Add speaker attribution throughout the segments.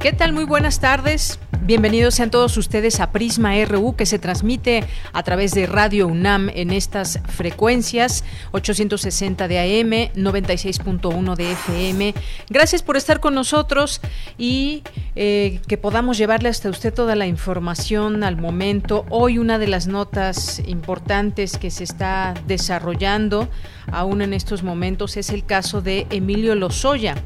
Speaker 1: ¿Qué tal? Muy buenas tardes. Bienvenidos sean todos ustedes a Prisma RU que se transmite a través de Radio UNAM en estas frecuencias 860 de AM, 96.1 de FM. Gracias por estar con nosotros y eh, que podamos llevarle hasta usted toda la información al momento. Hoy una de las notas importantes que se está desarrollando aún en estos momentos es el caso de Emilio Lozoya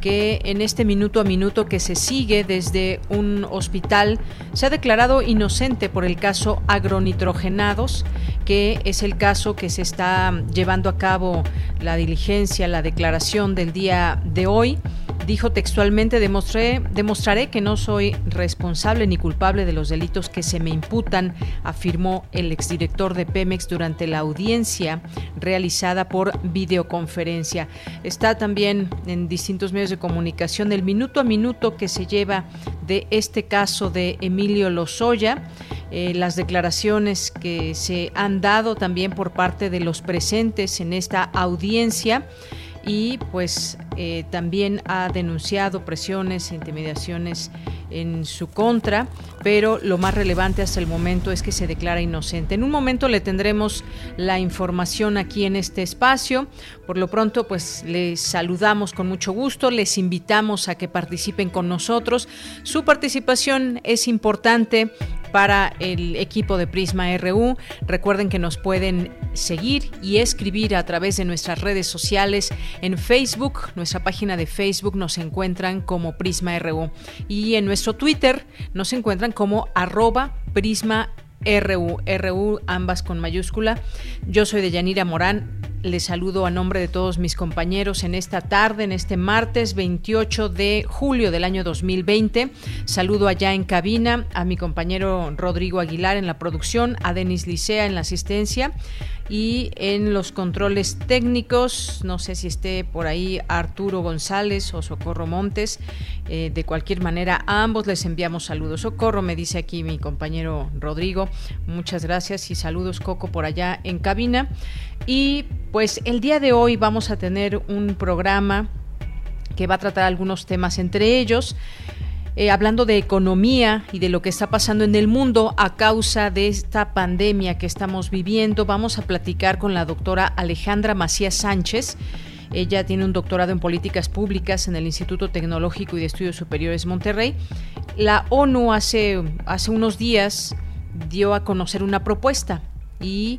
Speaker 1: que en este minuto a minuto que se sigue desde un hospital se ha declarado inocente por el caso agronitrogenados, que es el caso que se está llevando a cabo la diligencia, la declaración del día de hoy. Dijo textualmente, demostré, demostraré que no soy responsable ni culpable de los delitos que se me imputan, afirmó el exdirector de Pemex durante la audiencia realizada por videoconferencia. Está también en distintos medios de comunicación el minuto a minuto que se lleva de este caso de Emilio Lozoya, eh, las declaraciones que se han dado también por parte de los presentes en esta audiencia y pues eh, también ha denunciado presiones e intimidaciones en su contra, pero lo más relevante hasta el momento es que se declara inocente. En un momento le tendremos la información aquí en este espacio. Por lo pronto, pues les saludamos con mucho gusto, les invitamos a que participen con nosotros. Su participación es importante para el equipo de Prisma RU. Recuerden que nos pueden seguir y escribir a través de nuestras redes sociales en Facebook, nuestra página de Facebook nos encuentran como Prisma RU y en nuestro Twitter nos encuentran como arroba Prisma RU, RU ambas con mayúscula. Yo soy de Yanira Morán. Les saludo a nombre de todos mis compañeros en esta tarde, en este martes 28 de julio del año 2020. Saludo allá en cabina a mi compañero Rodrigo Aguilar en la producción, a Denis Licea en la asistencia y en los controles técnicos, no sé si esté por ahí Arturo González o Socorro Montes, eh, de cualquier manera a ambos les enviamos saludos. Socorro, me dice aquí mi compañero Rodrigo, muchas gracias y saludos Coco por allá en cabina. Y pues el día de hoy vamos a tener un programa que va a tratar algunos temas, entre ellos eh, hablando de economía y de lo que está pasando en el mundo a causa de esta pandemia que estamos viviendo. Vamos a platicar con la doctora Alejandra Macías Sánchez. Ella tiene un doctorado en políticas públicas en el Instituto Tecnológico y de Estudios Superiores Monterrey. La ONU hace, hace unos días dio a conocer una propuesta y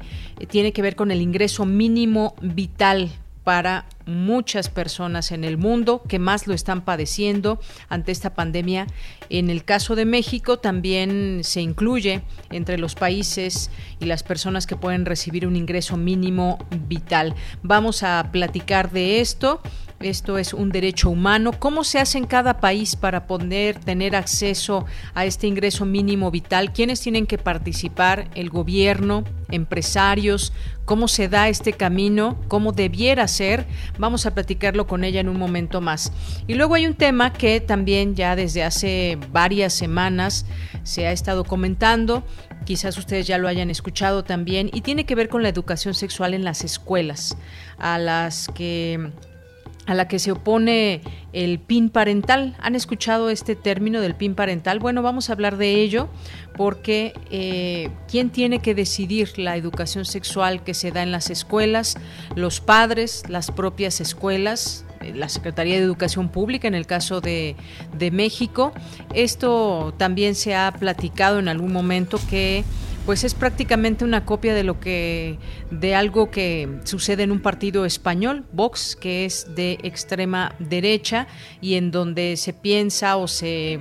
Speaker 1: tiene que ver con el ingreso mínimo vital para muchas personas en el mundo que más lo están padeciendo ante esta pandemia. En el caso de México también se incluye entre los países y las personas que pueden recibir un ingreso mínimo vital. Vamos a platicar de esto esto es un derecho humano. ¿Cómo se hace en cada país para poder tener acceso a este ingreso mínimo vital? ¿Quiénes tienen que participar? ¿El gobierno? ¿Empresarios? ¿Cómo se da este camino? ¿Cómo debiera ser? Vamos a platicarlo con ella en un momento más. Y luego hay un tema que también ya desde hace varias semanas se ha estado comentando quizás ustedes ya lo hayan escuchado también, y tiene que ver con la educación sexual en las escuelas, a las que a la que se opone el PIN parental. ¿Han escuchado este término del PIN parental? Bueno, vamos a hablar de ello porque eh, ¿quién tiene que decidir la educación sexual que se da en las escuelas? Los padres, las propias escuelas, eh, la Secretaría de Educación Pública en el caso de, de México. Esto también se ha platicado en algún momento que pues es prácticamente una copia de lo que de algo que sucede en un partido español, Vox, que es de extrema derecha y en donde se piensa o se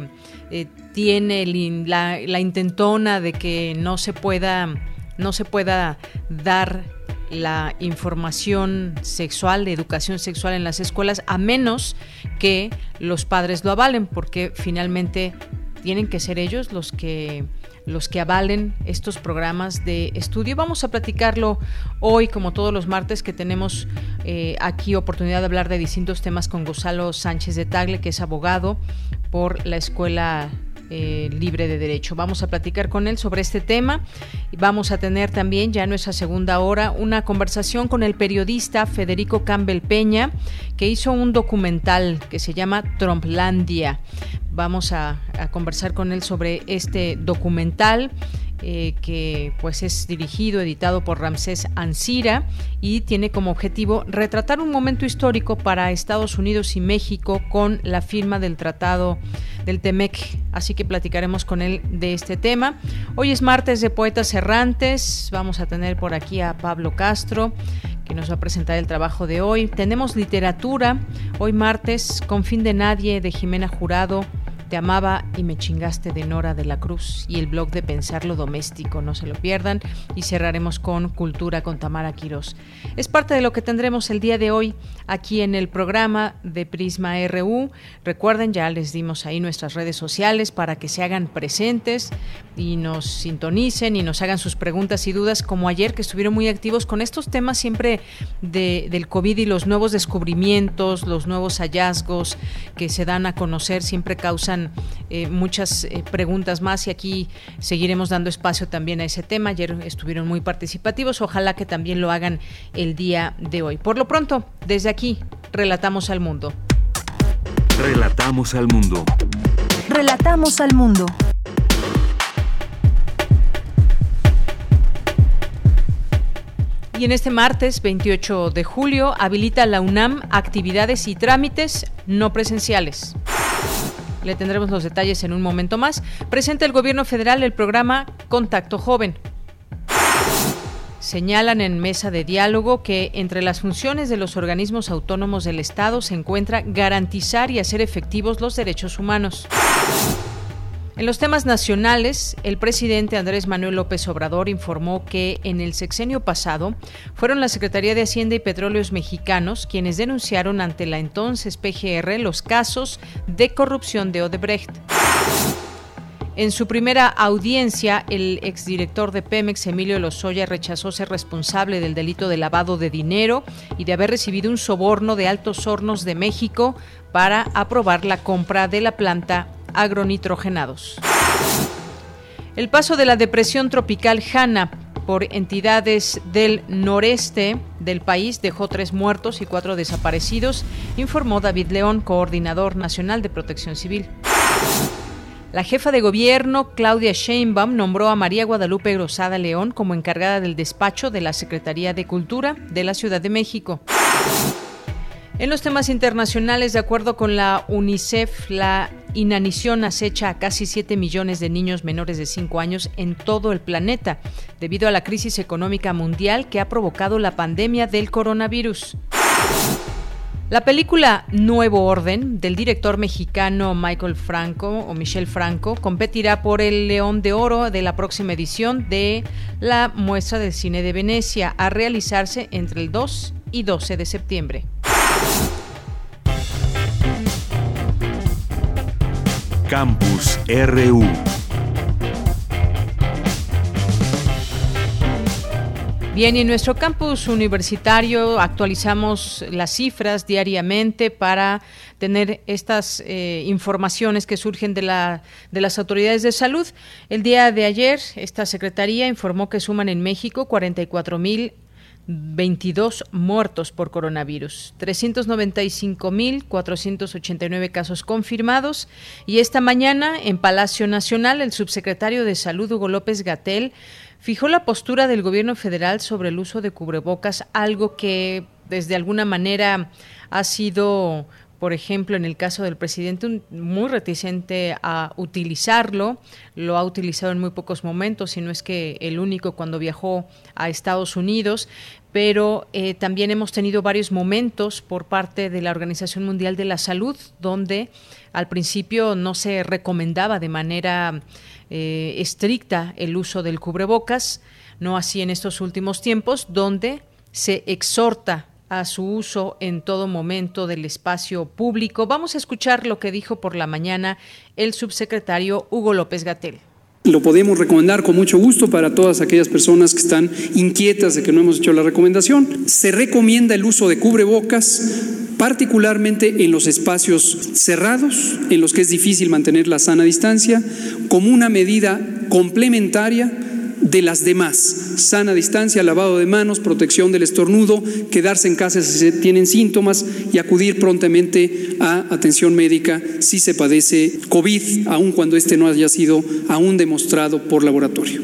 Speaker 1: eh, tiene la, intentona de que no se pueda no se pueda dar la información sexual, de educación sexual en las escuelas, a menos que los padres lo avalen, porque finalmente tienen que ser ellos los que los que avalen estos programas de estudio. Vamos a platicarlo hoy, como todos los martes, que tenemos eh, aquí oportunidad de hablar de distintos temas con Gonzalo Sánchez de Tagle, que es abogado por la Escuela eh, libre de derecho. Vamos a platicar con él sobre este tema y vamos a tener también ya en nuestra segunda hora una conversación con el periodista Federico Campbell Peña, que hizo un documental que se llama Trumplandia. Vamos a, a conversar con él sobre este documental eh, que pues es dirigido, editado por Ramsés Ansira y tiene como objetivo retratar un momento histórico para Estados Unidos y México con la firma del Tratado del TEMEC. Así que platicaremos con él de este tema. Hoy es martes de Poetas Errantes. Vamos a tener por aquí a Pablo Castro que nos va a presentar el trabajo de hoy. Tenemos literatura, hoy martes, con fin de nadie, de Jimena Jurado, te amaba y me chingaste de Nora de la Cruz y el blog de Pensar lo Doméstico, no se lo pierdan. Y cerraremos con Cultura con Tamara Quirós. Es parte de lo que tendremos el día de hoy aquí en el programa de Prisma RU. Recuerden, ya les dimos ahí nuestras redes sociales para que se hagan presentes y nos sintonicen y nos hagan sus preguntas y dudas, como ayer que estuvieron muy activos con estos temas siempre de, del COVID y los nuevos descubrimientos, los nuevos hallazgos que se dan a conocer, siempre causan eh, muchas eh, preguntas más y aquí seguiremos dando espacio también a ese tema. Ayer estuvieron muy participativos, ojalá que también lo hagan el día de hoy. Por lo pronto, desde aquí, relatamos al mundo.
Speaker 2: Relatamos al mundo.
Speaker 3: Relatamos al mundo.
Speaker 1: Y en este martes 28 de julio habilita la UNAM actividades y trámites no presenciales. Le tendremos los detalles en un momento más. Presenta el gobierno federal el programa Contacto Joven. Señalan en mesa de diálogo que entre las funciones de los organismos autónomos del Estado se encuentra garantizar y hacer efectivos los derechos humanos. En los temas nacionales, el presidente Andrés Manuel López Obrador informó que en el sexenio pasado fueron la Secretaría de Hacienda y Petróleos Mexicanos quienes denunciaron ante la entonces PGR los casos de corrupción de Odebrecht. En su primera audiencia, el exdirector de Pemex, Emilio Lozoya, rechazó ser responsable del delito de lavado de dinero y de haber recibido un soborno de Altos Hornos de México para aprobar la compra de la planta agronitrogenados. El paso de la depresión tropical Hanna por entidades del noreste del país dejó tres muertos y cuatro desaparecidos, informó David León, coordinador nacional de protección civil. La jefa de gobierno, Claudia Sheinbaum, nombró a María Guadalupe Grosada León como encargada del despacho de la Secretaría de Cultura de la Ciudad de México. En los temas internacionales, de acuerdo con la UNICEF, la inanición acecha a casi 7 millones de niños menores de 5 años en todo el planeta, debido a la crisis económica mundial que ha provocado la pandemia del coronavirus. La película Nuevo Orden del director mexicano Michael Franco o Michel Franco competirá por el León de Oro de la próxima edición de la Muestra de Cine de Venecia a realizarse entre el 2 y 12 de septiembre.
Speaker 2: Campus RU.
Speaker 1: Bien, en nuestro campus universitario actualizamos las cifras diariamente para tener estas eh, informaciones que surgen de, de las autoridades de salud. El día de ayer, esta secretaría informó que suman en México 44 mil 22 muertos por coronavirus, 395.489 casos confirmados. Y esta mañana en Palacio Nacional el subsecretario de Salud Hugo López Gatel fijó la postura del gobierno federal sobre el uso de cubrebocas, algo que desde alguna manera ha sido por ejemplo, en el caso del presidente, muy reticente a utilizarlo, lo ha utilizado en muy pocos momentos, si no es que el único cuando viajó a Estados Unidos, pero eh, también hemos tenido varios momentos por parte de la Organización Mundial de la Salud, donde al principio no se recomendaba de manera eh, estricta el uso del cubrebocas, no así en estos últimos tiempos, donde se exhorta a su uso en todo momento del espacio público. Vamos a escuchar lo que dijo por la mañana el subsecretario Hugo López Gatel.
Speaker 4: Lo podemos recomendar con mucho gusto para todas aquellas personas que están inquietas de que no hemos hecho la recomendación. Se recomienda el uso de cubrebocas, particularmente en los espacios cerrados, en los que es difícil mantener la sana distancia, como una medida complementaria de las demás. Sana distancia, lavado de manos, protección del estornudo, quedarse en casa si se tienen síntomas y acudir prontamente a atención médica si se padece COVID, aun cuando este no haya sido aún demostrado por laboratorio.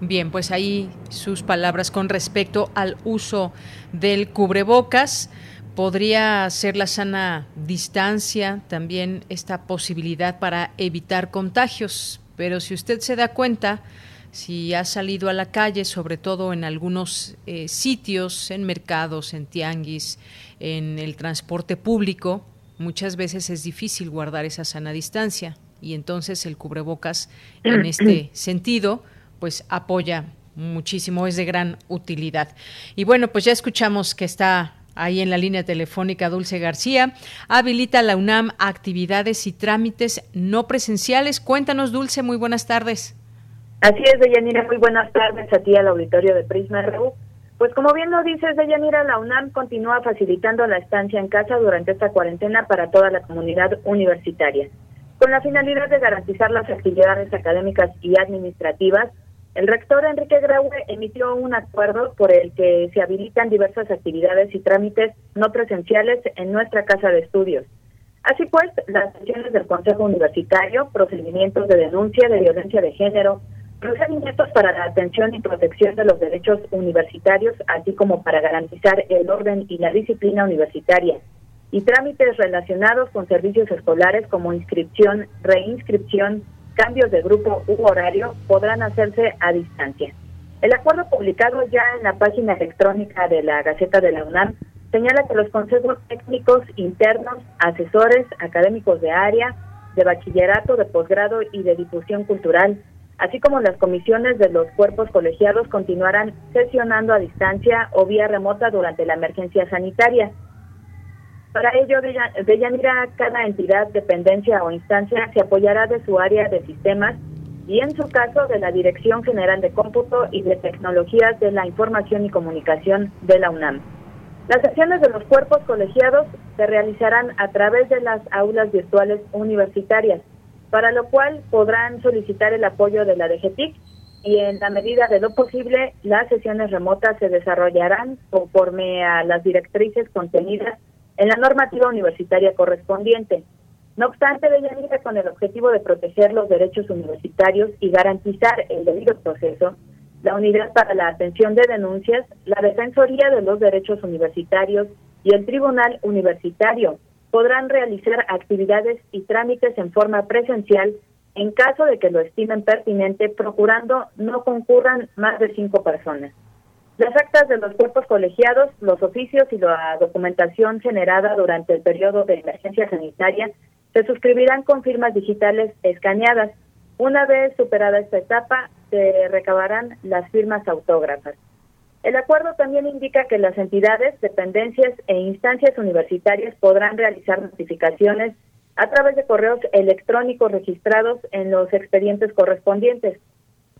Speaker 1: Bien, pues ahí sus palabras con respecto al uso del cubrebocas. ¿Podría ser la sana distancia también esta posibilidad para evitar contagios? Pero si usted se da cuenta, si ha salido a la calle, sobre todo en algunos eh, sitios, en mercados, en tianguis, en el transporte público, muchas veces es difícil guardar esa sana distancia y entonces el cubrebocas en este sentido pues apoya muchísimo, es de gran utilidad. Y bueno, pues ya escuchamos que está ahí en la línea telefónica Dulce García, habilita la UNAM actividades y trámites no presenciales. Cuéntanos, Dulce, muy buenas tardes.
Speaker 5: Así es, Deyanira, muy buenas tardes a ti al auditorio de Prisma RU. Pues como bien lo dices, Deyanira, la UNAM continúa facilitando la estancia en casa durante esta cuarentena para toda la comunidad universitaria. Con la finalidad de garantizar las actividades académicas y administrativas, el rector Enrique Graue emitió un acuerdo por el que se habilitan diversas actividades y trámites no presenciales en nuestra casa de estudios. Así pues, las sesiones del Consejo Universitario, procedimientos de denuncia de violencia de género, procedimientos para la atención y protección de los derechos universitarios, así como para garantizar el orden y la disciplina universitaria, y trámites relacionados con servicios escolares como inscripción, reinscripción, cambios de grupo u horario, podrán hacerse a distancia. El acuerdo publicado ya en la página electrónica de la Gaceta de la UNAM señala que los consejos técnicos internos, asesores, académicos de área, de bachillerato, de posgrado y de difusión cultural así como las comisiones de los cuerpos colegiados continuarán sesionando a distancia o vía remota durante la emergencia sanitaria. Para ello, Deyanira, cada entidad, dependencia o instancia se apoyará de su área de sistemas y en su caso de la Dirección General de Cómputo y de Tecnologías de la Información y Comunicación de la UNAM. Las sesiones de los cuerpos colegiados se realizarán a través de las aulas virtuales universitarias para lo cual podrán solicitar el apoyo de la DGTIC y en la medida de lo posible las sesiones remotas se desarrollarán conforme a las directrices contenidas en la normativa universitaria correspondiente. No obstante, Deyanira, con el objetivo de proteger los derechos universitarios y garantizar el debido proceso, la Unidad para la Atención de Denuncias, la Defensoría de los Derechos Universitarios y el Tribunal Universitario podrán realizar actividades y trámites en forma presencial en caso de que lo estimen pertinente, procurando no concurran más de cinco personas. Las actas de los cuerpos colegiados, los oficios y la documentación generada durante el periodo de emergencia sanitaria se suscribirán con firmas digitales escaneadas. Una vez superada esta etapa, se recabarán las firmas autógrafas. El acuerdo también indica que las entidades, dependencias e instancias universitarias podrán realizar notificaciones a través de correos electrónicos registrados en los expedientes correspondientes.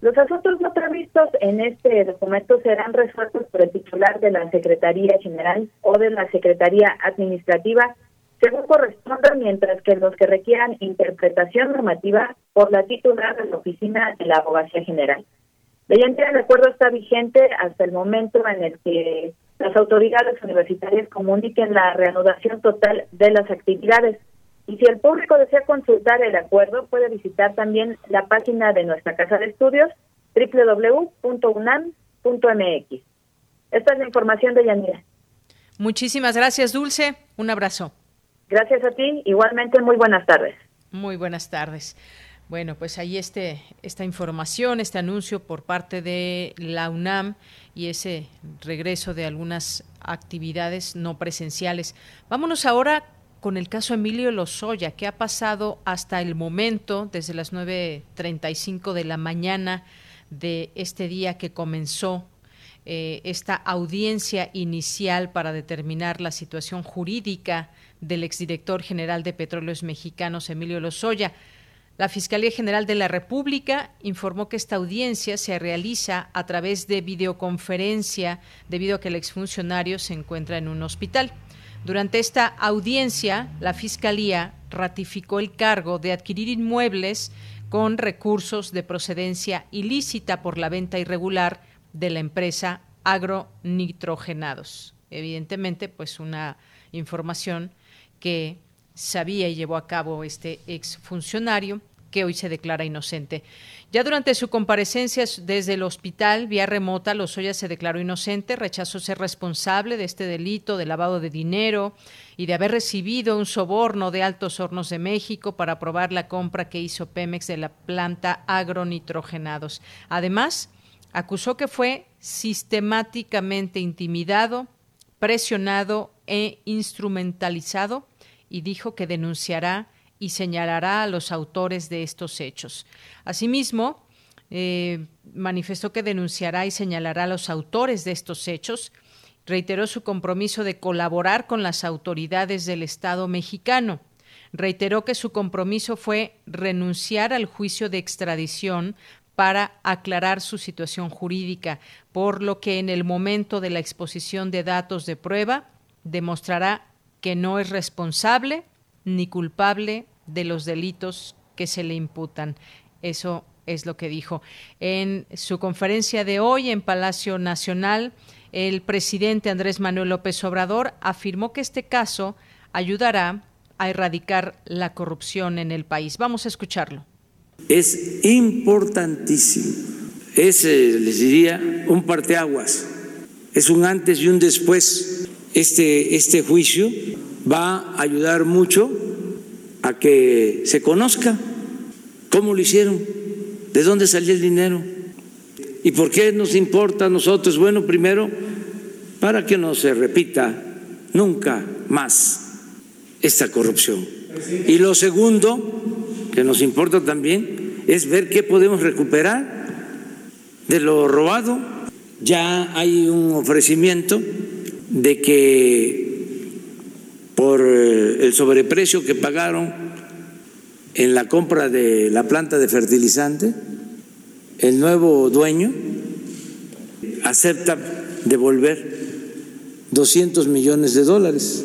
Speaker 5: Los asuntos no previstos en este documento serán resueltos por el titular de la Secretaría General o de la Secretaría Administrativa, según corresponda, mientras que los que requieran interpretación normativa por la titular de la Oficina de la Abogacía General. Mediante el acuerdo está vigente hasta el momento en el que las autoridades universitarias comuniquen la reanudación total de las actividades. Y si el público desea consultar el acuerdo, puede visitar también la página de nuestra casa de estudios, www.unam.mx. Esta es la información de Yanira.
Speaker 1: Muchísimas gracias, Dulce. Un abrazo.
Speaker 5: Gracias a ti. Igualmente, muy buenas tardes.
Speaker 1: Muy buenas tardes. Bueno, pues ahí este, esta información, este anuncio por parte de la UNAM y ese regreso de algunas actividades no presenciales. Vámonos ahora con el caso Emilio Lozoya. ¿Qué ha pasado hasta el momento, desde las 9.35 de la mañana de este día que comenzó eh, esta audiencia inicial para determinar la situación jurídica del exdirector general de Petróleos Mexicanos, Emilio Lozoya? La Fiscalía General de la República informó que esta audiencia se realiza a través de videoconferencia debido a que el exfuncionario se encuentra en un hospital. Durante esta audiencia, la Fiscalía ratificó el cargo de adquirir inmuebles con recursos de procedencia ilícita por la venta irregular de la empresa Agronitrogenados. Evidentemente, pues una información que sabía y llevó a cabo este exfuncionario que hoy se declara inocente. Ya durante su comparecencia desde el hospital, vía remota, Lozoya se declaró inocente, rechazó ser responsable de este delito de lavado de dinero y de haber recibido un soborno de Altos Hornos de México para aprobar la compra que hizo Pemex de la planta agronitrogenados. Además, acusó que fue sistemáticamente intimidado, presionado e instrumentalizado y dijo que denunciará y señalará a los autores de estos hechos. Asimismo, eh, manifestó que denunciará y señalará a los autores de estos hechos. Reiteró su compromiso de colaborar con las autoridades del Estado mexicano. Reiteró que su compromiso fue renunciar al juicio de extradición para aclarar su situación jurídica, por lo que en el momento de la exposición de datos de prueba demostrará que no es responsable ni culpable de los delitos que se le imputan. Eso es lo que dijo. En su conferencia de hoy en Palacio Nacional, el presidente Andrés Manuel López Obrador afirmó que este caso ayudará a erradicar la corrupción en el país. Vamos a escucharlo.
Speaker 6: Es importantísimo. Es, eh, les diría, un parteaguas. Es un antes y un después. Este, este juicio va a ayudar mucho a que se conozca cómo lo hicieron, de dónde salió el dinero y por qué nos importa a nosotros. Bueno, primero, para que no se repita nunca más esta corrupción. Y lo segundo, que nos importa también, es ver qué podemos recuperar de lo robado. Ya hay un ofrecimiento de que por eh, el sobreprecio que pagaron en la compra de la planta de fertilizante, el nuevo dueño acepta devolver 200 millones de dólares.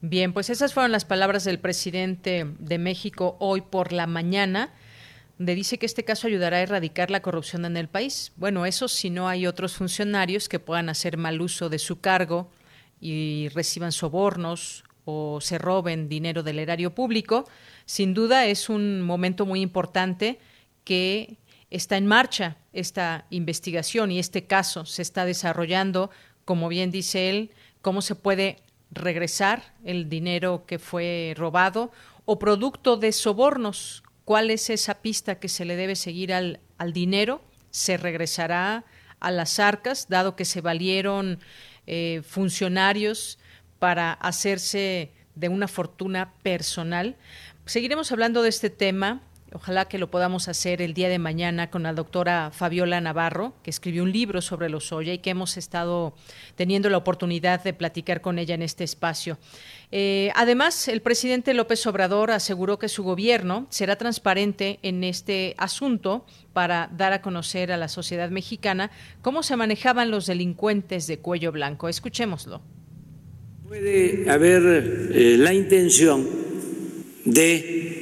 Speaker 1: Bien, pues esas fueron las palabras del presidente de México hoy por la mañana, donde dice que este caso ayudará a erradicar la corrupción en el país. Bueno, eso si no hay otros funcionarios que puedan hacer mal uso de su cargo y reciban sobornos o se roben dinero del erario público, sin duda es un momento muy importante que está en marcha esta investigación y este caso se está desarrollando, como bien dice él, cómo se puede regresar el dinero que fue robado o producto de sobornos. ¿Cuál es esa pista que se le debe seguir al, al dinero? ¿Se regresará a las arcas, dado que se valieron eh, funcionarios para hacerse de una fortuna personal. Seguiremos hablando de este tema. Ojalá que lo podamos hacer el día de mañana con la doctora Fabiola Navarro, que escribió un libro sobre los Oya y que hemos estado teniendo la oportunidad de platicar con ella en este espacio. Eh, además, el presidente López Obrador aseguró que su gobierno será transparente en este asunto para dar a conocer a la sociedad mexicana cómo se manejaban los delincuentes de cuello blanco. Escuchémoslo.
Speaker 6: Puede haber eh, la intención de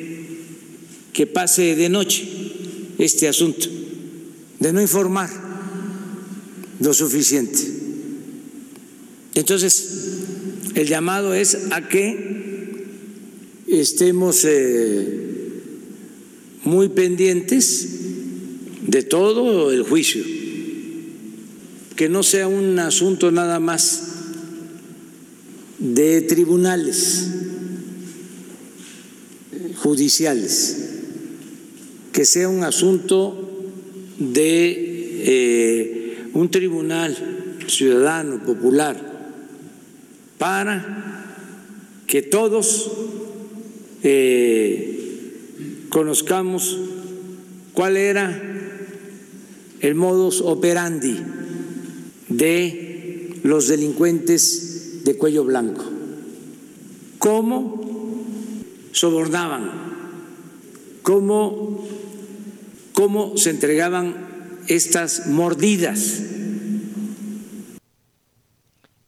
Speaker 6: que pase de noche este asunto, de no informar lo suficiente. Entonces, el llamado es a que estemos eh, muy pendientes de todo el juicio, que no sea un asunto nada más de tribunales judiciales, que sea un asunto de eh, un tribunal ciudadano, popular, para que todos eh, conozcamos cuál era el modus operandi de los delincuentes de cuello blanco, cómo sobornaban, cómo, cómo se entregaban estas mordidas.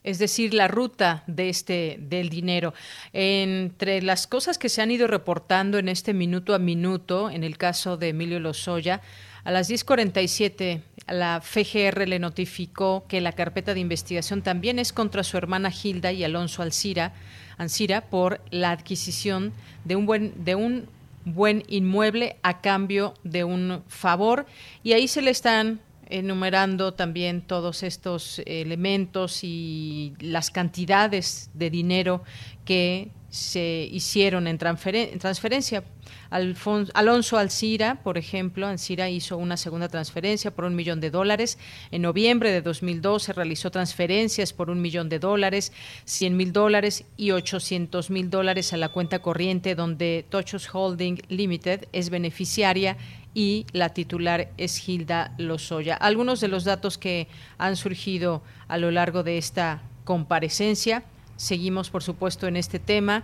Speaker 1: Es decir, la ruta de este del dinero. Entre las cosas que se han ido reportando en este minuto a minuto, en el caso de Emilio Lozoya, a las 10:47 la FGR le notificó que la carpeta de investigación también es contra su hermana Hilda y Alonso Alcira, Ancira por la adquisición de un buen de un buen inmueble a cambio de un favor y ahí se le están enumerando también todos estos elementos y las cantidades de dinero que se hicieron en, transferencia. Alonso Alcira, por ejemplo, Alcira hizo una segunda transferencia por un millón de dólares. En noviembre de 2012 realizó transferencias por un millón de dólares, 100 mil dólares y 800 mil dólares a la cuenta corriente donde Tochos Holding Limited es beneficiaria y la titular es Hilda Lozoya. Algunos de los datos que han surgido a lo largo de esta comparecencia Seguimos, por supuesto, en este tema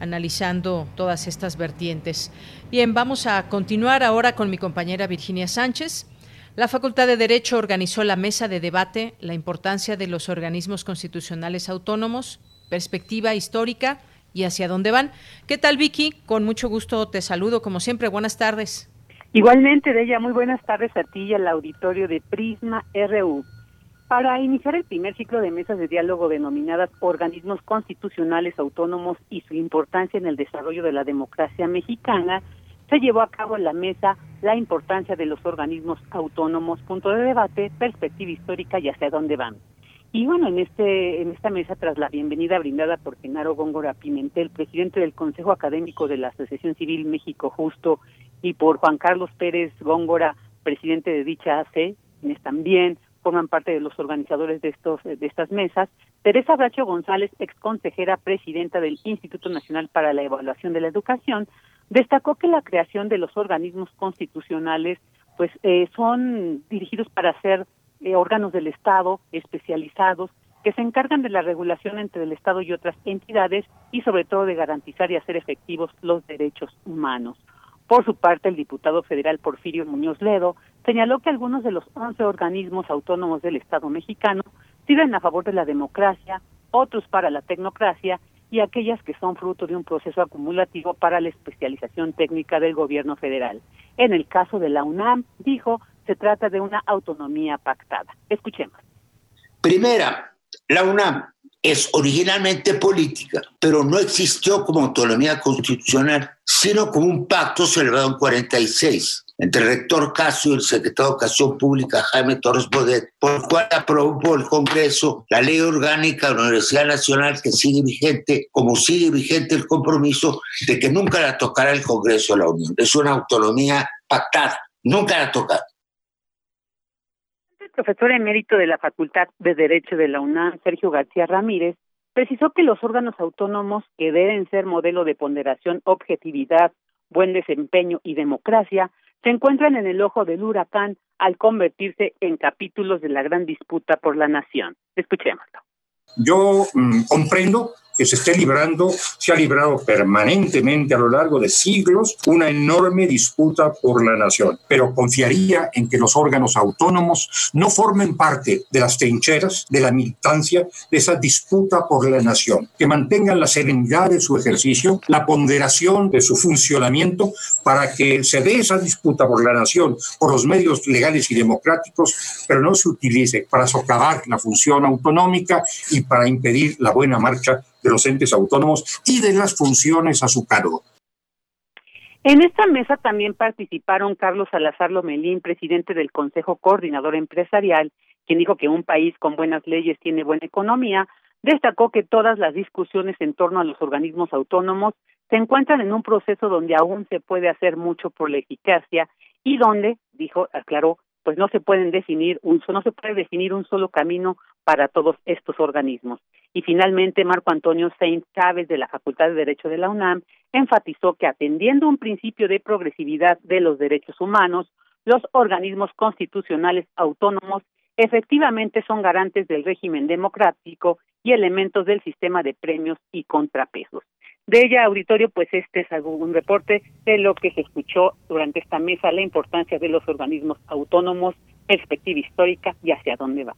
Speaker 1: analizando todas estas vertientes. Bien, vamos a continuar ahora con mi compañera Virginia Sánchez. La Facultad de Derecho organizó la mesa de debate La importancia de los organismos constitucionales autónomos, perspectiva histórica y hacia dónde van. ¿Qué tal, Vicky? Con mucho gusto te saludo, como siempre. Buenas tardes.
Speaker 7: Igualmente, de ella, muy buenas tardes a ti y al auditorio de Prisma RU. Para iniciar el primer ciclo de mesas de diálogo denominadas organismos constitucionales autónomos y su importancia en el desarrollo de la democracia mexicana, se llevó a cabo en la mesa la importancia de los organismos autónomos, punto de debate, perspectiva histórica y hacia dónde van. Y bueno, en este en esta mesa, tras la bienvenida brindada por Genaro Góngora Pimentel, presidente del Consejo Académico de la Asociación Civil México Justo, y por Juan Carlos Pérez Góngora, presidente de dicha AC, quienes también forman parte de los organizadores de estos de estas mesas. Teresa Bracho González, ex consejera presidenta del Instituto Nacional para la Evaluación de la Educación, destacó que la creación de los organismos constitucionales pues eh, son dirigidos para ser eh, órganos del Estado especializados que se encargan de la regulación entre el Estado y otras entidades y sobre todo de garantizar y hacer efectivos los derechos humanos. Por su parte, el diputado federal Porfirio Muñoz Ledo señaló que algunos de los 11 organismos autónomos del Estado mexicano sirven a favor de la democracia, otros para la tecnocracia y aquellas que son fruto de un proceso acumulativo para la especialización técnica del gobierno federal. En el caso de la UNAM, dijo, se trata de una autonomía pactada. Escuchemos.
Speaker 8: Primera, la UNAM es originalmente política, pero no existió como autonomía constitucional, sino como un pacto celebrado en 46 entre el rector Casio y el secretario de Educación Pública Jaime Torres Bodet, por el cual aprobó el Congreso la ley orgánica de la Universidad Nacional que sigue vigente, como sigue vigente el compromiso de que nunca la tocará el Congreso de la Unión. Es una autonomía pactada, nunca la tocará
Speaker 7: profesor emérito de la Facultad de Derecho de la UNAM, Sergio García Ramírez, precisó que los órganos autónomos, que deben ser modelo de ponderación, objetividad, buen desempeño y democracia, se encuentran en el ojo del huracán al convertirse en capítulos de la gran disputa por la nación. Escuchémoslo.
Speaker 9: Yo mm, comprendo que se esté librando, se ha librado permanentemente a lo largo de siglos una enorme disputa por la nación. Pero confiaría en que los órganos autónomos no formen parte de las trincheras, de la militancia, de esa disputa por la nación, que mantengan la serenidad de su ejercicio, la ponderación de su funcionamiento para que se dé esa disputa por la nación por los medios legales y democráticos, pero no se utilice para socavar la función autonómica y para impedir la buena marcha de los entes autónomos y de las funciones a su cargo.
Speaker 7: En esta mesa también participaron Carlos Salazar Lomelín, presidente del Consejo Coordinador Empresarial, quien dijo que un país con buenas leyes tiene buena economía, destacó que todas las discusiones en torno a los organismos autónomos se encuentran en un proceso donde aún se puede hacer mucho por la eficacia y donde, dijo, aclaró, pues no se pueden definir un no se puede definir un solo camino para todos estos organismos. Y finalmente Marco Antonio Sainz Chávez de la Facultad de Derecho de la UNAM enfatizó que atendiendo un principio de progresividad de los derechos humanos, los organismos constitucionales autónomos efectivamente son garantes del régimen democrático y elementos del sistema de premios y contrapesos. De ella, auditorio, pues este es un reporte de lo que se escuchó durante esta mesa, la importancia de los organismos autónomos, perspectiva histórica y hacia dónde va.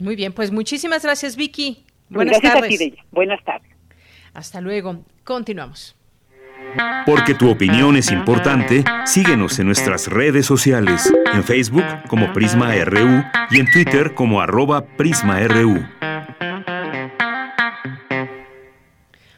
Speaker 1: Muy bien, pues muchísimas gracias, Vicky. Buenas tardes.
Speaker 7: Buenas tardes.
Speaker 1: Hasta luego. Continuamos.
Speaker 2: Porque tu opinión es importante, síguenos en nuestras redes sociales, en Facebook como Prisma RU y en Twitter como arroba PrismaRU.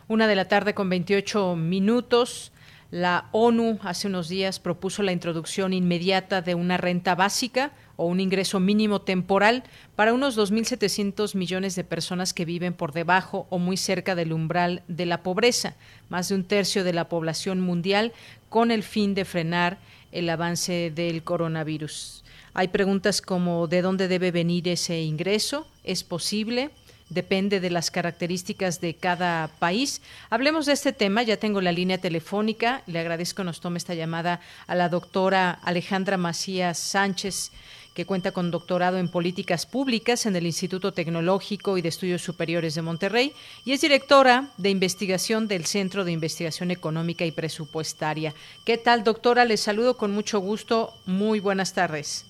Speaker 1: Una de la tarde con 28 minutos. La ONU hace unos días propuso la introducción inmediata de una renta básica o un ingreso mínimo temporal para unos 2.700 millones de personas que viven por debajo o muy cerca del umbral de la pobreza, más de un tercio de la población mundial, con el fin de frenar el avance del coronavirus. Hay preguntas como ¿de dónde debe venir ese ingreso? ¿Es posible? Depende de las características de cada país. Hablemos de este tema, ya tengo la línea telefónica, le agradezco nos tome esta llamada a la doctora Alejandra Macías Sánchez que cuenta con doctorado en políticas públicas en el Instituto Tecnológico y de Estudios Superiores de Monterrey y es directora de investigación del Centro de Investigación Económica y Presupuestaria. ¿Qué tal, doctora? Les saludo con mucho gusto. Muy buenas tardes.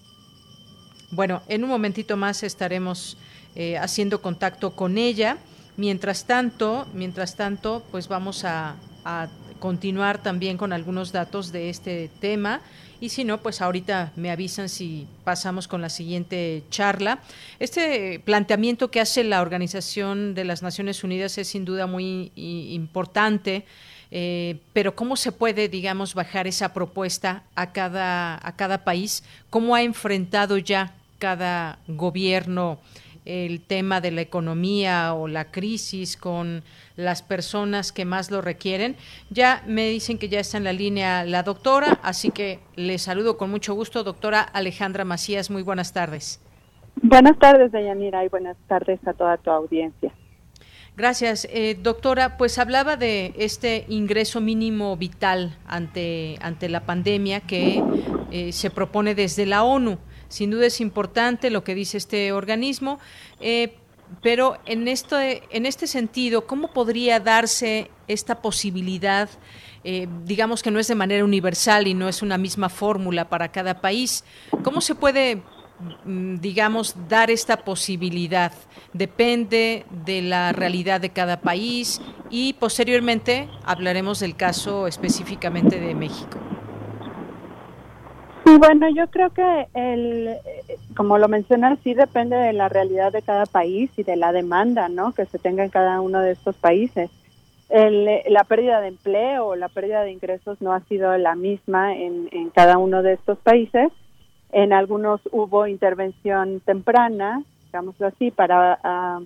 Speaker 1: Bueno, en un momentito más estaremos eh, haciendo contacto con ella. Mientras tanto, mientras tanto, pues vamos a, continuar también con algunos datos de este tema y si no, pues ahorita me avisan si pasamos con la siguiente charla. Este planteamiento que hace la Organización de las Naciones Unidas es sin duda muy importante. Eh, pero cómo se puede, digamos, bajar esa propuesta a cada, a cada país, cómo ha enfrentado ya cada gobierno el tema de la economía o la crisis con las personas que más lo requieren. Ya me dicen que ya está en la línea la doctora, así que le saludo con mucho gusto, doctora Alejandra Macías. Muy buenas tardes.
Speaker 10: Buenas tardes, Deyanira, y buenas tardes a toda tu audiencia.
Speaker 1: Gracias, eh, doctora. Pues hablaba de este ingreso mínimo vital ante, ante la pandemia que eh, se propone desde la ONU. Sin duda es importante lo que dice este organismo, eh, pero en, esto, en este sentido, ¿cómo podría darse esta posibilidad? Eh, digamos que no es de manera universal y no es una misma fórmula para cada país. ¿Cómo se puede, mm, digamos, dar esta posibilidad? Depende de la realidad de cada país y posteriormente hablaremos del caso específicamente de México.
Speaker 10: Sí, bueno, yo creo que el, como lo mencionas, sí depende de la realidad de cada país y de la demanda, ¿no? Que se tenga en cada uno de estos países. El, la pérdida de empleo la pérdida de ingresos no ha sido la misma en, en cada uno de estos países. En algunos hubo intervención temprana, digámoslo así, para ah,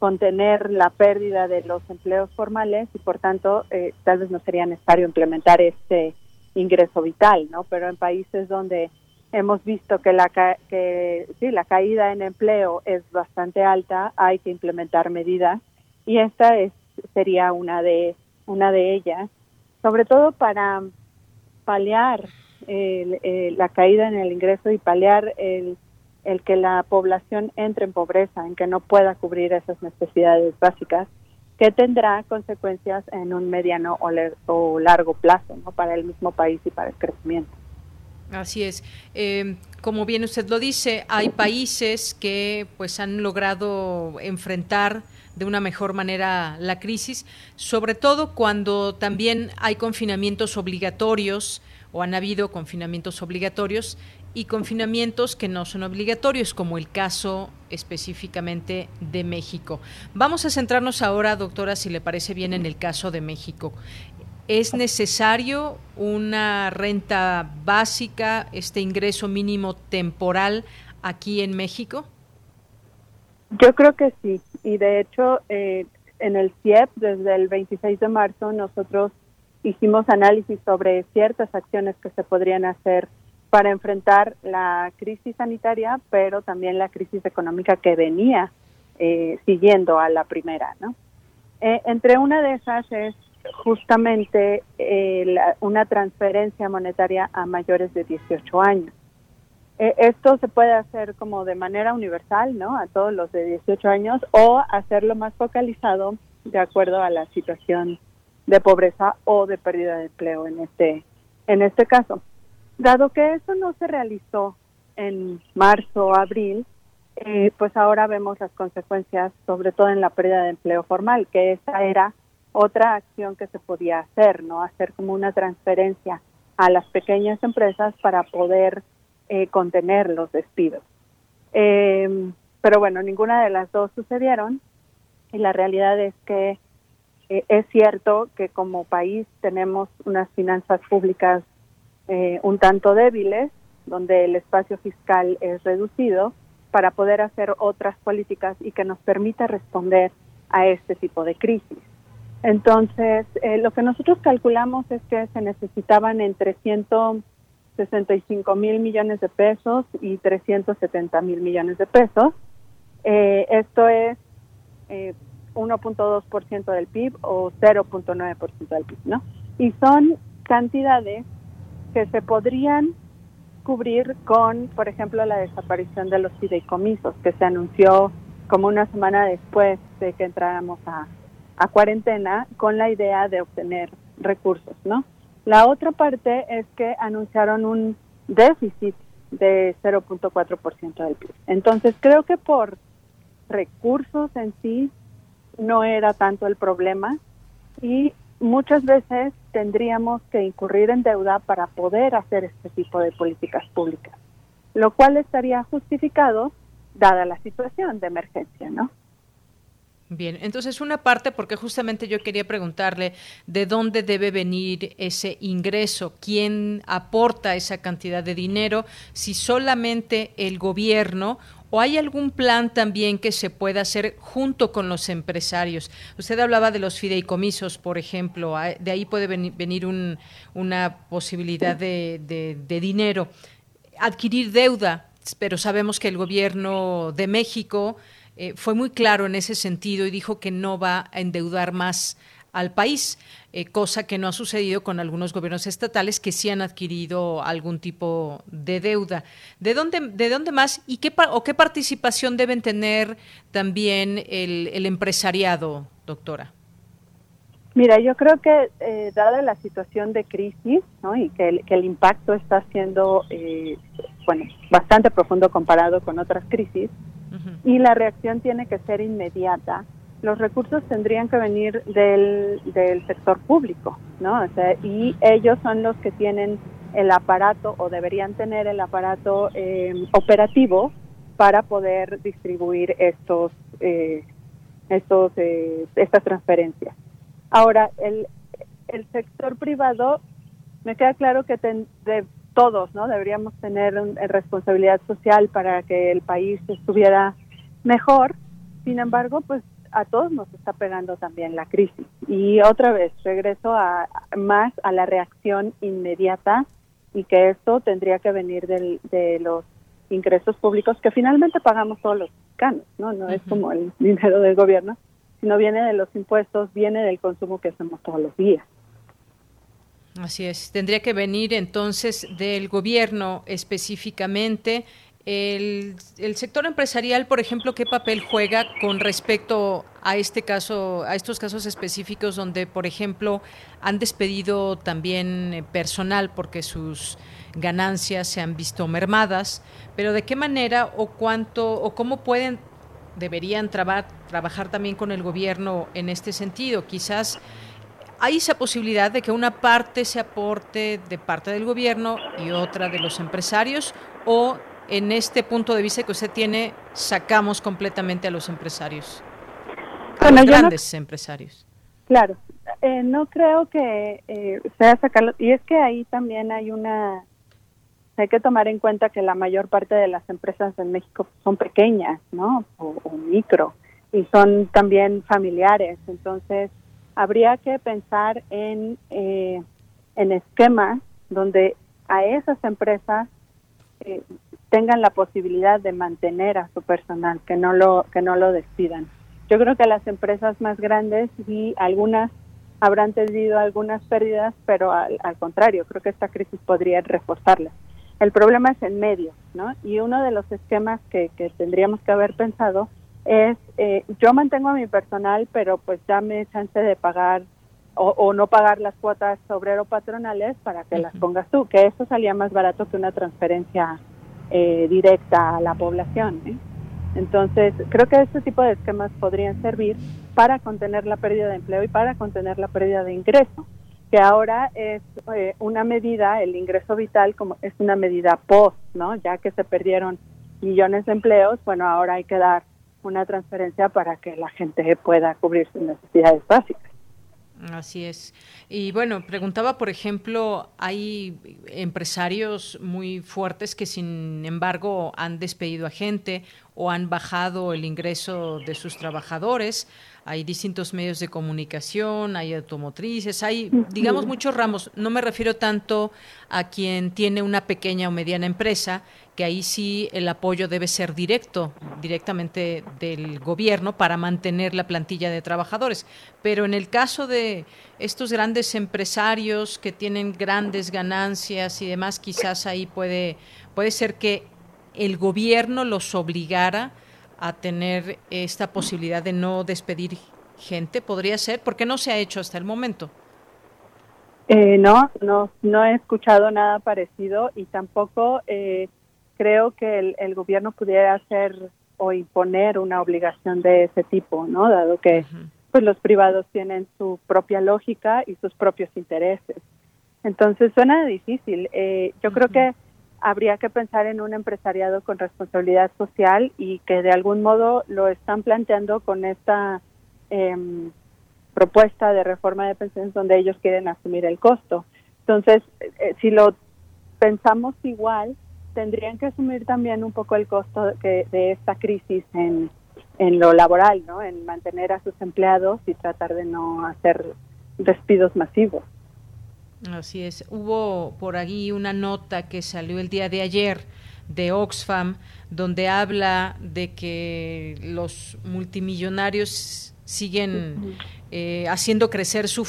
Speaker 10: contener la pérdida de los empleos formales y por tanto eh, tal vez no sería necesario implementar este ingreso vital, ¿no? Pero en países donde hemos visto que la que sí la caída en empleo es bastante alta, hay que implementar medidas y esta es sería una de una de ellas, sobre todo para paliar la caída en el ingreso y paliar el, el que la población entre en pobreza, en que no pueda cubrir esas necesidades básicas que tendrá consecuencias en un mediano o, largo plazo ¿no? para el mismo país y para el crecimiento.
Speaker 1: Así es. Eh, como bien usted lo dice, hay países que pues han logrado enfrentar de una mejor manera la crisis, sobre todo cuando también hay confinamientos obligatorios o han habido confinamientos obligatorios y confinamientos que no son obligatorios, como el caso específicamente de México. Vamos a centrarnos ahora, doctora, si le parece bien, en el caso de México. ¿Es necesario una renta básica, este ingreso mínimo temporal aquí en México?
Speaker 10: Yo creo que sí, y de hecho eh, en el CIEP desde el 26 de marzo nosotros hicimos análisis sobre ciertas acciones que se podrían hacer para enfrentar la crisis sanitaria, pero también la crisis económica que venía eh, siguiendo a la primera. ¿no? Eh, entre una de esas es justamente eh, una transferencia monetaria a mayores de 18 años. esto se puede hacer como de manera universal, ¿no? A todos los de 18 años o hacerlo más focalizado de acuerdo a la situación de pobreza o de pérdida de empleo en este en este caso. Dado que eso no se realizó en marzo o abril, eh, pues ahora vemos las consecuencias, sobre todo en la pérdida de empleo formal, que esa era otra acción que se podía hacer, ¿no? Hacer como una transferencia a las pequeñas empresas para poder eh, contener los despidos. Em, pero bueno, ninguna de las dos sucedieron y la realidad es que eh, es cierto que como país tenemos unas finanzas públicas eh, un tanto débiles, donde el espacio fiscal es reducido, para poder hacer otras políticas y que nos permita responder a este tipo de crisis. Entonces, eh, lo que nosotros calculamos es que se necesitaban entre 165 mil millones de pesos y 370 mil millones de pesos. Eh, esto es 1.2% del PIB o 0.9% del PIB, ¿no? Y son cantidades que se podrían cubrir con, por ejemplo, la desaparición de los fideicomisos, que se anunció como una semana después de que entráramos a, a cuarentena con la idea de obtener recursos, ¿no? La otra parte es que anunciaron un déficit de 0.4% del PIB. Entonces, creo que por recursos en sí no era tanto el problema y muchas veces tendríamos que incurrir en deuda para poder hacer este tipo de políticas públicas, lo cual estaría justificado dada la situación de emergencia, ¿no?
Speaker 1: Bien, entonces una parte, porque justamente yo quería preguntarle de dónde debe venir ese ingreso, quién aporta esa cantidad de dinero, si solamente el gobierno ¿O hay algún plan también que se pueda hacer junto con los empresarios? Usted hablaba de los fideicomisos, por ejemplo, de ahí puede venir una posibilidad de, dinero. Adquirir deuda, pero sabemos que el gobierno de México eh, fue muy claro en ese sentido y dijo que no va a endeudar más al país, eh, cosa que no ha sucedido con algunos gobiernos estatales que sí han adquirido algún tipo de deuda. ¿De dónde, de dónde más y qué, o qué participación deben tener también el, empresariado, doctora?
Speaker 10: Mira, yo creo que eh, dada la situación de crisis y que el, que el impacto está siendo eh, bueno, bastante profundo comparado con otras crisis, y la reacción tiene que ser inmediata, los recursos tendrían que venir del, del sector público, ¿no? O sea, y ellos son los que tienen el aparato o deberían tener el aparato eh, operativo para poder distribuir estos, eh, estos, eh, estas transferencias. Ahora, el, el sector privado, me queda claro que de todos, ¿no? Deberíamos tener responsabilidad social para que el país estuviera mejor. Sin embargo, pues a todos nos está pegando también la crisis. Y otra vez, regreso a, más a la reacción inmediata y que esto tendría que venir de los ingresos públicos que finalmente pagamos todos los mexicanos, ¿no? No es como el dinero del gobierno, sino viene de los impuestos, viene del consumo que hacemos todos los días.
Speaker 1: Así es, tendría que venir entonces del gobierno específicamente el, sector empresarial, por ejemplo, ¿qué papel juega con respecto a este caso, a estos casos específicos donde, por ejemplo, han despedido también eh, personal porque sus ganancias se han visto mermadas? Pero ¿de qué manera o cuánto o cómo pueden deberían trabajar también con el gobierno en este sentido? Quizás hay esa posibilidad de que una parte se aporte de parte del gobierno y otra de los empresarios o en este punto de vista que usted tiene, sacamos completamente a los empresarios, a los grandes empresarios?
Speaker 10: Claro, eh, no creo que eh, sea sacarlo, y es que ahí también hay una hay que tomar en cuenta que la mayor parte de las empresas en México son pequeñas, ¿no? O, micro, y son también familiares. Entonces, habría que pensar en, eh, en esquemas donde a esas empresas eh, tengan la posibilidad de mantener a su personal, que no lo que no lo despidan. Yo creo que las empresas más grandes y algunas habrán tenido algunas pérdidas, pero al, contrario, creo que esta crisis podría reforzarlas. El problema es en medio, ¿no? Y uno de los esquemas que, tendríamos que haber pensado es, eh, yo mantengo a mi personal, pero pues dame chance de pagar o, no pagar las cuotas obrero-patronales para que las pongas tú, que eso salía más barato que una transferencia eh, directa a la población. ¿eh? Entonces, creo que este tipo de esquemas podrían servir para contener la pérdida de empleo y para contener la pérdida de ingreso que ahora es eh, una medida, el ingreso vital como es una medida post, ¿no? Ya que se perdieron millones de empleos, bueno, ahora hay que dar una transferencia para que la gente pueda cubrir sus necesidades básicas.
Speaker 1: Así es. Y bueno, preguntaba, por ejemplo, hay empresarios muy fuertes que sin embargo han despedido a gente o han bajado el ingreso de sus trabajadores hay distintos medios de comunicación, hay automotrices, hay, digamos, muchos ramos. No me refiero tanto a quien tiene una pequeña o mediana empresa, que ahí sí el apoyo debe ser directo, directamente del gobierno para mantener la plantilla de trabajadores. Pero en el caso de estos grandes empresarios que tienen grandes ganancias y demás, quizás ahí puede, puede ser que el gobierno los obligara a tener esta posibilidad de no despedir gente? ¿Podría ser? ¿Por qué no se ha hecho hasta el momento?
Speaker 10: Eh, no, no, no he escuchado nada parecido y tampoco eh, creo que el, gobierno pudiera hacer o imponer una obligación de ese tipo, ¿no? Dado que pues los privados tienen su propia lógica y sus propios intereses. Entonces suena difícil. Eh, yo creo que habría que pensar en un empresariado con responsabilidad social y que de algún modo lo están planteando con esta em, propuesta de reforma de pensiones donde ellos quieren asumir el costo. Entonces, eh, si lo pensamos igual, tendrían que asumir también un poco el costo de, de esta crisis en, en lo laboral, ¿no? En mantener a sus empleados y tratar de no hacer despidos masivos.
Speaker 1: Así es. Hubo por ahí una nota que salió el día de ayer de Oxfam donde habla de que los multimillonarios siguen eh, haciendo crecer su,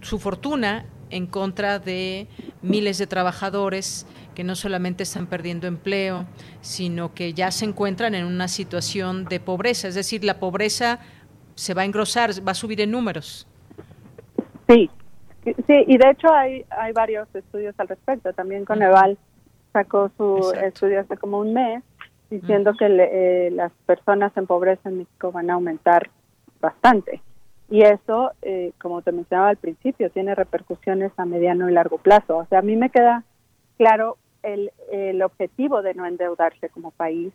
Speaker 1: su fortuna en contra de miles de trabajadores que no solamente están perdiendo empleo, sino que ya se encuentran en una situación de pobreza. Es decir, la pobreza se va a engrosar, va a subir en números.
Speaker 10: Sí, Sí, y de hecho hay, hay varios estudios al respecto. También Coneval sacó su estudio hace como un mes diciendo que eh, las personas en pobreza en México van a aumentar bastante. Y eso, eh, como te mencionaba al principio, tiene repercusiones a mediano y largo plazo. O sea, a mí me queda claro el, el objetivo de no endeudarse como país,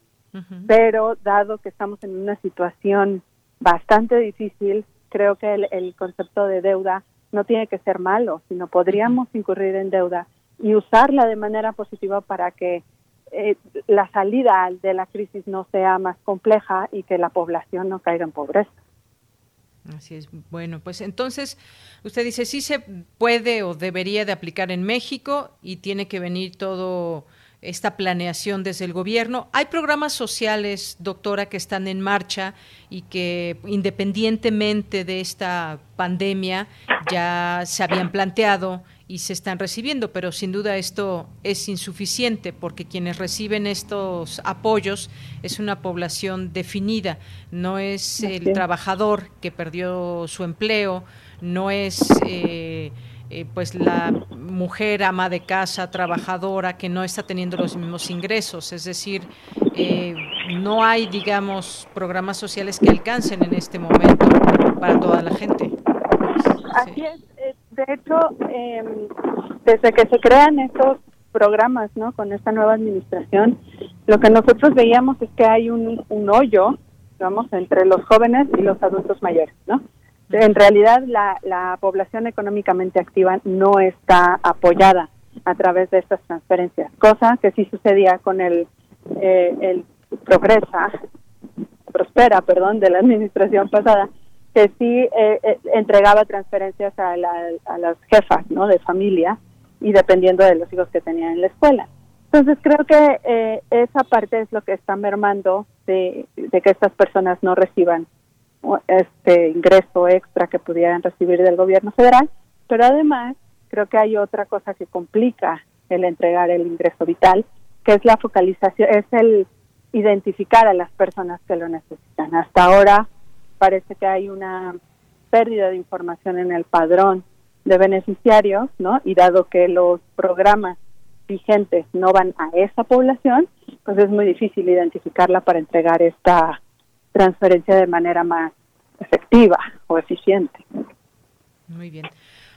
Speaker 10: pero dado que estamos en una situación bastante difícil, creo que el, el concepto de deuda no tiene que ser malo, sino podríamos incurrir en deuda y usarla de manera positiva para que eh, la salida de la crisis no sea más compleja y que la población no caiga en pobreza.
Speaker 1: Así es. Bueno, pues entonces usted dice sí se puede o debería de aplicar en México y tiene que venir todo esta planeación desde el gobierno. Hay programas sociales, doctora, que están en marcha y que independientemente de esta pandemia ya se habían planteado y se están recibiendo, pero sin duda esto es insuficiente porque quienes reciben estos apoyos es una población definida, no es el trabajador que perdió su empleo, no es... Eh, eh, pues la mujer ama de casa, trabajadora, que no está teniendo los mismos ingresos. Es decir, eh, no hay, digamos, programas sociales que alcancen en este momento para toda la gente.
Speaker 10: Así es. Eh, de hecho, em, desde que se crean estos programas, ¿no? Con esta nueva administración, lo que nosotros veíamos es que hay un, un hoyo, digamos, entre los jóvenes y los adultos mayores, ¿no? En realidad la, la población económicamente activa no está apoyada a través de estas transferencias, cosa que sí sucedía con el, eh, el Progresa, Prospera, perdón, de la administración pasada, que sí eh, eh, entregaba transferencias a, a las jefas, ¿no? De familia y dependiendo de los hijos que tenían en la escuela. Entonces creo que eh, esa parte es lo que está mermando de, que estas personas no reciban este ingreso extra que pudieran recibir del gobierno federal, pero además creo que hay otra cosa que complica el entregar el ingreso vital, que es la focalización, es el identificar a las personas que lo necesitan. Hasta ahora parece que hay una pérdida de información en el padrón de beneficiarios, ¿no? Y dado que los programas vigentes no van a esa población, pues es muy difícil identificarla para entregar esta transferencia de manera más efectiva o eficiente.
Speaker 1: Muy bien.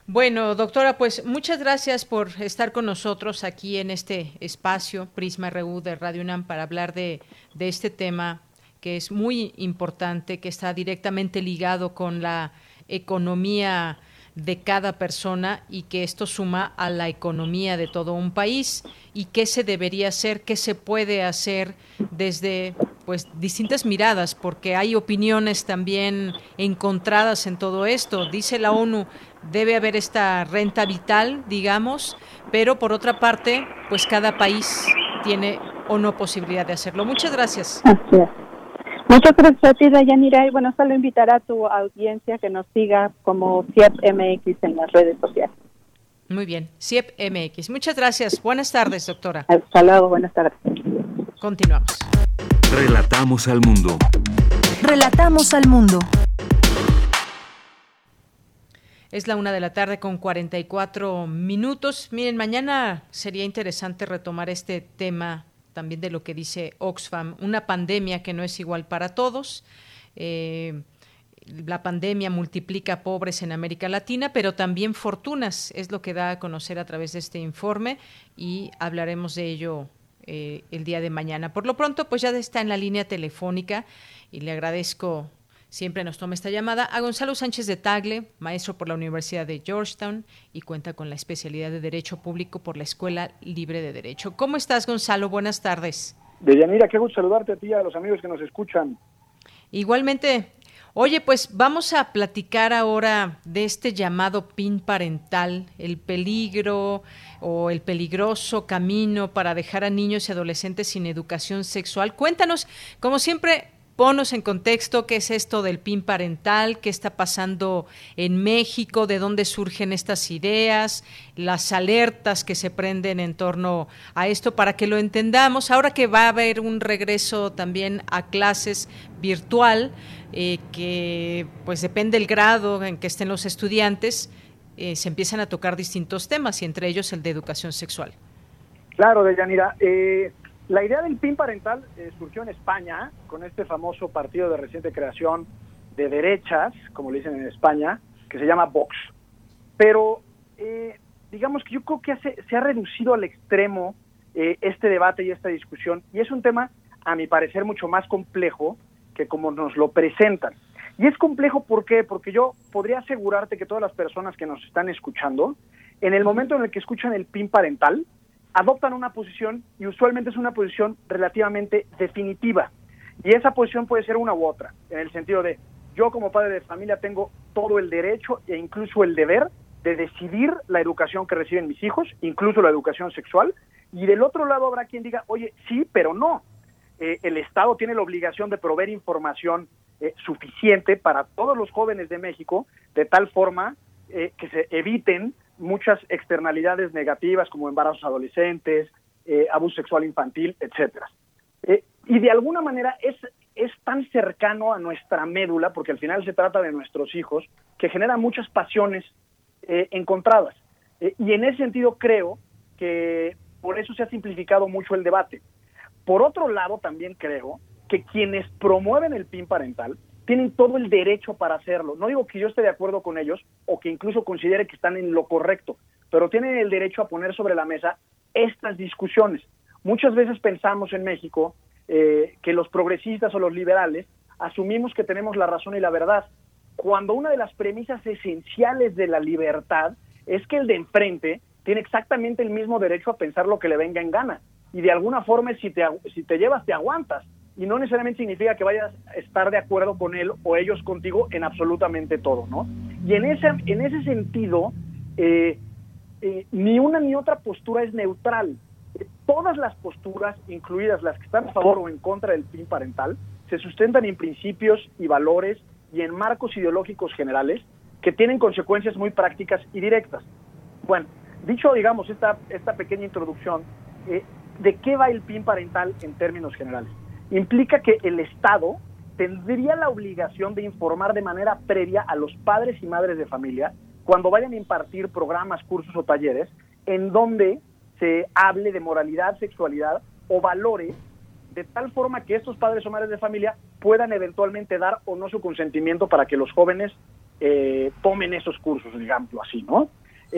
Speaker 1: Bueno, doctora, pues muchas gracias por estar con nosotros aquí en este espacio Prisma RU de Radio UNAM para hablar de, de este tema que es muy importante, que está directamente ligado con la economía de cada persona y que esto suma a la economía de todo un país y qué se debería hacer, qué se puede hacer desde pues distintas miradas porque hay opiniones también encontradas en todo esto. Dice la ONU, debe haber esta renta vital, digamos, pero por otra parte, pues cada país tiene o no posibilidad de hacerlo. Muchas gracias.
Speaker 10: Muchas gracias a ti, Dayanira. Y bueno, solo invitar a tu audiencia que nos siga como CIEP MX en las redes sociales.
Speaker 1: Muy bien, CIEP MX. Muchas gracias. Buenas tardes, doctora.
Speaker 10: Hasta luego, buenas tardes.
Speaker 1: Continuamos.
Speaker 2: Relatamos al mundo.
Speaker 3: Relatamos al mundo.
Speaker 1: Es la una de la tarde con 44 minutos. Miren, mañana sería interesante retomar este tema también de lo que dice Oxfam, una pandemia que no es igual para todos. Eh, la pandemia multiplica pobres en América Latina, pero también fortunas, es lo que da a conocer a través de este informe y hablaremos de ello eh, el día de mañana. Por lo pronto, pues ya está en la línea telefónica y le agradezco Siempre nos toma esta llamada a Gonzalo Sánchez de Tagle, maestro por la Universidad de Georgetown y cuenta con la especialidad de Derecho Público por la Escuela Libre de Derecho. ¿Cómo estás, Gonzalo? Buenas tardes.
Speaker 11: Deyanira, qué gusto saludarte a ti y a los amigos que nos escuchan.
Speaker 1: Igualmente. Oye, pues vamos a platicar ahora de este llamado PIN parental, el peligro o el peligroso camino para dejar a niños y adolescentes sin educación sexual. Cuéntanos, como siempre, Ponos en contexto qué es esto del PIN parental, qué está pasando en México, de dónde surgen estas ideas, las alertas que se prenden en torno a esto para que lo entendamos. Ahora que va a haber un regreso también a clases virtual, eh, que pues depende del grado en que estén los estudiantes, eh, se empiezan a tocar distintos temas y entre ellos el de educación sexual.
Speaker 11: Claro, Deyanira. Eh, la idea del PIN parental eh, surgió en España con este famoso partido de reciente creación de derechas, como le dicen en España, que se llama Vox. Pero eh, digamos que yo creo que se ha reducido al extremo eh, este debate y esta discusión, y es un tema, a mi parecer, mucho más complejo que como nos lo presentan. Y es complejo ¿por qué? porque yo podría asegurarte que todas las personas que nos están escuchando, en el momento en el que escuchan el PIN parental, adoptan una posición y usualmente es una posición relativamente definitiva. Y esa posición puede ser una u otra, en el sentido de yo como padre de familia tengo todo el derecho e incluso el deber de decidir la educación que reciben mis hijos, incluso la educación sexual, y del otro lado habrá quien diga, oye, sí, pero no. Eh, el Estado tiene la obligación de proveer información eh, suficiente para todos los jóvenes de México, de tal forma eh, que se eviten muchas externalidades negativas como embarazos adolescentes, eh, abuso sexual infantil, etcétera. Eh, y de alguna manera es, es tan cercano a nuestra médula, porque al final se trata de nuestros hijos, que genera muchas pasiones eh, encontradas. y en ese sentido creo que por eso se ha simplificado mucho el debate. Por otro lado, también creo que quienes promueven el PIN parental tienen todo el derecho para hacerlo. No digo que yo esté de acuerdo con ellos o que incluso considere que están en lo correcto, pero tienen el derecho a poner sobre la mesa estas discusiones. Muchas veces pensamos en México eh, que los progresistas o los liberales asumimos que tenemos la razón y la verdad, cuando una de las premisas esenciales de la libertad es que el de enfrente tiene exactamente el mismo derecho a pensar lo que le venga en gana. Y de alguna forma, si te, si te llevas, te aguantas. Y no necesariamente significa que vayas a estar de acuerdo con él o ellos contigo en absolutamente todo, ¿no? Y en ese, en ese sentido, eh, eh, ni una ni otra postura es neutral. Todas las posturas, incluidas las que están a favor o en contra del PIN parental, se sustentan en principios y valores y en marcos ideológicos generales que tienen consecuencias muy prácticas y directas. Bueno, dicho, digamos, esta, esta pequeña introducción, eh, ¿de qué va el PIN parental en términos generales? Implica que el Estado tendría la obligación de informar de manera previa a los padres y madres de familia cuando vayan a impartir programas, cursos o talleres en donde se hable de moralidad, sexualidad o valores de tal forma que estos padres o madres de familia puedan eventualmente dar o no su consentimiento para que los jóvenes eh, tomen esos cursos, digamos así, ¿no?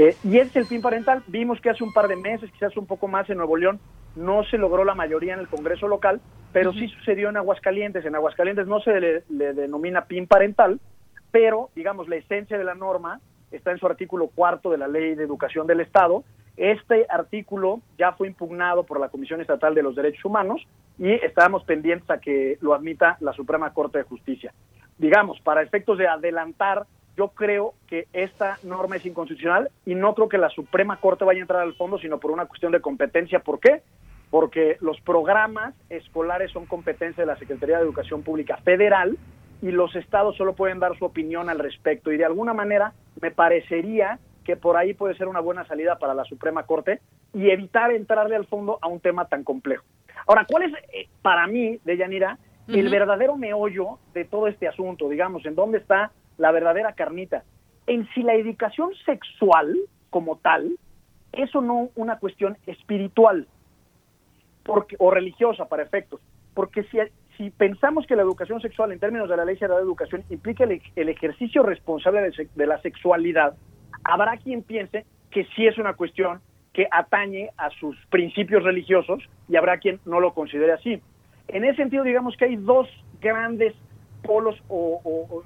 Speaker 11: Eh, y es el PIN parental. Vimos que hace un par de meses, quizás un poco más en Nuevo León, no se logró la mayoría en el Congreso local, pero sí sucedió en Aguascalientes. En Aguascalientes no se le, denomina PIN parental, pero, digamos, la esencia de la norma está en su artículo cuarto de la Ley de Educación del Estado. Este artículo ya fue impugnado por la Comisión Estatal de los Derechos Humanos y estábamos pendientes a que lo admita la Suprema Corte de Justicia. Digamos, para efectos de adelantar yo creo que esta norma es inconstitucional y no creo que la Suprema Corte vaya a entrar al fondo, sino por una cuestión de competencia. ¿Por qué? Porque los programas escolares son competencia de la Secretaría de Educación Pública Federal y los estados solo pueden dar su opinión al respecto. Y de alguna manera me parecería que por ahí puede ser una buena salida para la Suprema Corte y evitar entrarle al fondo a un tema tan complejo. Ahora, ¿cuál es eh, para mí, de Yanira, el verdadero meollo de todo este asunto? Digamos, ¿en dónde está la verdadera carnita. En si la educación sexual como tal es o no una cuestión espiritual porque, o religiosa para efectos. Porque si, si pensamos que la educación sexual en términos de la ley de educación implica el, ejercicio responsable de, la sexualidad, habrá quien piense que sí es una cuestión que atañe a sus principios religiosos y habrá quien no lo considere así. En ese sentido, digamos que hay dos grandes polos o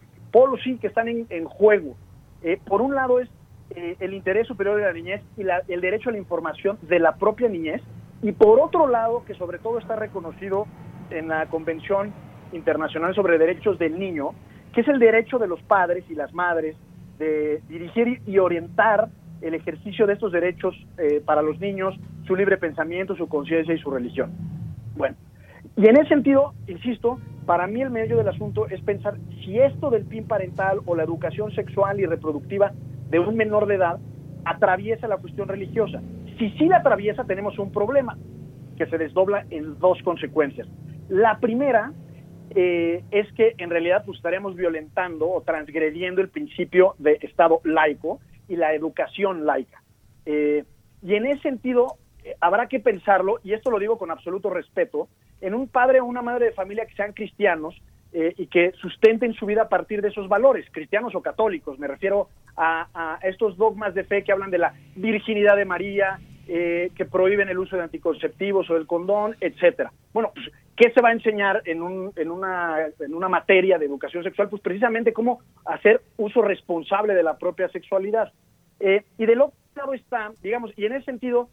Speaker 11: sí que están en, juego. Eh, por un lado es eh, el interés superior de la niñez y el derecho a la información de la propia niñez, y por otro lado, que sobre todo está reconocido en la Convención Internacional sobre Derechos del Niño, que es el derecho de los padres y las madres de dirigir y orientar el ejercicio de estos derechos eh, para los niños, su libre pensamiento, su conciencia y su religión. Bueno, y en ese sentido, insisto, para mí el medio del asunto es pensar si esto del PIN parental o la educación sexual y reproductiva de un menor de edad atraviesa la cuestión religiosa. Si sí la atraviesa, tenemos un problema que se desdobla en dos consecuencias. La primera eh, es que en realidad pues, estaríamos violentando o transgrediendo el principio de Estado laico y la educación laica. Eh, y en ese sentido, eh, habrá que pensarlo, y esto lo digo con absoluto respeto, en un padre o una madre de familia que sean cristianos eh, y que sustenten su vida a partir de esos valores, cristianos o católicos. Me refiero a, estos dogmas de fe que hablan de la virginidad de María, eh, que prohíben el uso de anticonceptivos o del condón, etcétera. Bueno, pues, ¿qué se va a enseñar en, un, en, una, en una materia de educación sexual? Pues precisamente cómo hacer uso responsable de la propia sexualidad. Eh, y del otro lado está, digamos, y en ese sentido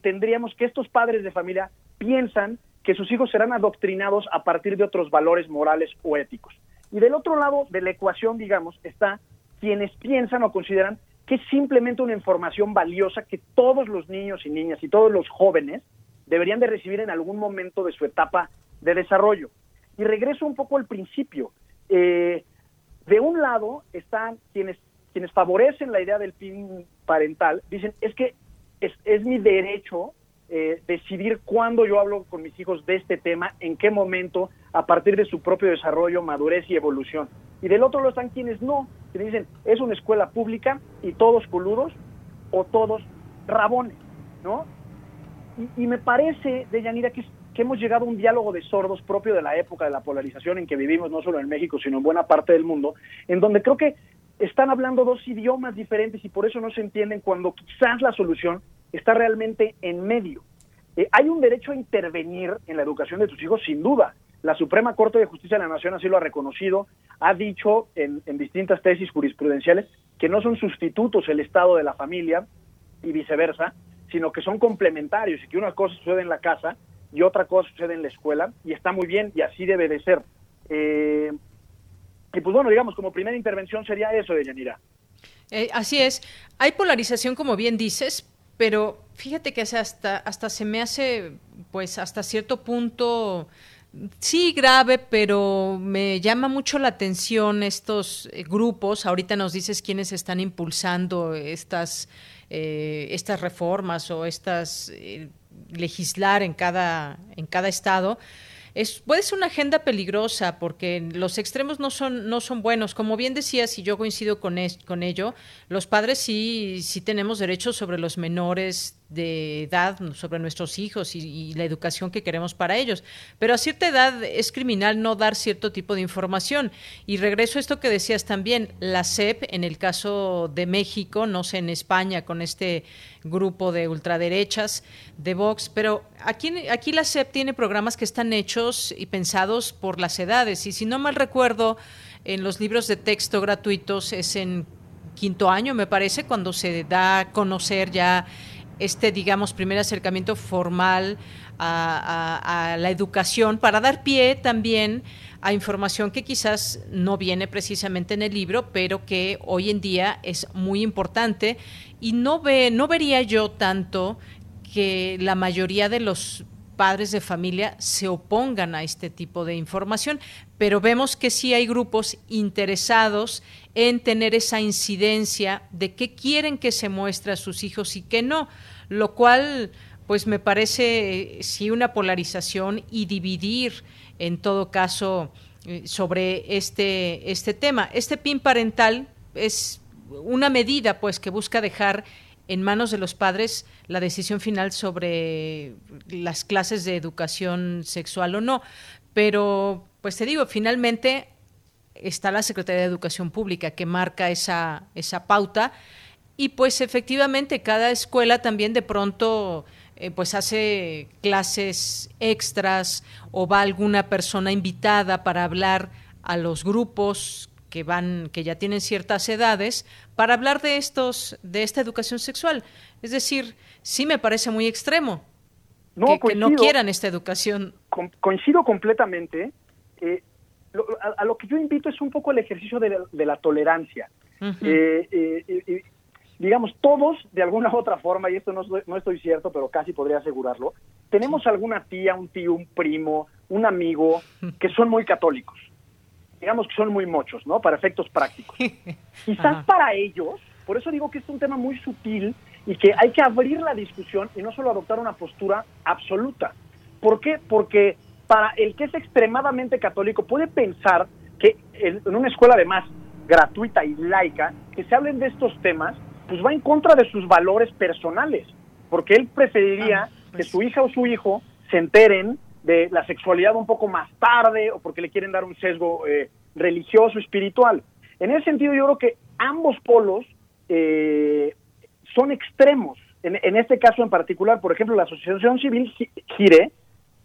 Speaker 11: tendríamos que estos padres de familia piensan que sus hijos serán adoctrinados a partir de otros valores morales o éticos. Y del otro lado de la ecuación, digamos, está quienes piensan o consideran que es simplemente una información valiosa que todos los niños y niñas y todos los jóvenes deberían de recibir en algún momento de su etapa de desarrollo. Y regreso un poco al principio. Eh, de un lado están quienes, quienes favorecen la idea del PIN parental, dicen, es que es, es mi derecho eh, decidir cuándo yo hablo con mis hijos de este tema, en qué momento, a partir de su propio desarrollo, madurez y evolución. Y del otro lado están quienes no, que dicen, es una escuela pública y todos coludos o todos rabones, ¿no? Y, me parece, Deyanira, que, que hemos llegado a un diálogo de sordos propio de la época de la polarización en que vivimos, no solo en México, sino en buena parte del mundo, en donde creo que están hablando dos idiomas diferentes y por eso no se entienden cuando quizás la solución está realmente en medio. Eh, hay un derecho a intervenir en la educación de tus hijos, sin duda. La Suprema Corte de Justicia de la Nación así lo ha reconocido, ha dicho en, distintas tesis jurisprudenciales que no son sustitutos el Estado de la familia y viceversa, sino que son complementarios y que una cosa sucede en la casa y otra cosa sucede en la escuela y está muy bien y así debe de ser. Eh, y pues bueno, digamos, como primera intervención sería eso de Yanira.
Speaker 1: Eh, así es. Hay polarización, como bien dices, pero fíjate que hasta, hasta se me hace, pues hasta cierto punto, sí grave, pero me llama mucho la atención estos eh, grupos. Ahorita nos dices quiénes están impulsando estas, eh, estas reformas o estas legislar en cada, en cada estado es, puede ser una agenda peligrosa porque los extremos no son, no son buenos. Como bien decías, y yo coincido con, con ello, los padres sí, sí tenemos derechos sobre los menores de edad sobre nuestros hijos y, la educación que queremos para ellos. Pero a cierta edad es criminal no dar cierto tipo de información. Y regreso a esto que decías también, la SEP, en el caso de México, no sé, en España, con este grupo de ultraderechas de Vox, pero aquí, aquí la SEP tiene programas que están hechos y pensados por las edades. Y si no mal recuerdo, en los libros de texto gratuitos es en quinto año, me parece, cuando se da a conocer ya este, digamos, primer acercamiento formal a, la educación para dar pie también a información que quizás no viene precisamente en el libro, pero que hoy en día es muy importante. Y no ve, no vería yo tanto que la mayoría de los padres de familia se opongan a este tipo de información, pero vemos que sí hay grupos interesados en tener esa incidencia de qué quieren que se muestre a sus hijos y qué no, lo cual pues me parece sí una polarización y dividir en todo caso eh, sobre este, este tema. Este PIN parental es una medida pues que busca dejar en manos de los padres la decisión final sobre las clases de educación sexual o no. Pero, pues te digo, finalmente está la Secretaría de Educación Pública que marca esa, esa pauta y pues efectivamente cada escuela también de pronto eh, pues hace clases extras o va alguna persona invitada para hablar a los grupos que van que ya tienen ciertas edades para hablar de estos de esta educación sexual. Es decir sí me parece muy extremo
Speaker 11: no,
Speaker 1: que, no quieran esta educación.
Speaker 11: Coincido completamente eh, a, lo que yo invito es un poco el ejercicio de la, tolerancia. Eh, eh, digamos, todos, de alguna u otra forma, y esto no, no estoy cierto, pero casi podría asegurarlo, tenemos alguna tía, un tío, un primo, un amigo que son muy católicos. Digamos que son muy mochos, ¿no? Para efectos prácticos. Quizás para ellos, por eso digo que es un tema muy sutil y que hay que abrir la discusión y no solo adoptar una postura absoluta. ¿Por qué? Porque para el que es extremadamente católico puede pensar que en una escuela además gratuita y laica, que se hablen de estos temas, pues va en contra de sus valores personales, porque él preferiría ah, que pues. su hija o su hijo se enteren de la sexualidad un poco más tarde o porque le quieren dar un sesgo eh, religioso, espiritual. En ese sentido yo creo que ambos polos eh, son extremos. En, en, este caso en particular, por ejemplo, la Asociación Civil Gire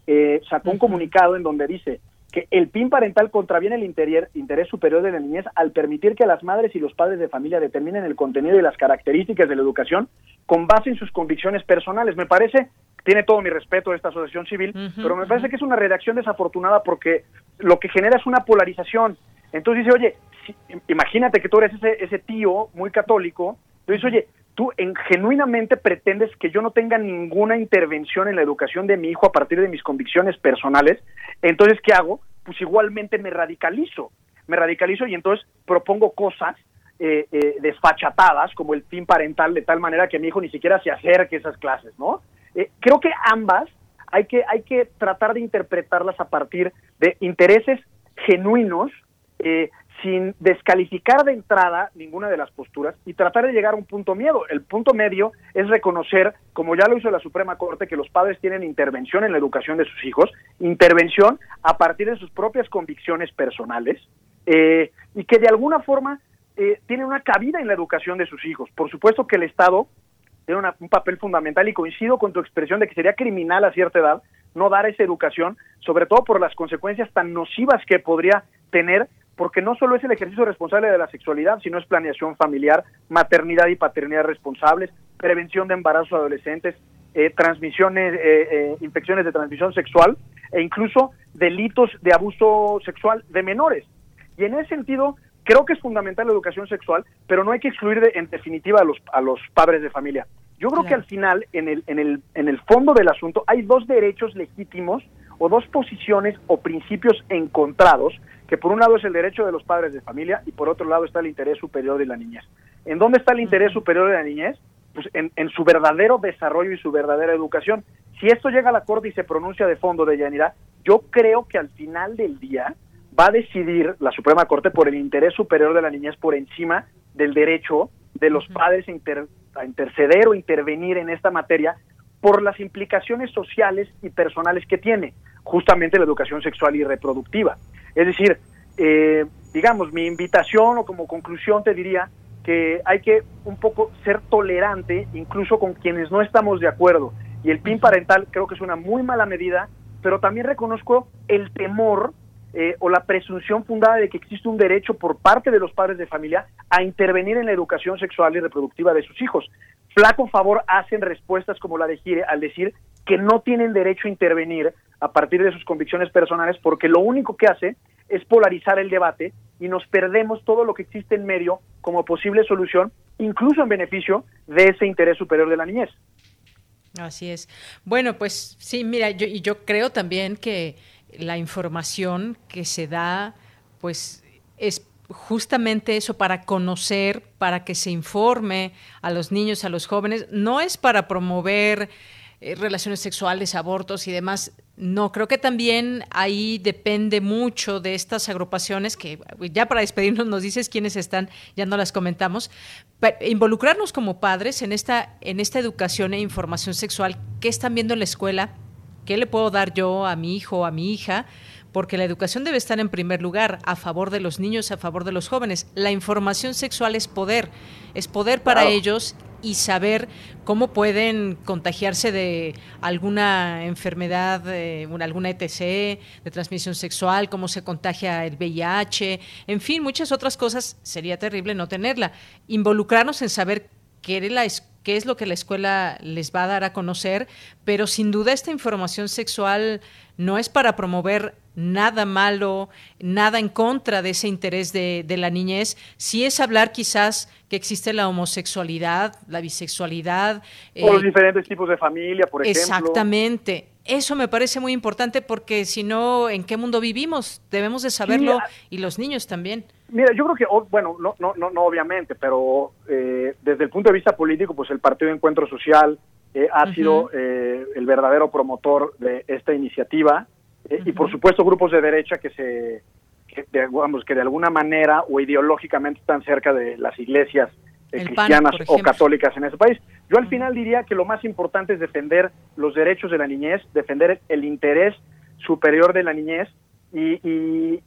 Speaker 11: eh, sacó un comunicado en donde dice que el PIN parental contraviene el interés superior de la niñez al permitir que las madres y los padres de familia determinen el contenido y las características de la educación con base en sus convicciones personales. Me parece, tiene todo mi respeto esta asociación civil, pero me parece que es una redacción desafortunada porque lo que genera es una polarización. Entonces dice, oye, imagínate que tú eres ese, ese tío muy católico, entonces, oye, tú en, genuinamente pretendes que yo no tenga ninguna intervención en la educación de mi hijo a partir de mis convicciones personales, entonces, ¿qué hago? Pues igualmente me radicalizo, me radicalizo y entonces propongo cosas eh, eh, desfachatadas, como el fin parental, de tal manera que mi hijo ni siquiera se acerque a esas clases, ¿no? Eh, creo que ambas hay que, hay que tratar de interpretarlas a partir de intereses genuinos, eh, sin descalificar de entrada ninguna de las posturas y tratar de llegar a un punto medio. El punto medio es reconocer, como ya lo hizo la Suprema Corte, que los padres tienen intervención en la educación de sus hijos, intervención a partir de sus propias convicciones personales eh, y que de alguna forma eh, tienen una cabida en la educación de sus hijos. Por supuesto que el Estado tiene un papel fundamental y coincido con tu expresión de que sería criminal a cierta edad no dar esa educación, sobre todo por las consecuencias tan nocivas que podría tener porque no solo es el ejercicio responsable de la sexualidad, sino es planeación familiar, maternidad y paternidad responsables, prevención de embarazos adolescentes, eh, transmisiones, eh, eh, infecciones de transmisión sexual e incluso delitos de abuso sexual de menores. Y en ese sentido, creo que es fundamental la educación sexual, pero no hay que excluir de, en definitiva a los, a los padres de familia. Yo creo que al final, en el, en, el, en el fondo del asunto, hay dos derechos legítimos o dos posiciones o principios encontrados, que por un lado es el derecho de los padres de familia y por otro lado está el interés superior de la niñez. ¿En dónde está el interés superior de la niñez? pues, en, su verdadero desarrollo y su verdadera educación. Si esto llega a la Corte y se pronuncia de fondo de Yanira, yo creo que al final del día va a decidir la Suprema Corte por el interés superior de la niñez por encima del derecho de los padres a, interceder o intervenir en esta materia por las implicaciones sociales y personales que tiene justamente la educación sexual y reproductiva. Es decir, eh, digamos, mi invitación o como conclusión te diría que hay que un poco ser tolerante incluso con quienes no estamos de acuerdo. Y el PIN parental creo que es una muy mala medida, pero también reconozco el temor eh, o la presunción fundada de que existe un derecho por parte de los padres de familia a intervenir en la educación sexual y reproductiva de sus hijos. Flaco favor hacen respuestas como la de Gire al decir que no tienen derecho a intervenir a partir de sus convicciones personales porque lo único que hace es polarizar el debate y nos perdemos todo lo que existe en medio como posible solución, incluso en beneficio de ese interés superior de la niñez.
Speaker 1: Así es. Bueno, pues sí, mira, yo, yo creo también que la información que se da, pues es justamente eso, para conocer, para que se informe a los niños, a los jóvenes, no es para promover eh, relaciones sexuales, abortos y demás. No, creo que también ahí depende mucho de estas agrupaciones que ya para despedirnos nos dices quiénes están, ya no las comentamos. involucrarnos como padres en esta, en esta educación e información sexual, ¿qué están viendo en la escuela? ¿Qué le puedo dar yo a mi hijo o a mi hija? porque la educación debe estar en primer lugar a favor de los niños, a favor de los jóvenes. La información sexual es poder, es poder para ellos y saber cómo pueden contagiarse de alguna enfermedad, eh, alguna ETC de transmisión sexual, cómo se contagia el VIH, en fin, muchas otras cosas. Sería terrible no tenerla. Involucrarnos en saber qué, es lo que la escuela les va a dar a conocer, pero sin duda esta información sexual no es para promover nada malo, nada en contra de ese interés de, la niñez, si es hablar quizás que existe la homosexualidad, la bisexualidad.
Speaker 11: O los eh, diferentes tipos de familia, por ejemplo.
Speaker 1: Exactamente. Eso me parece muy importante porque si no, ¿en qué mundo vivimos? Debemos de saberlo y los niños también.
Speaker 11: Mira, yo creo que, bueno, no, no, no, no obviamente, pero eh, desde el punto de vista político, pues el Partido de Encuentro Social eh, ha sido el verdadero promotor de esta iniciativa. Eh, y por supuesto grupos de derecha que se que, digamos que de alguna manera o ideológicamente están cerca de las iglesias eh, cristianas o católicas en ese país. Yo al final diría que lo más importante es defender los derechos de la niñez, defender el interés superior de la niñez y, y,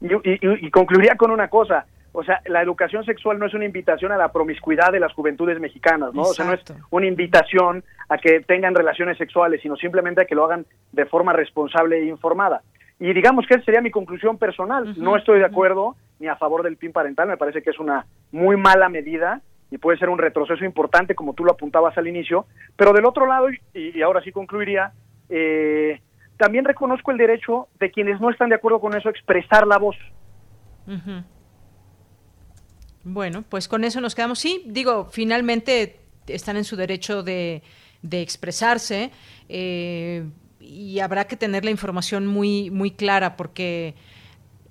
Speaker 11: y concluiría con una cosa, o sea, la educación sexual no es una invitación a la promiscuidad de las juventudes mexicanas, ¿no? O sea, no es una invitación a que tengan relaciones sexuales, sino simplemente a que lo hagan de forma responsable e informada. Y digamos que esa sería mi conclusión personal. no estoy de acuerdo ni a favor del PIN parental, me parece que es una muy mala medida y puede ser un retroceso importante, como tú lo apuntabas al inicio. Pero del otro lado, y, ahora sí concluiría, eh, también reconozco el derecho de quienes no están de acuerdo con eso a expresar la voz.
Speaker 1: Bueno, pues con eso nos quedamos. Sí, digo, finalmente están en su derecho de, expresarse eh, y habrá que tener la información muy, muy clara porque...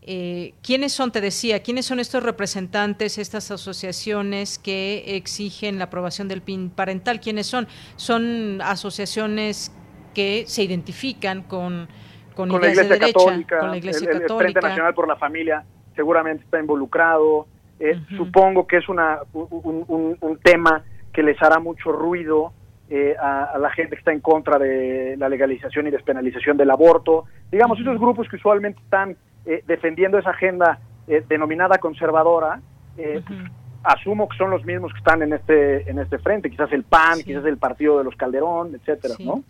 Speaker 1: Eh, ¿Quiénes son, te decía, quiénes son estos representantes, estas asociaciones que exigen la aprobación del PIN parental? ¿Quiénes son? Son asociaciones que se identifican con, con,
Speaker 11: la Iglesia Católica, con la Iglesia el, Frente Nacional por la Familia seguramente está involucrado, eh, supongo que es una, un, tema que les hará mucho ruido eh, a, la gente que está en contra de la legalización y despenalización del aborto. Digamos, esos grupos que usualmente están eh, defendiendo esa agenda denominada conservadora, asumo que son los mismos que están en este en este frente, quizás el PAN, quizás el partido de los Calderón, etcétera, ¿no?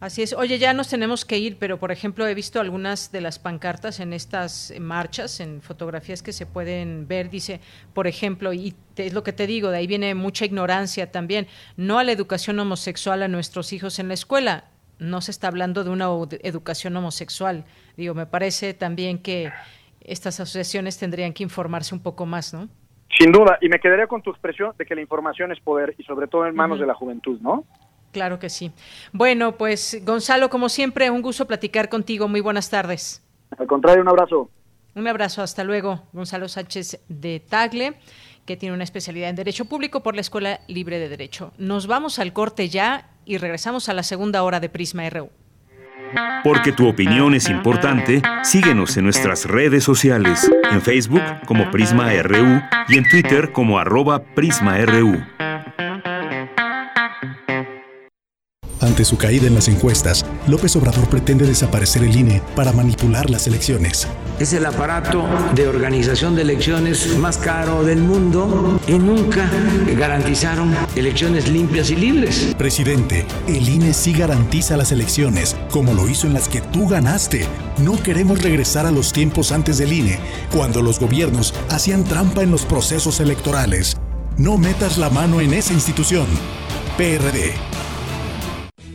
Speaker 1: Así es. Oye, ya nos tenemos que ir, pero por ejemplo he visto algunas de las pancartas en estas marchas, en fotografías que se pueden ver. Dice, por ejemplo, y es lo que te digo, de ahí viene mucha ignorancia también, no a la educación homosexual a nuestros hijos en la escuela. No se está hablando de una educación homosexual. Digo, me parece también que estas asociaciones tendrían que informarse un poco más, ¿no?
Speaker 11: Sin duda, y me quedaría con tu expresión de que la información es poder y sobre todo en manos de la juventud, ¿no?
Speaker 1: Claro que sí. Bueno, pues Gonzalo, como siempre, un gusto platicar contigo. Muy buenas tardes.
Speaker 11: Al contrario, un abrazo.
Speaker 1: Un abrazo, hasta luego. Gonzalo Sánchez de Tagle, que tiene una especialidad en Derecho Público por la Escuela Libre de Derecho. Nos vamos al corte ya y regresamos a la segunda hora de Prisma RU.
Speaker 2: Porque tu opinión es importante, síguenos en nuestras redes sociales, en Facebook como Prisma RU y en Twitter como arroba PrismaRU.
Speaker 12: Ante su caída en las encuestas, López Obrador pretende desaparecer el INE para manipular las elecciones.
Speaker 6: Es el aparato de organización de elecciones más caro del mundo y nunca garantizaron elecciones limpias y libres.
Speaker 12: Presidente, el INE sí garantiza las elecciones, como lo hizo en las que tú ganaste. No queremos regresar a los tiempos antes del INE, cuando los gobiernos hacían trampa en los procesos electorales. No metas la mano en esa institución. PRD.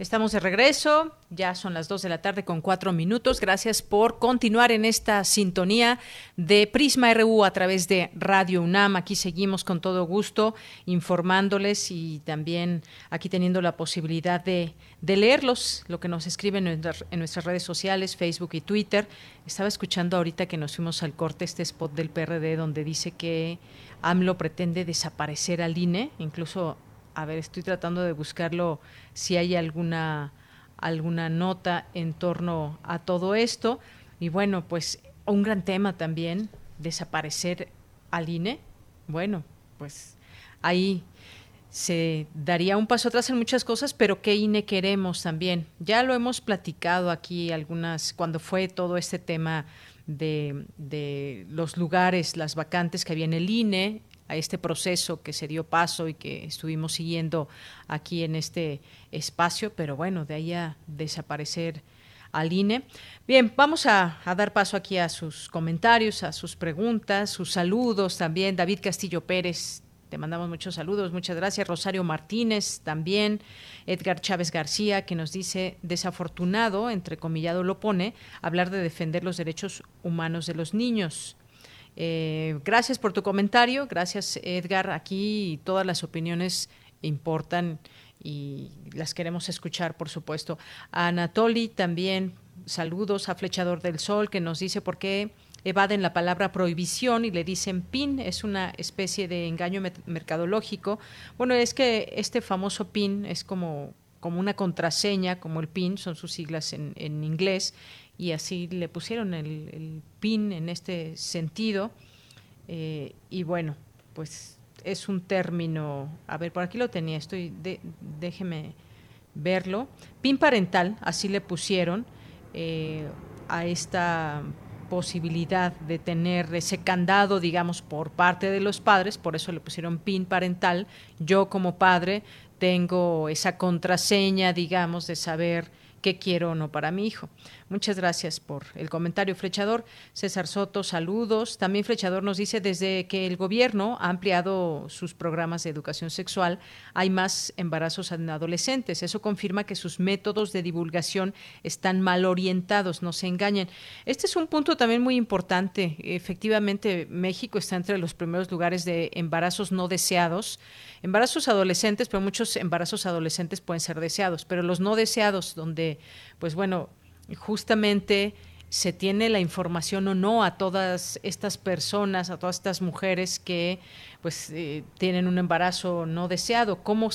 Speaker 1: Estamos de regreso, ya son las 2 de la tarde con 4 minutos. Gracias por continuar en esta sintonía de Prisma RU a través de Radio UNAM. Aquí seguimos con todo gusto informándoles y también aquí teniendo la posibilidad de, leerlos, lo que nos escriben en, en, nuestras redes sociales, Facebook y Twitter. Estaba escuchando ahorita que nos fuimos al corte este spot del PRD donde dice que AMLO pretende desaparecer al INE, incluso a ver, estoy tratando de buscarlo si hay alguna alguna nota en torno a todo esto. Y bueno, pues un gran tema también, desaparecer al INE. Bueno, pues ahí se daría un paso atrás en muchas cosas, pero ¿qué INE queremos también? Ya lo hemos platicado aquí algunas, cuando fue todo este tema de, de los lugares, las vacantes que había en el INE, a este proceso que se dio paso y que estuvimos siguiendo aquí en este espacio, pero bueno, de ahí a desaparecer al INE. Bien, vamos a, dar paso aquí a sus comentarios, a sus preguntas, sus saludos también. David Castillo Pérez, te mandamos muchos saludos, muchas gracias. Rosario Martínez también. Edgar Chávez García, que nos dice, desafortunado, entrecomillado lo pone, hablar de defender los derechos humanos de los niños. Eh, gracias por tu comentario, gracias Edgar. Aquí todas las opiniones importan y las queremos escuchar, por supuesto. A Anatoli también, saludos a Flechador del Sol, que nos dice por qué evaden la palabra prohibición y le dicen PIN, es una especie de engaño mercadológico. Bueno, es que este famoso PIN es como, como una contraseña, como el PIN, son sus siglas en, en inglés, y así le pusieron el, pin en este sentido. Eh, y bueno, pues es un término, a ver, por aquí lo tenía, estoy, déjeme verlo. Pin parental, así le pusieron eh, a esta posibilidad de tener ese candado, digamos, por parte de los padres, por eso le pusieron pin parental. Yo como padre tengo esa contraseña, digamos, de saber qué quiero o no para mi hijo. Muchas gracias por el comentario, Flechador. César Soto, saludos. También Flechador nos dice, desde que el gobierno ha ampliado sus programas de educación sexual, hay más embarazos en adolescentes. Eso confirma que sus métodos de divulgación están mal orientados, no se engañen. Este es un punto también muy importante. Efectivamente, México está entre los primeros lugares de embarazos no deseados embarazos adolescentes, pero muchos embarazos adolescentes pueden ser deseados, pero los no deseados, donde, pues bueno, justamente se tiene la información o no a todas estas personas, a todas estas mujeres que pues eh, tienen un embarazo no deseado, cómo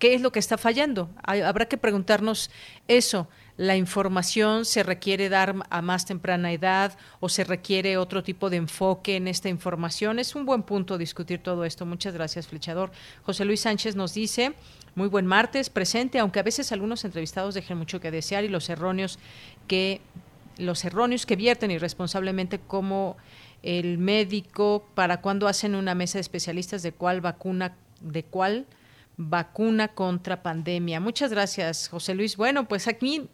Speaker 1: qué es lo que está fallando. habrá que preguntarnos eso. La información se requiere dar a más temprana edad o se requiere otro tipo de enfoque en esta información. Es un buen punto discutir todo esto. Muchas gracias, flechador. José Luis Sánchez nos dice, muy buen martes, presente, aunque a veces algunos entrevistados dejen mucho que desear y los erróneos que los erróneos que vierten irresponsablemente como el médico para cuando hacen una mesa de especialistas de cuál vacuna, de cuál vacuna contra pandemia. Muchas gracias, José Luis. Bueno, pues aquí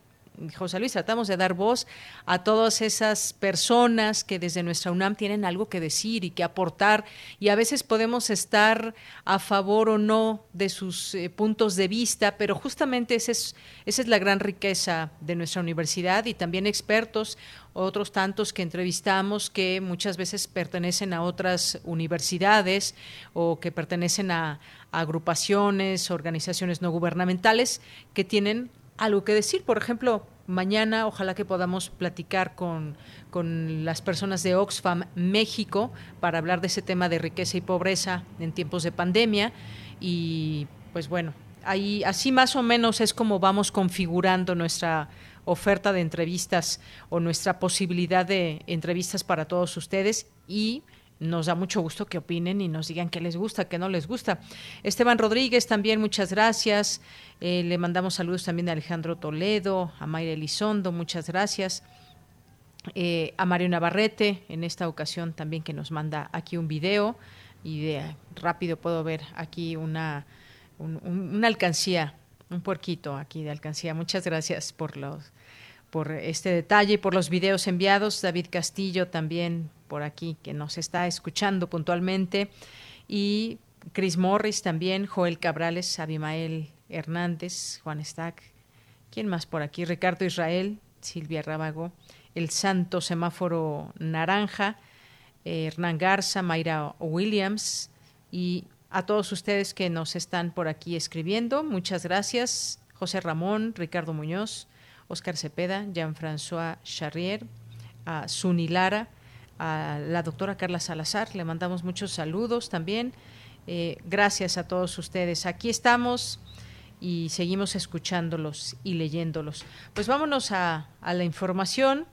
Speaker 1: José Luis, tratamos de dar voz a todas esas personas que desde nuestra UNAM tienen algo que decir y que aportar y a veces podemos estar a favor o no de sus eh, puntos de vista, pero justamente esa es, esa es la gran riqueza de nuestra universidad y también expertos, otros tantos que entrevistamos que muchas veces pertenecen a otras universidades o que pertenecen a agrupaciones, organizaciones no gubernamentales que tienen algo que decir. Por ejemplo, mañana ojalá que podamos platicar con, con, las personas de Oxfam México para hablar de ese tema de riqueza y pobreza en tiempos de pandemia. Y pues bueno, ahí así más o menos es como vamos configurando nuestra oferta de entrevistas o nuestra posibilidad de entrevistas para todos ustedes y nos da mucho gusto que opinen y nos digan qué les gusta, qué no les gusta. Esteban Rodríguez también, muchas gracias. Eh, le mandamos saludos también a Alejandro Toledo, a Mayra Elizondo, muchas gracias. Eh, a Mario Navarrete, en esta ocasión también que nos manda aquí un video y de rápido puedo ver aquí una, una alcancía, un puerquito aquí de alcancía. Muchas gracias por los por este detalle y por los videos enviados. David Castillo también por aquí que nos está escuchando puntualmente. Y Chris Morris también, Joel Cabrales, Abimael Hernández, Juan Stack. ¿Quién más por aquí? Ricardo Israel, Silvia Rábago, El Santo Semáforo Naranja, eh, Hernán Garza, Mayra Williams y a todos ustedes que nos están por aquí escribiendo. Muchas gracias. José Ramón, Ricardo Muñoz, Oscar Cepeda, Jean-François Charrier, a Lara, a la doctora Carla Salazar. Le mandamos muchos saludos también. Eh, gracias a todos ustedes. Aquí estamos y seguimos escuchándolos y leyéndolos. Pues vámonos a, a la información,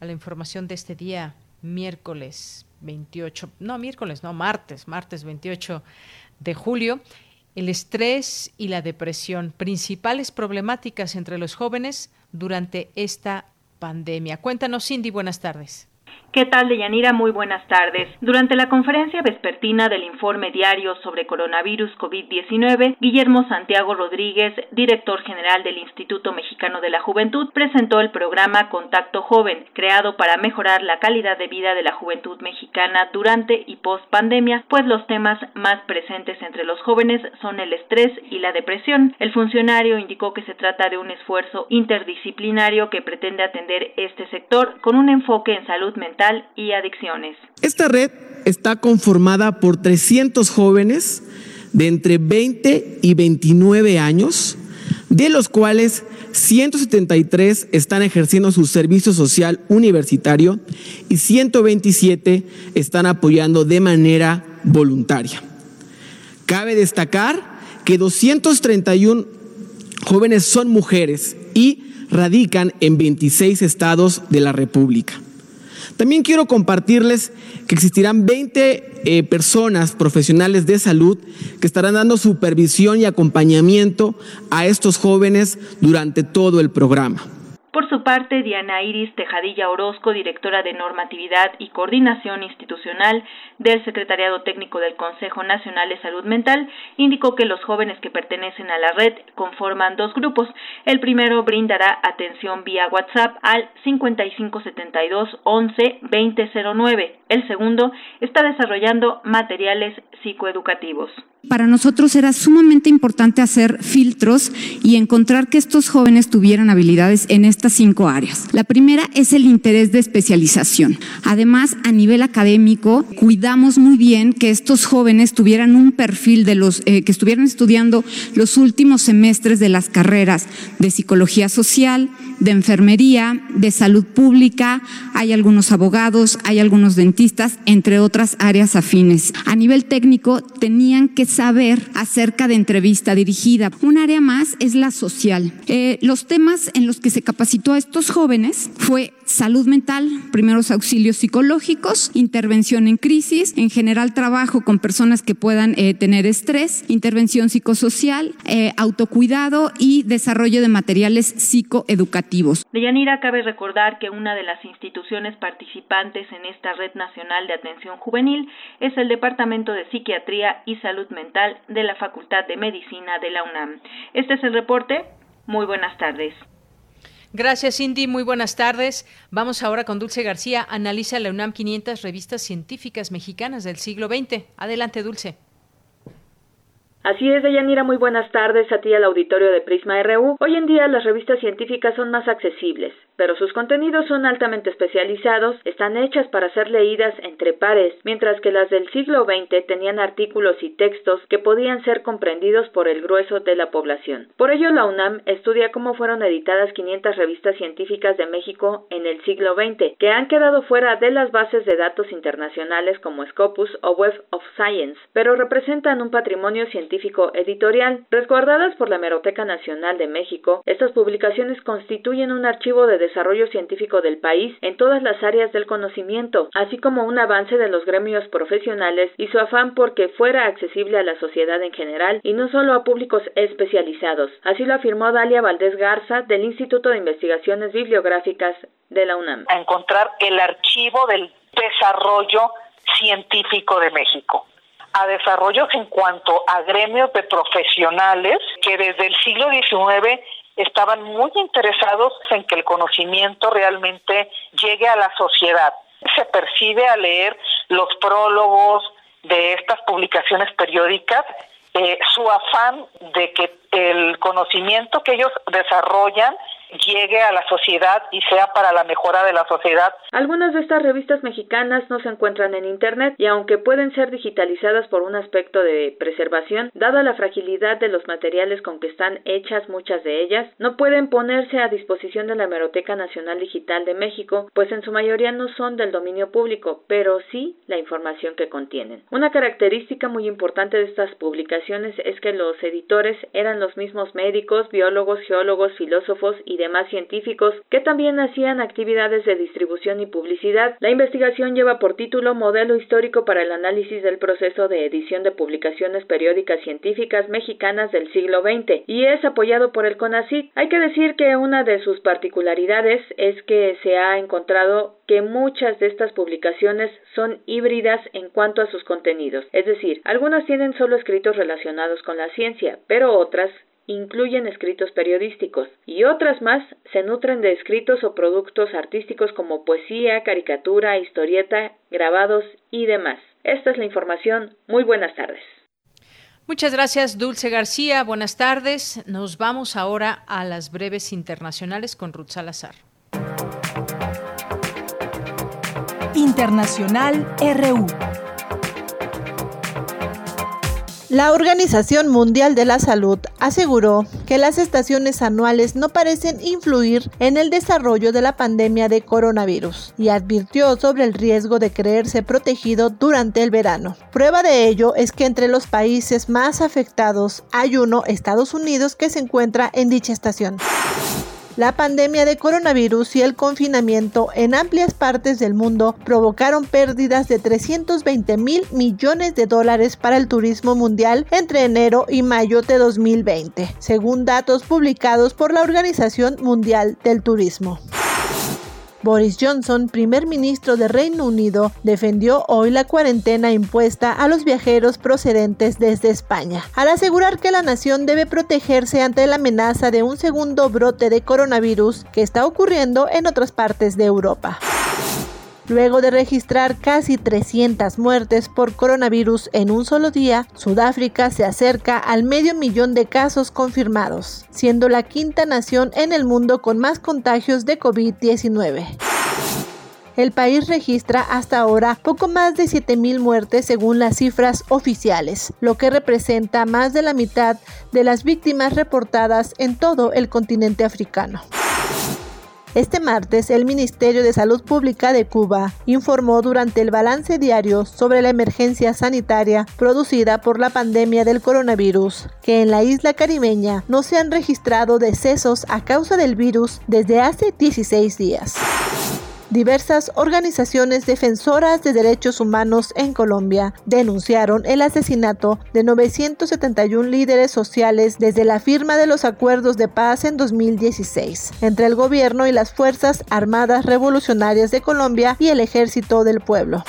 Speaker 1: a la información de este día, miércoles 28, no, miércoles, no, martes, martes 28 de julio. El estrés y la depresión, principales problemáticas entre los jóvenes durante esta pandemia. Cuéntanos, Cindy, buenas tardes.
Speaker 13: ¿Qué tal, Deyanira? Muy buenas tardes. Durante la conferencia vespertina del informe diario sobre coronavirus COVID-19, Guillermo Santiago Rodríguez, director general del Instituto Mexicano de la Juventud, presentó el programa Contacto Joven, creado para mejorar la calidad de vida de la juventud mexicana durante y post pandemia, pues los temas más presentes entre los jóvenes son el estrés y la depresión. El funcionario indicó que se trata de un esfuerzo interdisciplinario que pretende atender este sector con un enfoque en salud mental y adicciones.
Speaker 14: Esta red está conformada por 300 jóvenes de entre 20 y 29 años, de los cuales 173 están ejerciendo su servicio social universitario y 127 están apoyando de manera voluntaria. Cabe destacar que 231 jóvenes son mujeres y radican en 26 estados de la República. También quiero compartirles que existirán 20 eh, personas profesionales de salud que estarán dando supervisión y acompañamiento a estos jóvenes durante todo el programa.
Speaker 13: Por su parte, Diana Iris Tejadilla Orozco, directora de Normatividad y Coordinación Institucional del Secretariado Técnico del Consejo Nacional de Salud Mental, indicó que los jóvenes que pertenecen a la red conforman dos grupos. El primero brindará atención vía WhatsApp al 5572 11 2009. El segundo está desarrollando materiales psicoeducativos.
Speaker 15: Para nosotros era sumamente importante hacer filtros y encontrar que estos jóvenes tuvieran habilidades en cinco áreas. La primera es el interés de especialización. Además, a nivel académico, cuidamos muy bien que estos jóvenes tuvieran un perfil de los eh, que estuvieran estudiando los últimos semestres de las carreras de psicología social, de enfermería, de salud pública, hay algunos abogados, hay algunos dentistas, entre otras áreas afines. A nivel técnico, tenían que saber acerca de entrevista dirigida. Un área más es la social. Eh, los temas en los que se capacitó a estos jóvenes fue salud mental, primeros auxilios psicológicos, intervención en crisis, en general trabajo con personas que puedan eh, tener estrés, intervención psicosocial, eh, autocuidado y desarrollo de materiales psicoeducativos.
Speaker 13: Deyanira, cabe recordar que una de las instituciones participantes en esta Red Nacional de Atención Juvenil es el Departamento de Psiquiatría y Salud Mental de la Facultad de Medicina de la UNAM. Este es el reporte. Muy buenas tardes.
Speaker 1: Gracias, Cindy. Muy buenas tardes. Vamos ahora con Dulce García. Analiza la UNAM 500 revistas científicas mexicanas del siglo XX. Adelante, Dulce.
Speaker 16: Así es, Deyanira, muy buenas tardes a ti al auditorio de Prisma RU. Hoy en día las revistas científicas son más accesibles, pero sus contenidos son altamente especializados, están hechas para ser leídas entre pares, mientras que las del siglo XX tenían artículos y textos que podían ser comprendidos por el grueso de la población. Por ello, la UNAM estudia cómo fueron editadas 500 revistas científicas de México en el siglo XX, que han quedado fuera de las bases de datos internacionales como Scopus o Web of Science, pero representan un patrimonio científico editorial. Resguardadas por la Hemeroteca Nacional de México, estas publicaciones constituyen un archivo de desarrollo científico del país en todas las áreas del conocimiento, así como un avance de los gremios profesionales y su afán porque fuera accesible a la sociedad en general y no solo a públicos especializados. Así lo afirmó Dalia Valdés Garza del Instituto de Investigaciones Bibliográficas de la UNAM.
Speaker 17: A encontrar el archivo del desarrollo científico de México a desarrollos en cuanto a gremios de profesionales que desde el siglo XIX estaban muy interesados en que el conocimiento realmente llegue a la sociedad. Se percibe al leer los prólogos de estas publicaciones periódicas eh, su afán de que el conocimiento que ellos desarrollan llegue a la sociedad y sea para la mejora de la sociedad.
Speaker 16: Algunas de estas revistas mexicanas no se encuentran en Internet y aunque pueden ser digitalizadas por un aspecto de preservación, dada la fragilidad de los materiales con que están hechas muchas de ellas, no pueden ponerse a disposición de la Hemeroteca Nacional Digital de México, pues en su mayoría no son del dominio público, pero sí la información que contienen. Una característica muy importante de estas publicaciones es que los editores eran los mismos médicos, biólogos, geólogos, filósofos y demás científicos que también hacían actividades de distribución y publicidad. La investigación lleva por título Modelo histórico para el análisis del proceso de edición de publicaciones periódicas científicas mexicanas del siglo XX y es apoyado por el CONACYT. Hay que decir que una de sus particularidades es que se ha encontrado que muchas de estas publicaciones son híbridas en cuanto a sus contenidos, es decir, algunas tienen solo escritos relacionados con la ciencia, pero otras incluyen escritos periodísticos y otras más se nutren de escritos o productos artísticos como poesía, caricatura, historieta, grabados y demás. Esta es la información. Muy buenas tardes.
Speaker 1: Muchas gracias, Dulce García. Buenas tardes. Nos vamos ahora a las breves internacionales con Ruth Salazar.
Speaker 3: Internacional RU.
Speaker 18: La Organización Mundial de la Salud aseguró que las estaciones anuales no parecen influir en el desarrollo de la pandemia de coronavirus y advirtió sobre el riesgo de creerse protegido durante el verano. Prueba de ello es que entre los países más afectados hay uno, Estados Unidos, que se encuentra en dicha estación. La pandemia de coronavirus y el confinamiento en amplias partes del mundo provocaron pérdidas de 320 mil millones de dólares para el turismo mundial entre enero y mayo de 2020, según datos publicados por la Organización Mundial del Turismo. Boris Johnson, primer ministro de Reino Unido, defendió hoy la cuarentena impuesta a los viajeros procedentes desde España, al asegurar que la nación debe protegerse ante la amenaza de un segundo brote de coronavirus que está ocurriendo en otras partes de Europa. Luego de registrar casi 300 muertes por coronavirus en un solo día, Sudáfrica se acerca al medio millón de casos confirmados, siendo la quinta nación en el mundo con más contagios de COVID-19. El país registra hasta ahora poco más de 7.000 muertes según las cifras oficiales, lo que representa más de la mitad de las víctimas reportadas en todo el continente africano. Este martes, el Ministerio de Salud Pública de Cuba informó durante el balance diario sobre la emergencia sanitaria producida por la pandemia del coronavirus que en la isla caribeña no se han registrado decesos a causa del virus desde hace 16 días. Diversas organizaciones defensoras de derechos humanos en Colombia denunciaron el asesinato de 971 líderes sociales desde la firma de los acuerdos de paz en 2016 entre el gobierno y las Fuerzas Armadas Revolucionarias de Colombia y el Ejército del Pueblo.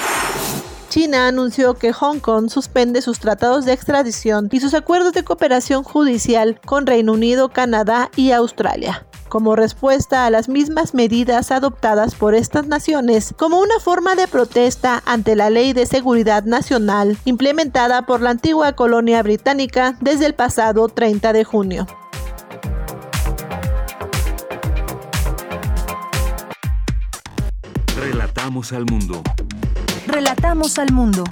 Speaker 18: China anunció que Hong Kong suspende sus tratados de extradición y sus acuerdos de cooperación judicial con Reino Unido, Canadá y Australia como respuesta a las mismas medidas adoptadas por estas naciones como una forma de protesta ante la Ley de Seguridad Nacional implementada por la antigua colonia británica desde el pasado 30 de junio.
Speaker 2: Relatamos al mundo.
Speaker 3: Relatamos al mundo.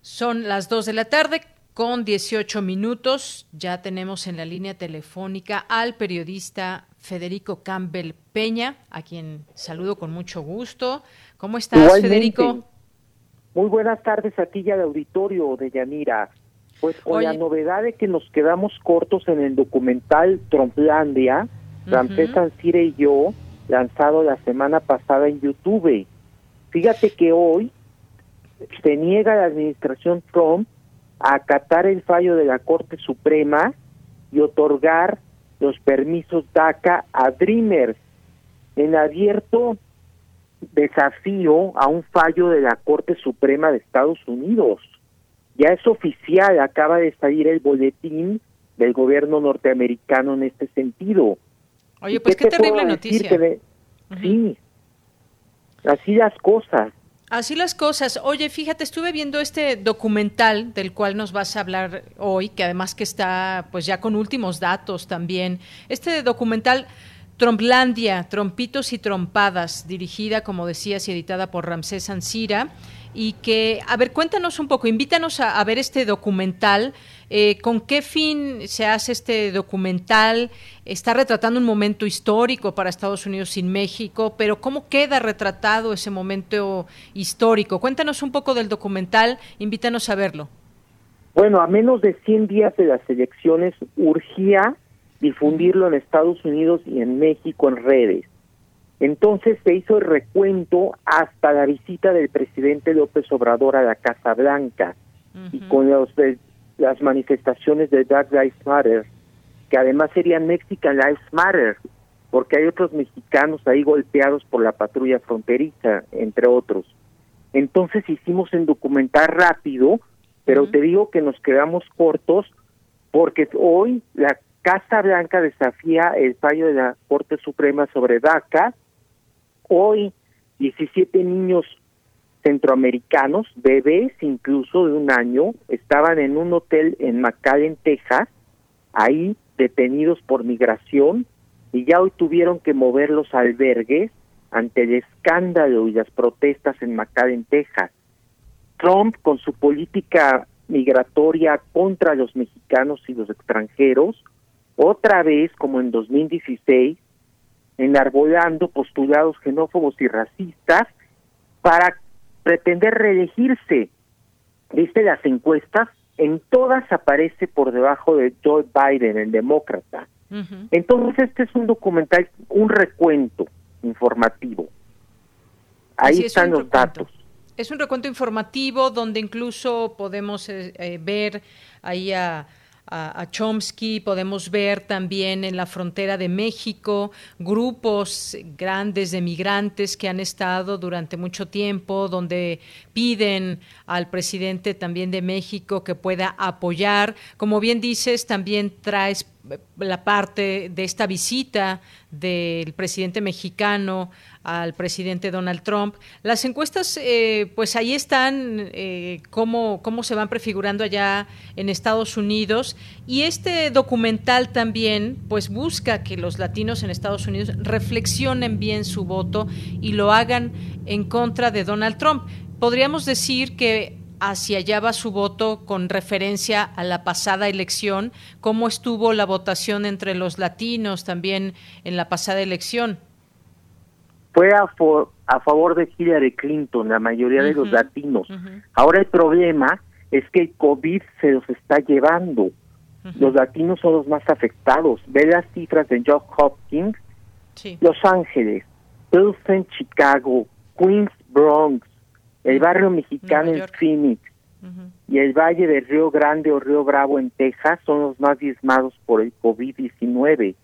Speaker 1: Son las 2 de la tarde con 18 minutos. Ya tenemos en la línea telefónica al periodista Federico Campbell Peña, a quien saludo con mucho gusto. ¿Cómo estás, Federico?
Speaker 19: Muy buenas tardes a ti y al auditorio de Yanira. Pues con la novedad de que nos quedamos cortos en el documental Tromplandia, Ramsés Sansire y yo, lanzado la semana pasada en YouTube. Fíjate que hoy se niega la administración Trump acatar el fallo de la Corte Suprema y otorgar los permisos DACA a Dreamers en abierto desafío a un fallo de la Corte Suprema de Estados Unidos. Ya es oficial, acaba de salir el boletín del gobierno norteamericano en este sentido.
Speaker 1: Oye, pues qué, terrible noticia.
Speaker 19: Sí, así las cosas.
Speaker 1: Así las cosas. Oye, fíjate, estuve viendo este documental del cual nos vas a hablar hoy, que además que está pues ya con últimos datos también. Este documental Tromplandia, Trompitos y Trompadas, dirigida, como decías, y editada por Ramsés Ansira y que, a ver, cuéntanos un poco, invítanos a, ver este documental. Eh, ¿Con qué fin se hace este documental? Está retratando un momento histórico para Estados Unidos sin México, pero ¿cómo queda retratado ese momento histórico? Cuéntanos un poco del documental, invítanos a verlo.
Speaker 19: Bueno, a menos de 100 días de las elecciones urgía difundirlo en Estados Unidos y en México en redes. Entonces se hizo el recuento hasta la visita del presidente López Obrador a la Casa Blanca y con los, las manifestaciones de Black Lives Matter, que además serían Mexican Lives Matter, porque hay otros mexicanos ahí golpeados por la patrulla fronteriza, entre otros. Entonces hicimos en documentar rápido, pero te digo que nos quedamos cortos porque hoy la Casa Blanca desafía el fallo de la Corte Suprema sobre DACA Hoy, 17 niños centroamericanos, bebés incluso de un año, estaban en un hotel en McAllen, Texas, ahí detenidos por migración, y ya hoy tuvieron que mover los albergues ante el escándalo y las protestas en McAllen, Texas. Trump, con su política migratoria contra los mexicanos y los extranjeros, otra vez, como en 2016, enarbolando postulados xenófobos y racistas para pretender reelegirse. ¿Viste las encuestas? En todas aparece por debajo de Joe Biden, el demócrata. Entonces este es un documental, un recuento informativo. Ahí están los datos.
Speaker 1: Es un recuento informativo donde incluso podemos eh, eh, ver ahí a a, Chomsky, podemos ver también en la frontera de México grupos grandes de migrantes que han estado durante mucho tiempo, donde piden al presidente también de México que pueda apoyar. Como bien dices, también traes la parte de esta visita del presidente mexicano al presidente Donald Trump. Las encuestas, eh, pues ahí están, eh, cómo, cómo se van prefigurando allá en Estados Unidos. Y este documental también, pues busca que los latinos en Estados Unidos reflexionen bien su voto y lo hagan en contra de Donald Trump. Podríamos decir que hacia allá va su voto con referencia a la pasada elección. ¿Cómo estuvo la votación entre los latinos también en la pasada elección?
Speaker 19: Fue a, a favor de Hillary Clinton, la mayoría de los latinos. Ahora el problema es que el COVID se los está llevando. Los latinos son los más afectados. Ve las cifras de John Hopkins, Los Ángeles, Pilsen, Chicago, Queens, Bronx, el barrio mexicano en Phoenix y el valle de Río Grande o Río Bravo en Texas son los más diezmados por el COVID-19.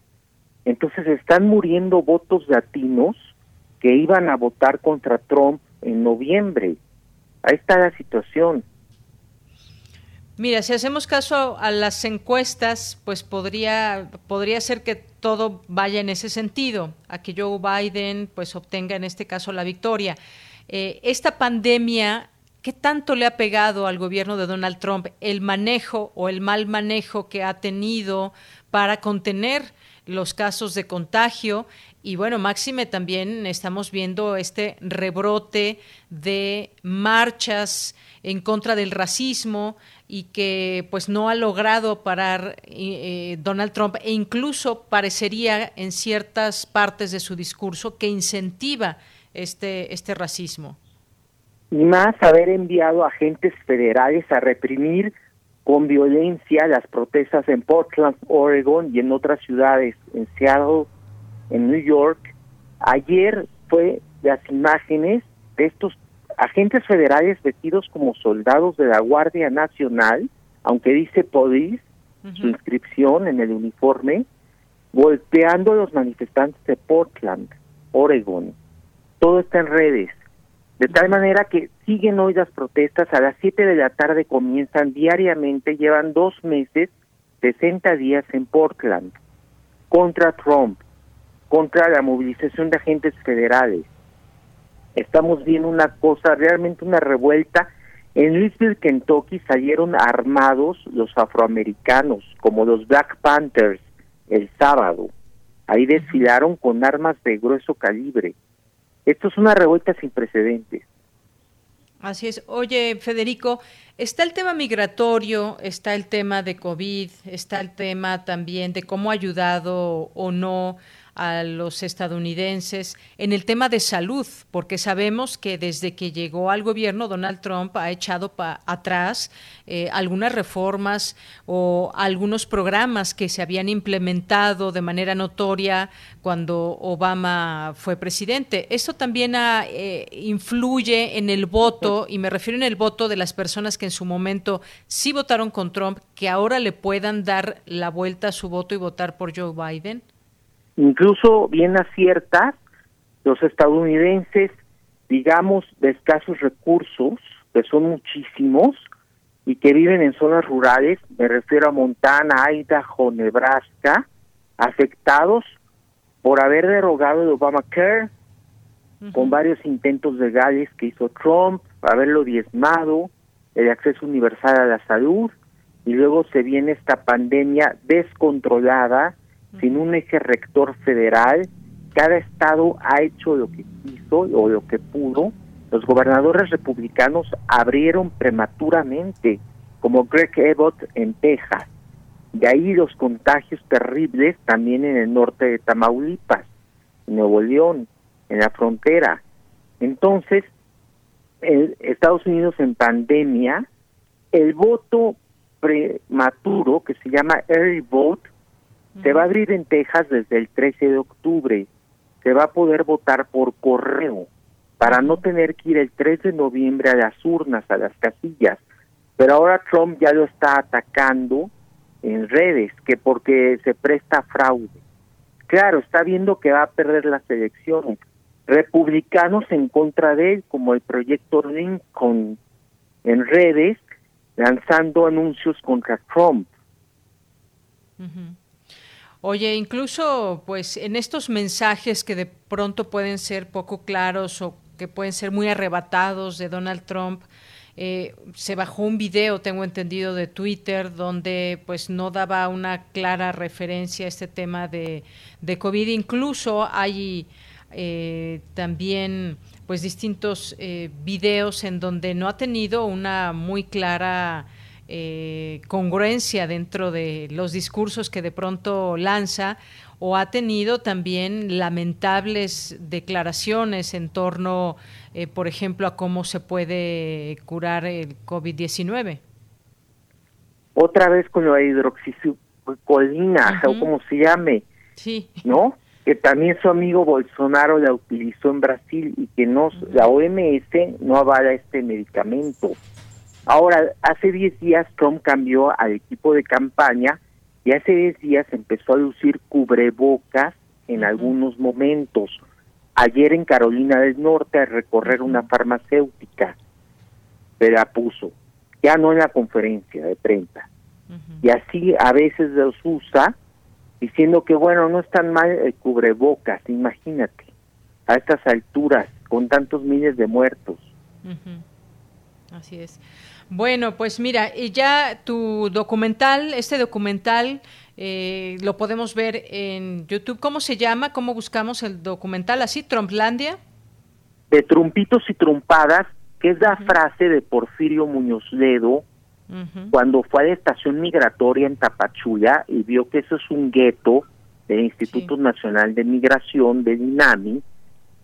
Speaker 19: Entonces están muriendo votos latinos que iban a votar contra Trump en noviembre. Ahí está la situación.
Speaker 1: Mira, si hacemos caso a las encuestas, pues podría, podría ser que todo vaya en ese sentido, a que Joe Biden pues obtenga en este caso la victoria. Eh, esta pandemia, ¿qué tanto le ha pegado al gobierno de Donald Trump el manejo o el mal manejo que ha tenido para contener los casos de contagio? Y bueno, máxime también estamos viendo este rebrote de marchas en contra del racismo y que pues no ha logrado parar eh, Donald Trump e incluso parecería en ciertas partes de su discurso que incentiva este, este racismo.
Speaker 19: Y más haber enviado agentes federales a reprimir con violencia las protestas en Portland, Oregon y en otras ciudades, en Seattle, en New York. Ayer fue las imágenes de estos agentes federales vestidos como soldados de la Guardia Nacional, aunque dice police, su inscripción en el uniforme, golpeando a los manifestantes de Portland, Oregon todo está en redes. De tal manera que siguen hoy las protestas, a las 7 de la tarde comienzan diariamente, llevan dos meses, 60 días en Portland, contra Trump, contra la movilización de agentes federales. Estamos viendo una cosa, realmente una revuelta. En Louisville, Kentucky, salieron armados los afroamericanos, como los Black Panthers, el sábado. Ahí desfilaron con armas de grueso calibre. Esto es una revuelta sin precedentes.
Speaker 1: Así es. Oye, Federico, está el tema migratorio, está el tema de COVID, está el tema también de cómo ha ayudado o no a los estadounidenses en el tema de salud, porque sabemos que desde que llegó al gobierno Donald Trump ha echado atrás eh, algunas reformas o algunos programas que se habían implementado de manera notoria cuando Obama fue presidente. Esto también eh, influye en el voto, y me refiero en el voto de las personas que en su momento sí votaron con Trump, que ahora le puedan dar la vuelta a su voto y votar por Joe Biden
Speaker 19: incluso bien aciertas, los estadounidenses, digamos, de escasos recursos, que son muchísimos, y que viven en zonas rurales, me refiero a Montana, Idaho, Nebraska, afectados por haber derogado el Obamacare, con varios intentos legales que hizo Trump, haberlo diezmado, el acceso universal a la salud, y luego se viene esta pandemia descontrolada sin un eje rector federal, cada estado ha hecho lo que quiso o lo que pudo. Los gobernadores republicanos abrieron prematuramente, como Greg Abbott en Texas. De ahí los contagios terribles también en el norte de Tamaulipas, en Nuevo León, en la frontera. Entonces, el Estados Unidos en pandemia, el voto prematuro, que se llama early vote, se va a abrir en Texas desde el 13 de octubre. Se va a poder votar por correo para no tener que ir el 3 de noviembre a las urnas, a las casillas. Pero ahora Trump ya lo está atacando en redes, que porque se presta fraude. Claro, está viendo que va a perder las elecciones. Republicanos en contra de él, como el proyecto Lincoln en redes, lanzando anuncios contra Trump.
Speaker 1: Oye, incluso pues en estos mensajes que de pronto pueden ser poco claros o que pueden ser muy arrebatados de Donald Trump, eh, se bajó un video, tengo entendido, de Twitter donde pues no daba una clara referencia a este tema de, de COVID. Incluso hay eh, también pues distintos eh, videos en donde no ha tenido una muy clara eh, congruencia dentro de los discursos que de pronto lanza o ha tenido también lamentables declaraciones en torno, eh, por ejemplo, a cómo se puede curar el COVID-19.
Speaker 19: Otra vez con la hidroxicolina, o como se llame,
Speaker 1: sí.
Speaker 19: ¿no? Que también su amigo Bolsonaro la utilizó en Brasil y que no, la OMS no avala este medicamento. Ahora, hace 10 días Trump cambió al equipo de campaña y hace 10 días empezó a lucir cubrebocas en algunos momentos. Ayer en Carolina del Norte a recorrer una farmacéutica, se la puso, ya no en la conferencia de prensa. Y así a veces los usa diciendo que bueno, no es tan mal el cubrebocas, imagínate, a estas alturas, con tantos miles de muertos.
Speaker 1: Así es. Bueno, pues mira, ya tu documental, este documental eh, lo podemos ver en YouTube. ¿Cómo se llama? ¿Cómo buscamos el documental? ¿Así? ¿Trumplandia?
Speaker 19: De trumpitos y trumpadas, que es la frase de Porfirio Muñoz Ledo cuando fue a la estación migratoria en Tapachula y vio que eso es un gueto del Instituto Nacional de Migración, de INAMI,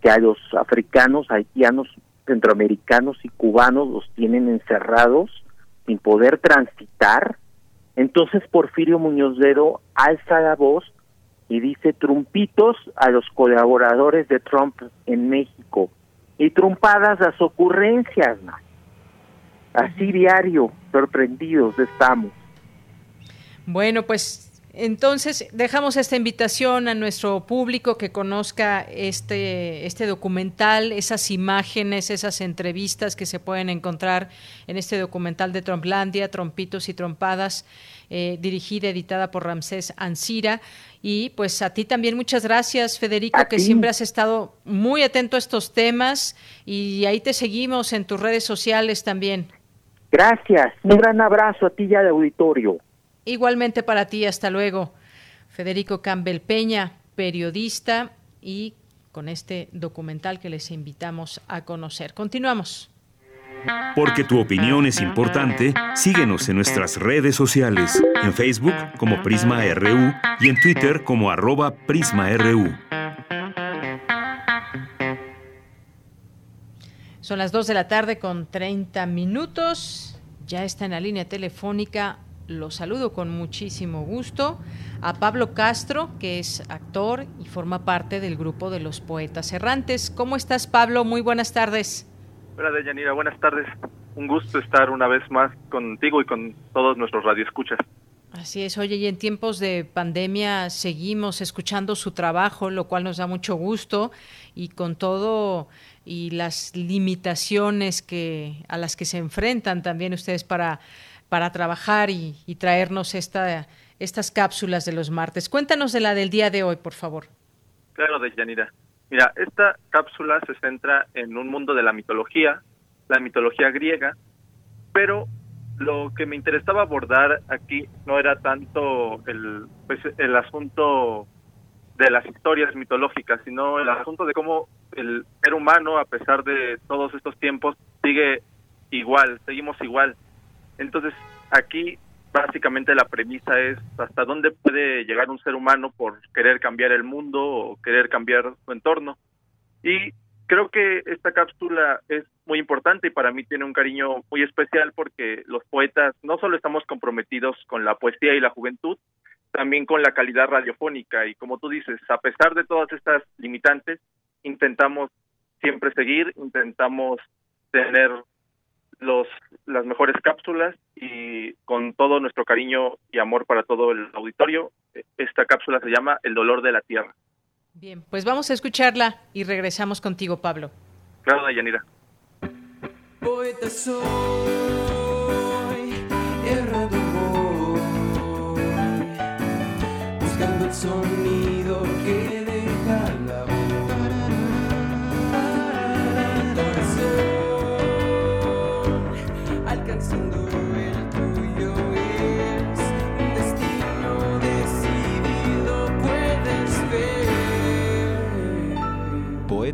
Speaker 19: que a los africanos, haitianos, centroamericanos y cubanos los tienen encerrados sin poder transitar. Entonces Porfirio Muñoz Ledo alza la voz y dice trumpitos a los colaboradores de Trump en México y trumpadas las ocurrencias. Así diario, sorprendidos estamos.
Speaker 1: Bueno, pues entonces, dejamos esta invitación a nuestro público que conozca este, este documental, esas imágenes, esas entrevistas que se pueden encontrar en este documental de Tromplandia, Trompitos y Trompadas, eh, dirigida, editada por Ramsés Ansira. Y pues a ti también muchas gracias, Federico, que siempre has estado muy atento a estos temas y ahí te seguimos en tus redes sociales también.
Speaker 19: Gracias, un gran abrazo a ti y al auditorio.
Speaker 1: Igualmente para ti, hasta luego. Federico Campbell Peña, periodista y con este documental que les invitamos a conocer. Continuamos.
Speaker 2: Porque tu opinión es importante, síguenos en nuestras redes sociales, en Facebook como Prisma RU y en Twitter como arroba PrismaRU.
Speaker 1: Son las 2 de la tarde con 30 minutos. Ya está en la línea telefónica lo saludo con muchísimo gusto a Pablo Castro, que es actor y forma parte del grupo de los Poetas Errantes. ¿Cómo estás, Pablo? Muy buenas tardes.
Speaker 20: Hola, Deyanira, buenas tardes. Un gusto estar una vez más contigo y con todos nuestros radioescuchas.
Speaker 1: Así es, oye, y en tiempos de pandemia seguimos escuchando su trabajo, lo cual nos da mucho gusto y con todo y las limitaciones que a las que se enfrentan también ustedes para para trabajar y, traernos esta, estas cápsulas de los martes. Cuéntanos de la del día de hoy, por favor.
Speaker 20: Claro, Deyanira. Mira, esta cápsula se centra en un mundo de la mitología, la mitología griega, pero lo que me interesaba abordar aquí no era tanto el, pues, el asunto de las historias mitológicas, sino el asunto de cómo el ser humano, a pesar de todos estos tiempos, sigue igual, seguimos igual. Entonces, aquí básicamente la premisa es hasta dónde puede llegar un ser humano por querer cambiar el mundo o querer cambiar su entorno. Y creo que esta cápsula es muy importante y para mí tiene un cariño muy especial porque los poetas no solo estamos comprometidos con la poesía y la juventud, también con la calidad radiofónica y como tú dices, a pesar de todas estas limitantes, intentamos siempre seguir, intentamos tener los, las mejores cápsulas y con todo nuestro cariño y amor para todo el auditorio, esta cápsula se llama El dolor de la tierra.
Speaker 1: Bien, pues vamos a escucharla y regresamos contigo, Pablo.
Speaker 20: Claro, Dayanira. buscando el sonido que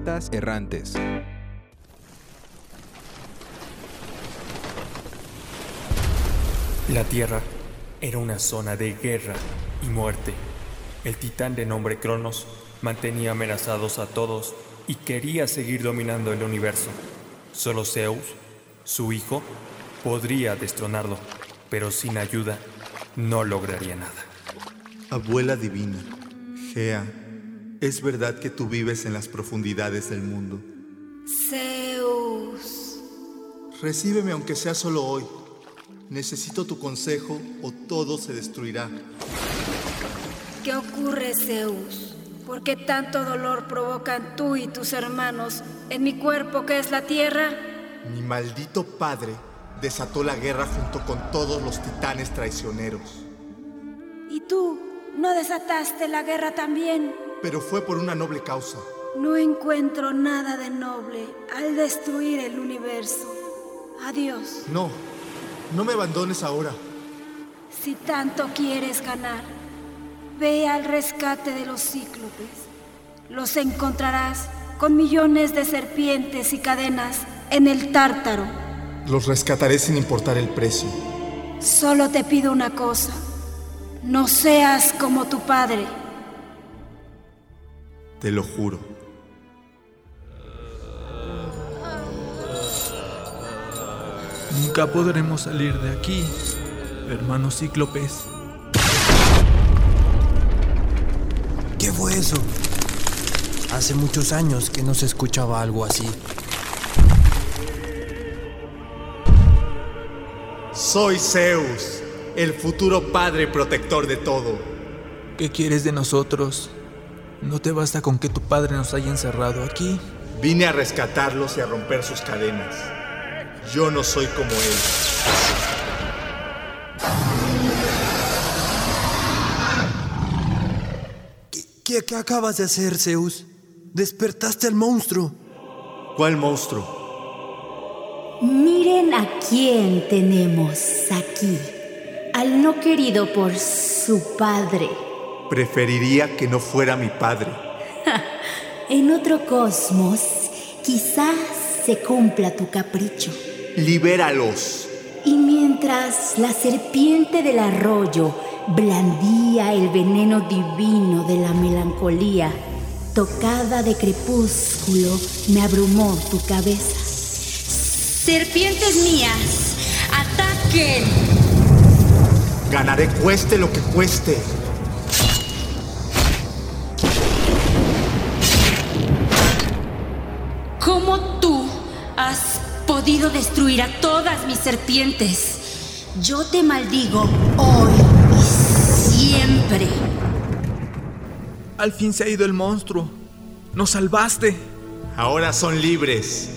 Speaker 21: Errantes.
Speaker 22: La Tierra era una zona de guerra y muerte. El titán de nombre Cronos mantenía amenazados a todos y quería seguir dominando el universo. Solo Zeus, su hijo, podría destronarlo, pero sin ayuda no lograría nada.
Speaker 21: Abuela divina, Gea es verdad que tú vives en las profundidades del mundo.
Speaker 23: Zeus.
Speaker 21: Recíbeme aunque sea solo hoy. Necesito tu consejo o todo se destruirá.
Speaker 23: ¿Qué ocurre, Zeus? ¿Por qué tanto dolor provocan tú y tus hermanos en mi cuerpo que es la tierra?
Speaker 21: Mi maldito padre desató la guerra junto con todos los titanes traicioneros.
Speaker 23: ¿Y tú no desataste la guerra también?
Speaker 21: Pero fue por una noble causa.
Speaker 23: No encuentro nada de noble al destruir el universo. Adiós.
Speaker 21: No, no me abandones ahora.
Speaker 23: Si tanto quieres ganar, ve al rescate de los cíclopes. Los encontrarás con millones de serpientes y cadenas en el tártaro.
Speaker 21: Los rescataré sin importar el precio.
Speaker 23: Solo te pido una cosa. No seas como tu padre.
Speaker 21: Te lo juro.
Speaker 24: Nunca podremos salir de aquí, hermanos cíclopes.
Speaker 25: ¿Qué fue eso? Hace muchos años que no se escuchaba algo así.
Speaker 21: Soy Zeus, el futuro padre protector de todo.
Speaker 24: ¿Qué quieres de nosotros? ¿No te basta con que tu padre nos haya encerrado aquí?
Speaker 21: Vine a rescatarlos y a romper sus cadenas. Yo no soy como él.
Speaker 25: ¿Qué, qué acabas de hacer, Zeus? Despertaste al monstruo.
Speaker 21: ¿Cuál monstruo?
Speaker 23: Miren a quién tenemos aquí. Al no querido por su padre.
Speaker 21: Preferiría que no fuera mi padre.
Speaker 23: en otro cosmos, quizás se cumpla tu capricho.
Speaker 21: Libéralos.
Speaker 23: Y mientras la serpiente del arroyo blandía el veneno divino de la melancolía, tocada de crepúsculo, me abrumó tu cabeza. Serpientes mías, ataquen.
Speaker 21: Ganaré cueste lo que cueste.
Speaker 23: Podido destruir a todas mis serpientes? Yo te maldigo hoy y siempre.
Speaker 24: Al fin se ha ido el monstruo. Nos salvaste.
Speaker 21: Ahora son libres.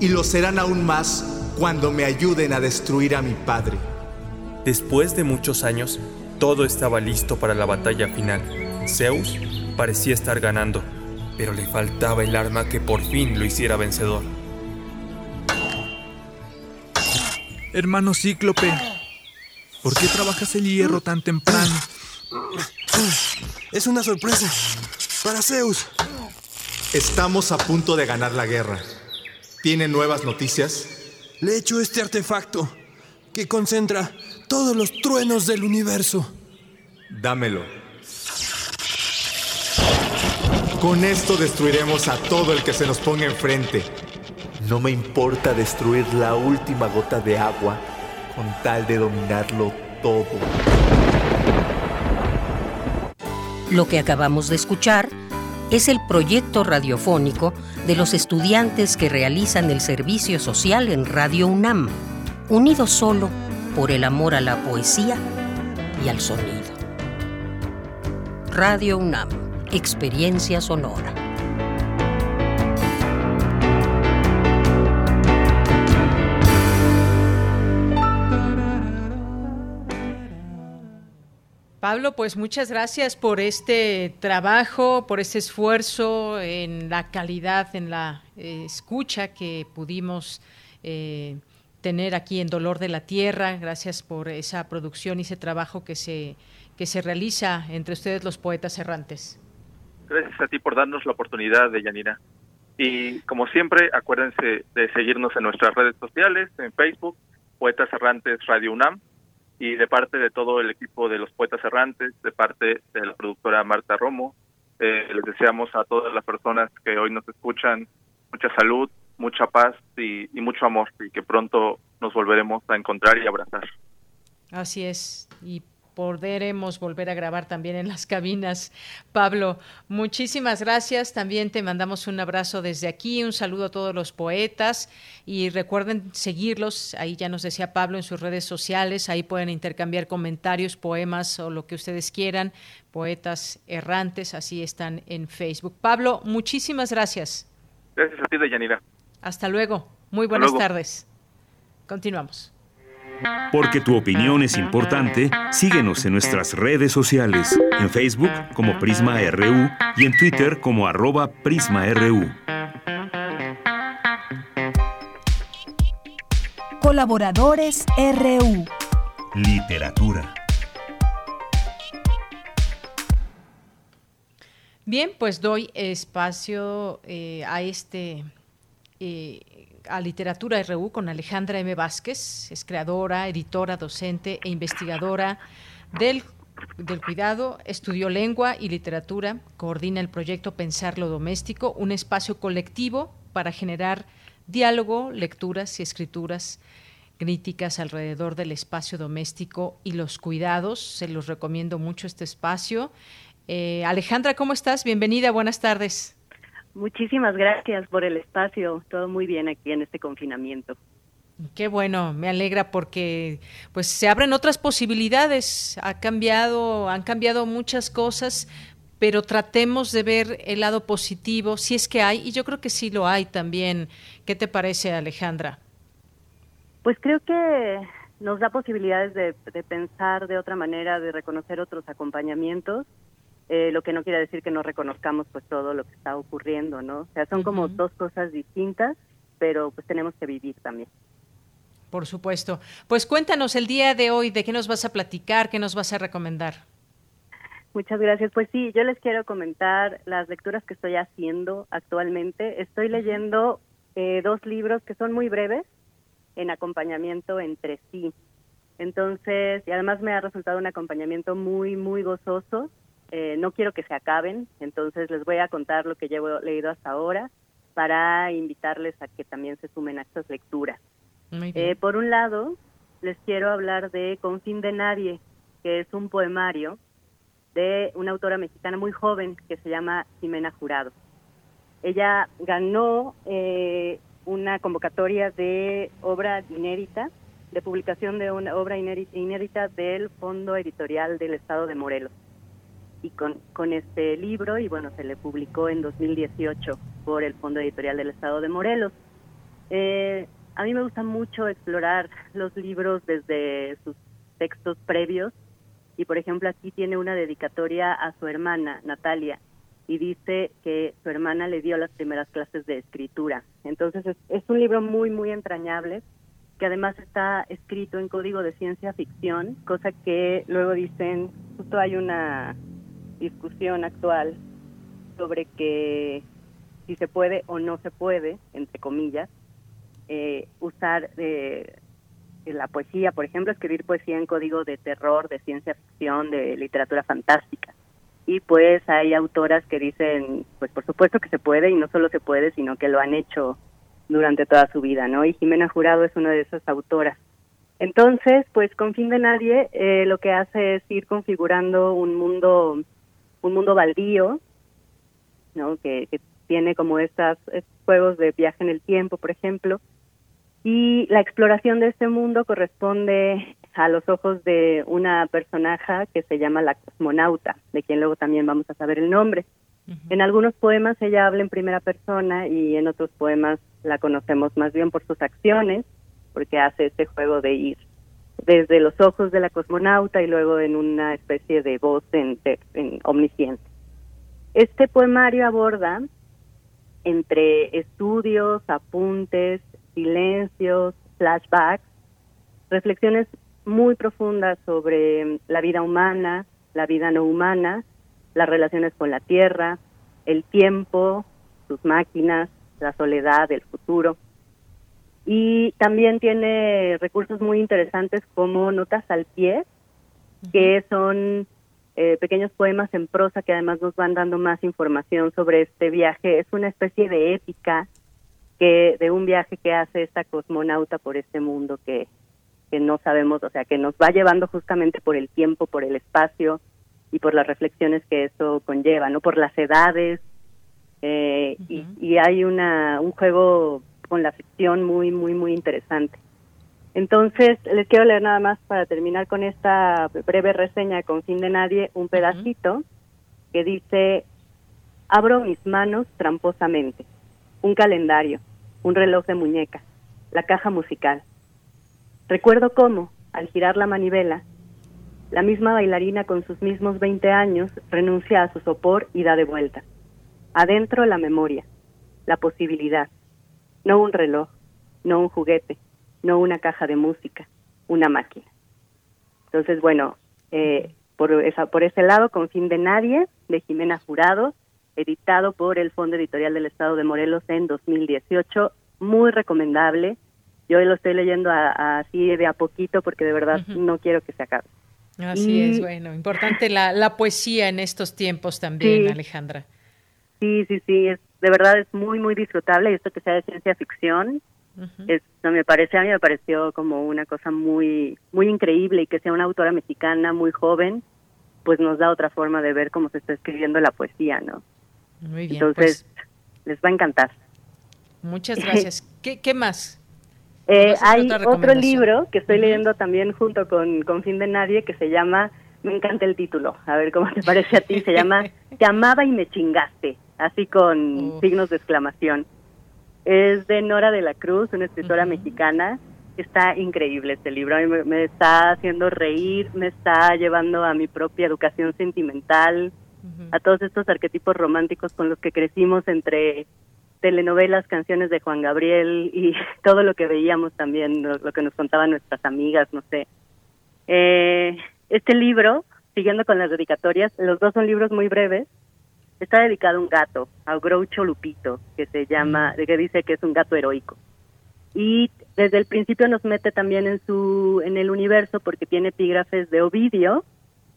Speaker 21: Y lo serán aún más cuando me ayuden a destruir a mi padre.
Speaker 22: Después de muchos años, todo estaba listo para la batalla final. Zeus parecía estar ganando, pero le faltaba el arma que por fin lo hiciera vencedor.
Speaker 24: Hermano Cíclope, ¿por qué trabajas el hierro tan temprano?
Speaker 25: Es una sorpresa para Zeus.
Speaker 21: Estamos a punto de ganar la guerra. ¿Tiene nuevas noticias?
Speaker 25: Le he hecho este artefacto que concentra todos los truenos del universo.
Speaker 21: Dámelo. Con esto destruiremos a todo el que se nos ponga enfrente. No me importa destruir la última gota de agua con tal de dominarlo todo.
Speaker 26: Lo que acabamos de escuchar es el proyecto radiofónico de los estudiantes que realizan el servicio social en Radio UNAM, unidos solo por el amor a la poesía y al sonido. Radio UNAM, experiencia sonora.
Speaker 1: Pablo, pues muchas gracias por este trabajo, por este esfuerzo en la calidad, en la eh, escucha que pudimos eh, tener aquí en Dolor de la Tierra. Gracias por esa producción y ese trabajo que se, que se realiza entre ustedes los poetas errantes.
Speaker 20: Gracias a ti por darnos la oportunidad, de Yanira. Y como siempre, acuérdense de seguirnos en nuestras redes sociales, en Facebook, Poetas Errantes Radio UNAM, y de parte de todo el equipo de los Poetas Errantes, de parte de la productora Marta Romo, eh, les deseamos a todas las personas que hoy nos escuchan mucha salud, mucha paz y, y mucho amor y que pronto nos volveremos a encontrar y abrazar.
Speaker 1: Así es. Y podremos volver a grabar también en las cabinas. Pablo, muchísimas gracias. También te mandamos un abrazo desde aquí, un saludo a todos los poetas y recuerden seguirlos. Ahí ya nos decía Pablo en sus redes sociales, ahí pueden intercambiar comentarios, poemas o lo que ustedes quieran. Poetas errantes, así están en Facebook. Pablo, muchísimas gracias.
Speaker 20: Gracias a ti, Deyanira.
Speaker 1: Hasta luego. Muy buenas tardes. Continuamos.
Speaker 2: Porque tu opinión es importante, síguenos en nuestras redes sociales, en Facebook como Prisma RU y en Twitter como arroba PrismaRU.
Speaker 3: Colaboradores RU.
Speaker 2: Literatura.
Speaker 1: Bien, pues doy espacio eh, a este eh, a Literatura RU con Alejandra M. Vázquez, es creadora, editora, docente e investigadora del, del cuidado, estudió lengua y literatura, coordina el proyecto Pensar lo Doméstico, un espacio colectivo para generar diálogo, lecturas y escrituras críticas alrededor del espacio doméstico y los cuidados. Se los recomiendo mucho este espacio. Eh, Alejandra, ¿cómo estás? Bienvenida, buenas tardes.
Speaker 27: Muchísimas gracias por el espacio. Todo muy bien aquí en este confinamiento.
Speaker 1: Qué bueno, me alegra porque pues se abren otras posibilidades. Ha cambiado, han cambiado muchas cosas, pero tratemos de ver el lado positivo, si es que hay, y yo creo que sí lo hay también. ¿Qué te parece, Alejandra?
Speaker 27: Pues creo que nos da posibilidades de, de pensar de otra manera, de reconocer otros acompañamientos eh, lo que no quiere decir que no reconozcamos pues todo lo que está ocurriendo, ¿no? O sea, son como dos cosas distintas, pero pues tenemos que vivir también.
Speaker 1: Por supuesto. Pues cuéntanos el día de hoy, ¿de qué nos vas a platicar? ¿Qué nos vas a recomendar?
Speaker 27: Muchas gracias. Pues sí, yo les quiero comentar las lecturas que estoy haciendo actualmente. Estoy leyendo eh, dos libros que son muy breves en acompañamiento entre sí. Entonces, y además me ha resultado un acompañamiento muy, muy gozoso eh, no quiero que se acaben, entonces les voy a contar lo que llevo leído hasta ahora para invitarles a que también se sumen a estas lecturas. Eh, por un lado, les quiero hablar de Con fin de nadie, que es un poemario de una autora mexicana muy joven que se llama Jimena Jurado. Ella ganó eh, una convocatoria de obra inédita, de publicación de una obra inédita del Fondo Editorial del Estado de Morelos y con, con este libro, y bueno, se le publicó en 2018 por el Fondo Editorial del Estado de Morelos. Eh, a mí me gusta mucho explorar los libros desde sus textos previos y por ejemplo aquí tiene una dedicatoria a su hermana Natalia y dice que su hermana le dio las primeras clases de escritura. Entonces es, es un libro muy muy entrañable que además está escrito en código de ciencia ficción, cosa que luego dicen, justo hay una discusión actual sobre que si se puede o no se puede, entre comillas, eh, usar de, la poesía, por ejemplo, escribir poesía en código de terror, de ciencia ficción, de literatura fantástica. Y pues hay autoras que dicen, pues por supuesto que se puede y no solo se puede, sino que lo han hecho durante toda su vida, ¿no? Y Jimena Jurado es una de esas autoras. Entonces, pues con fin de nadie, eh, lo que hace es ir configurando un mundo un mundo baldío, ¿no? que, tiene como estos juegos de viaje en el tiempo, por ejemplo, y la exploración de este mundo corresponde a los ojos de una personaje que se llama la cosmonauta, de quien luego también vamos a saber el nombre. En algunos poemas ella habla en primera persona y en otros poemas la conocemos más bien por sus acciones, porque hace este juego de ir desde los ojos de la cosmonauta y luego en una especie de voz en, omnisciente. Este poemario aborda entre estudios, apuntes, silencios, flashbacks, reflexiones muy profundas sobre la vida humana, la vida no humana, las relaciones con la tierra, el tiempo, sus máquinas, la soledad, el futuro. Y también tiene recursos muy interesantes como notas al pie, que son eh, pequeños poemas en prosa que además nos van dando más información sobre este viaje. Es una especie de épica que de un viaje que hace esta cosmonauta por este mundo que, que no sabemos, o sea, que nos va llevando justamente por el tiempo, por el espacio y por las reflexiones que eso conlleva, ¿no? Por las edades. Eh, y, y hay una, un juego con la ficción muy, muy, muy interesante. Entonces, les quiero leer nada más para terminar con esta breve reseña con fin de nadie, un pedacito que dice, abro mis manos tramposamente, un calendario, un reloj de muñeca, la caja musical. Recuerdo cómo, al girar la manivela, la misma bailarina con sus mismos 20 años renuncia a su sopor y da de vuelta. Adentro la memoria, la posibilidad, no un reloj, no un juguete, no una caja de música, una máquina. Entonces, bueno, eh, por, esa, por ese lado, Con fin de nadie, de Jimena Jurado, editado por el Fondo Editorial del Estado de Morelos en 2018, muy recomendable. Yo lo estoy leyendo así de a poquito porque de verdad no quiero que se acabe.
Speaker 1: Así es, bueno, importante la, la poesía en estos tiempos también, Alejandra.
Speaker 27: Sí, sí, sí, es, de verdad es muy, muy disfrutable. Y esto que sea de ciencia ficción, esto me parece, a mí me pareció como una cosa muy, muy increíble y que sea una autora mexicana muy joven, pues nos da otra forma de ver cómo se está escribiendo la poesía, ¿no?
Speaker 1: Muy bien.
Speaker 27: Entonces,
Speaker 1: pues
Speaker 27: les va a encantar.
Speaker 1: Muchas gracias. ¿Qué, qué más?
Speaker 27: Eh, hay otro libro que estoy leyendo también junto con, con Fin de Nadie que se llama, me encanta el título, a ver cómo te parece a ti, se llama Te amaba y me chingaste, así con signos de exclamación. Es de Nora de la Cruz, una escritora mexicana. Está increíble este libro, a mí me, me, está haciendo reír, me está llevando a mi propia educación sentimental, a todos estos arquetipos románticos con los que crecimos entre telenovelas, canciones de Juan Gabriel y todo lo que veíamos también, lo, lo que nos contaban nuestras amigas, no sé. Eh, este libro, siguiendo con las dedicatorias, los dos son libros muy breves, está dedicado a un gato, a Groucho Lupito, que se llama, que dice que es un gato heroico. Y desde el principio nos mete también en su en el universo porque tiene epígrafes de Ovidio,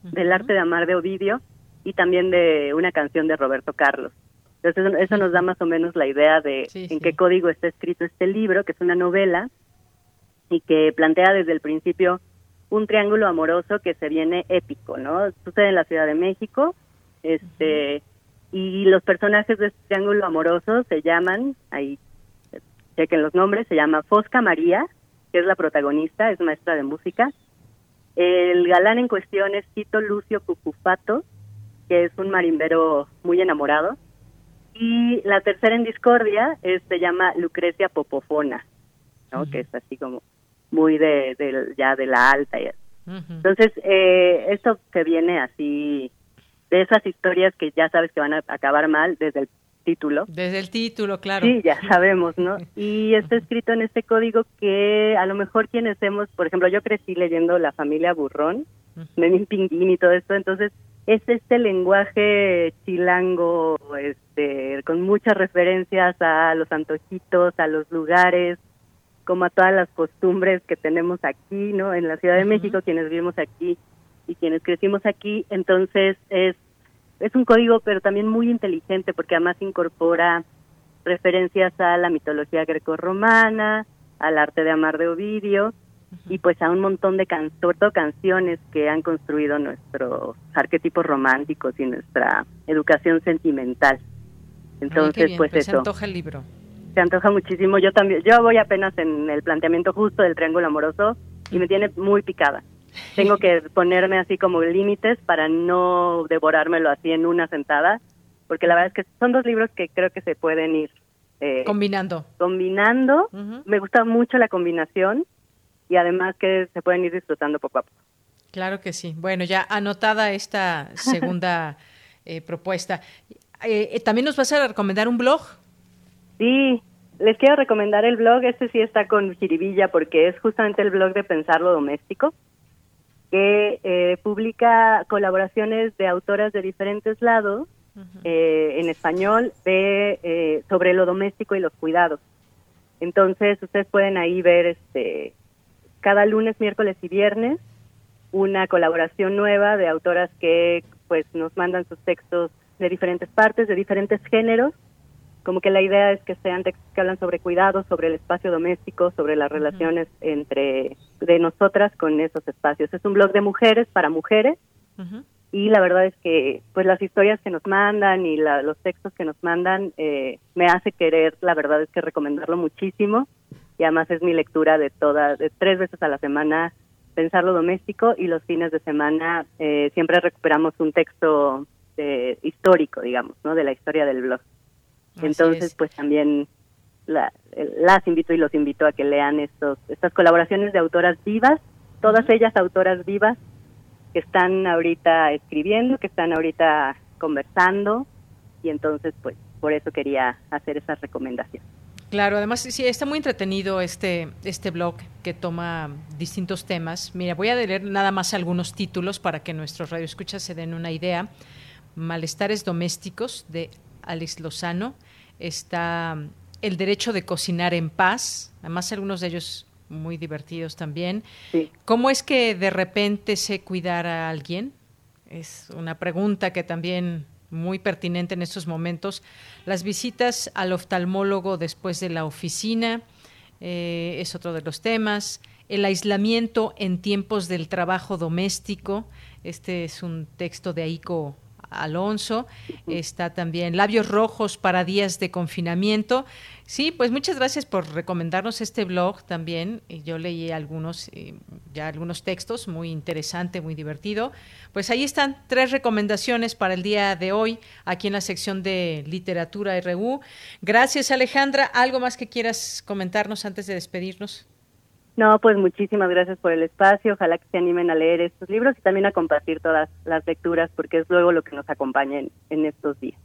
Speaker 27: del arte de amar de Ovidio y también de una canción de Roberto Carlos. Entonces eso nos da más o menos la idea de en qué código está escrito este libro, que es una novela y que plantea desde el principio un triángulo amoroso que se viene épico, ¿no? Sucede en la Ciudad de México, este y los personajes de este triángulo amoroso se llaman, ahí chequen los nombres, se llama Fosca María, que es la protagonista, es maestra de música. El galán en cuestión es Tito Lucio Cucufato, que es un marimbero muy enamorado. Y la tercera en discordia es, se llama Lucrecia Popofona, ¿no? que es así como muy de, de ya de la alta. Y Entonces, eh, esto que viene así de esas historias que ya sabes que van a acabar mal desde el título.
Speaker 1: Desde el título, claro.
Speaker 27: Sí, ya sabemos, ¿no? Y está escrito en este código que a lo mejor quienes hemos, por ejemplo, yo crecí leyendo La familia Burrón, Memín Pinguín y todo esto, entonces es este lenguaje chilango, este, con muchas referencias a los antojitos, a los lugares, como a todas las costumbres que tenemos aquí, ¿no? En la Ciudad de México, quienes vivimos aquí y quienes crecimos aquí, entonces es es un código pero también muy inteligente porque además incorpora referencias a la mitología grecorromana, al arte de amar de Ovidio y pues a un montón de can sobre todo canciones que han construido nuestros arquetipos románticos y nuestra educación sentimental. Entonces, pues,
Speaker 1: pues
Speaker 27: eso.
Speaker 1: Se antoja el libro.
Speaker 27: Se antoja muchísimo. Yo también, yo voy apenas en el planteamiento justo del triángulo amoroso y me tiene muy picada. Tengo que ponerme así como límites para no devorármelo así en una sentada, porque la verdad es que son dos libros que creo que se pueden ir eh,
Speaker 1: combinando.
Speaker 27: Combinando. Me gusta mucho la combinación y además que se pueden ir disfrutando poco a poco.
Speaker 1: Claro que sí. Bueno, ya anotada esta segunda eh, propuesta. Eh, ¿También nos vas a recomendar un blog?
Speaker 27: Sí, les quiero recomendar el blog. Este sí está con jiribilla porque es justamente el blog de Pensar lo Doméstico que eh, publica colaboraciones de autoras de diferentes lados eh, en español de eh, sobre lo doméstico y los cuidados. Entonces, ustedes pueden ahí ver este cada lunes, miércoles y viernes una colaboración nueva de autoras que pues nos mandan sus textos de diferentes partes, de diferentes géneros. Como que la idea es que sean textos que hablan sobre cuidado, sobre el espacio doméstico, sobre las relaciones entre de nosotras con esos espacios. Es un blog de mujeres para mujeres y la verdad es que pues las historias que nos mandan y los textos que nos mandan eh, me hace querer, la verdad es que recomendarlo muchísimo y además es mi lectura de todas, de tres veces a la semana pensar lo doméstico y los fines de semana eh, siempre recuperamos un texto eh, histórico, digamos, ¿no? De la historia del blog. Entonces, pues también las invito y los invito a que lean estos estas colaboraciones de autoras vivas, todas ellas autoras vivas que están ahorita escribiendo, que están ahorita conversando y entonces pues por eso quería hacer esa recomendación.
Speaker 1: Claro, además sí, está muy entretenido este, este blog que toma distintos temas. Mira, voy a leer nada más algunos títulos para que nuestros radioescuchas se den una idea. Malestares domésticos de Alex Lozano. Está El derecho de cocinar en paz. Además, algunos de ellos muy divertidos también. ¿Cómo es que de repente sé cuidar a alguien? Es una pregunta que también muy pertinente en estos momentos. Las visitas al oftalmólogo después de la oficina eh, es otro de los temas. El aislamiento en tiempos del trabajo doméstico. Este es un texto de Aiko Alonso. Está también Labios Rojos para días de confinamiento. Sí, pues muchas gracias por recomendarnos este blog también. Yo leí algunos, eh, ya algunos textos, muy interesante, muy divertido. Pues ahí están tres recomendaciones para el día de hoy, aquí en la sección de Literatura RU. Gracias, Alejandra. ¿Algo más que quieras comentarnos antes de despedirnos?
Speaker 27: No, pues muchísimas gracias por el espacio. Ojalá que se animen a leer estos libros y también a compartir todas las lecturas, porque es luego lo que nos acompaña en estos días.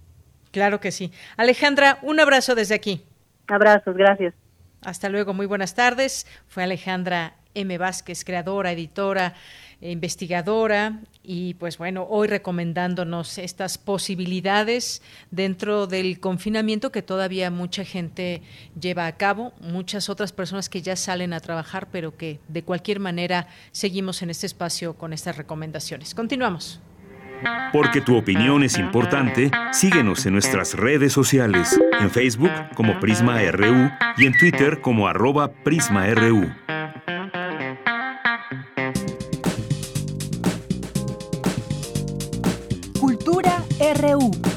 Speaker 1: Claro que sí. Alejandra, un abrazo desde aquí.
Speaker 27: Abrazos, gracias.
Speaker 1: Hasta luego, muy buenas tardes. Fue Alejandra M. Vázquez, creadora, editora, investigadora y pues bueno, hoy recomendándonos estas posibilidades dentro del confinamiento que todavía mucha gente lleva a cabo, muchas otras personas que ya salen a trabajar, pero que de cualquier manera seguimos en este espacio con estas recomendaciones. Continuamos.
Speaker 2: Porque tu opinión es importante, síguenos en nuestras redes sociales, en Facebook como Prisma RU y en Twitter como arroba PrismaRU.
Speaker 3: Cultura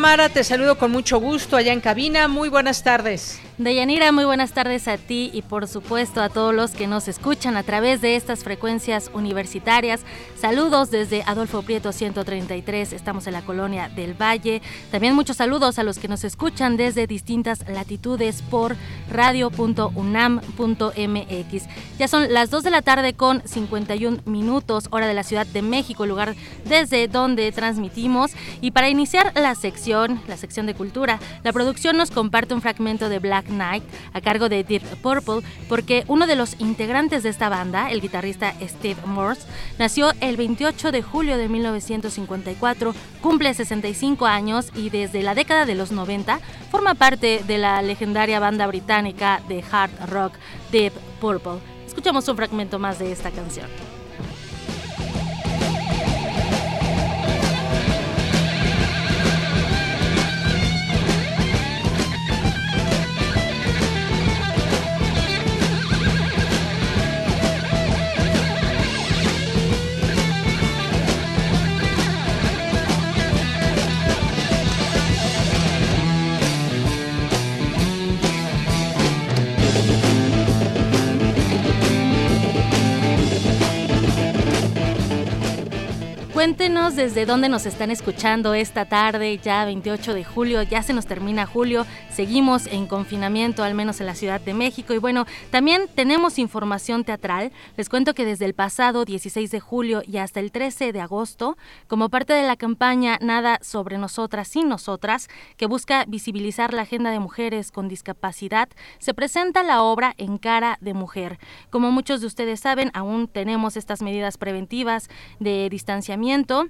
Speaker 1: Tamara? Te saludo con mucho gusto allá en cabina. Muy buenas tardes.
Speaker 28: Deyanira, muy buenas tardes a ti y por supuesto a todos los que nos escuchan a través de estas frecuencias universitarias. Saludos desde Adolfo Prieto 133, estamos en la colonia del Valle. También muchos saludos a los que nos escuchan desde distintas latitudes por radio.unam.mx. Ya son las 2 de la tarde con 51 minutos, hora de la Ciudad de México, lugar desde donde transmitimos. Y para iniciar la sección, la sección de cultura, la producción nos comparte un fragmento de Black Night a cargo de Deep Purple porque uno de los integrantes de esta banda, el guitarrista Steve Morse, nació el 28 de julio de 1954, cumple 65 años y desde la década de los 90 forma parte de la legendaria banda británica de hard rock Deep Purple. Escuchamos un fragmento más de esta canción. Cuéntenos desde dónde nos están escuchando esta tarde, ya 28 de julio, ya se nos termina julio, seguimos en confinamiento, al menos en la Ciudad de México. Y bueno, también tenemos información teatral. Les cuento que desde el pasado 16 de julio y hasta el 13 de agosto, como parte de la campaña Nada sobre nosotras sin nosotras, que busca visibilizar la agenda de mujeres con discapacidad, se presenta la obra En cara de mujer. Como muchos de ustedes saben, aún tenemos estas medidas preventivas de distanciamiento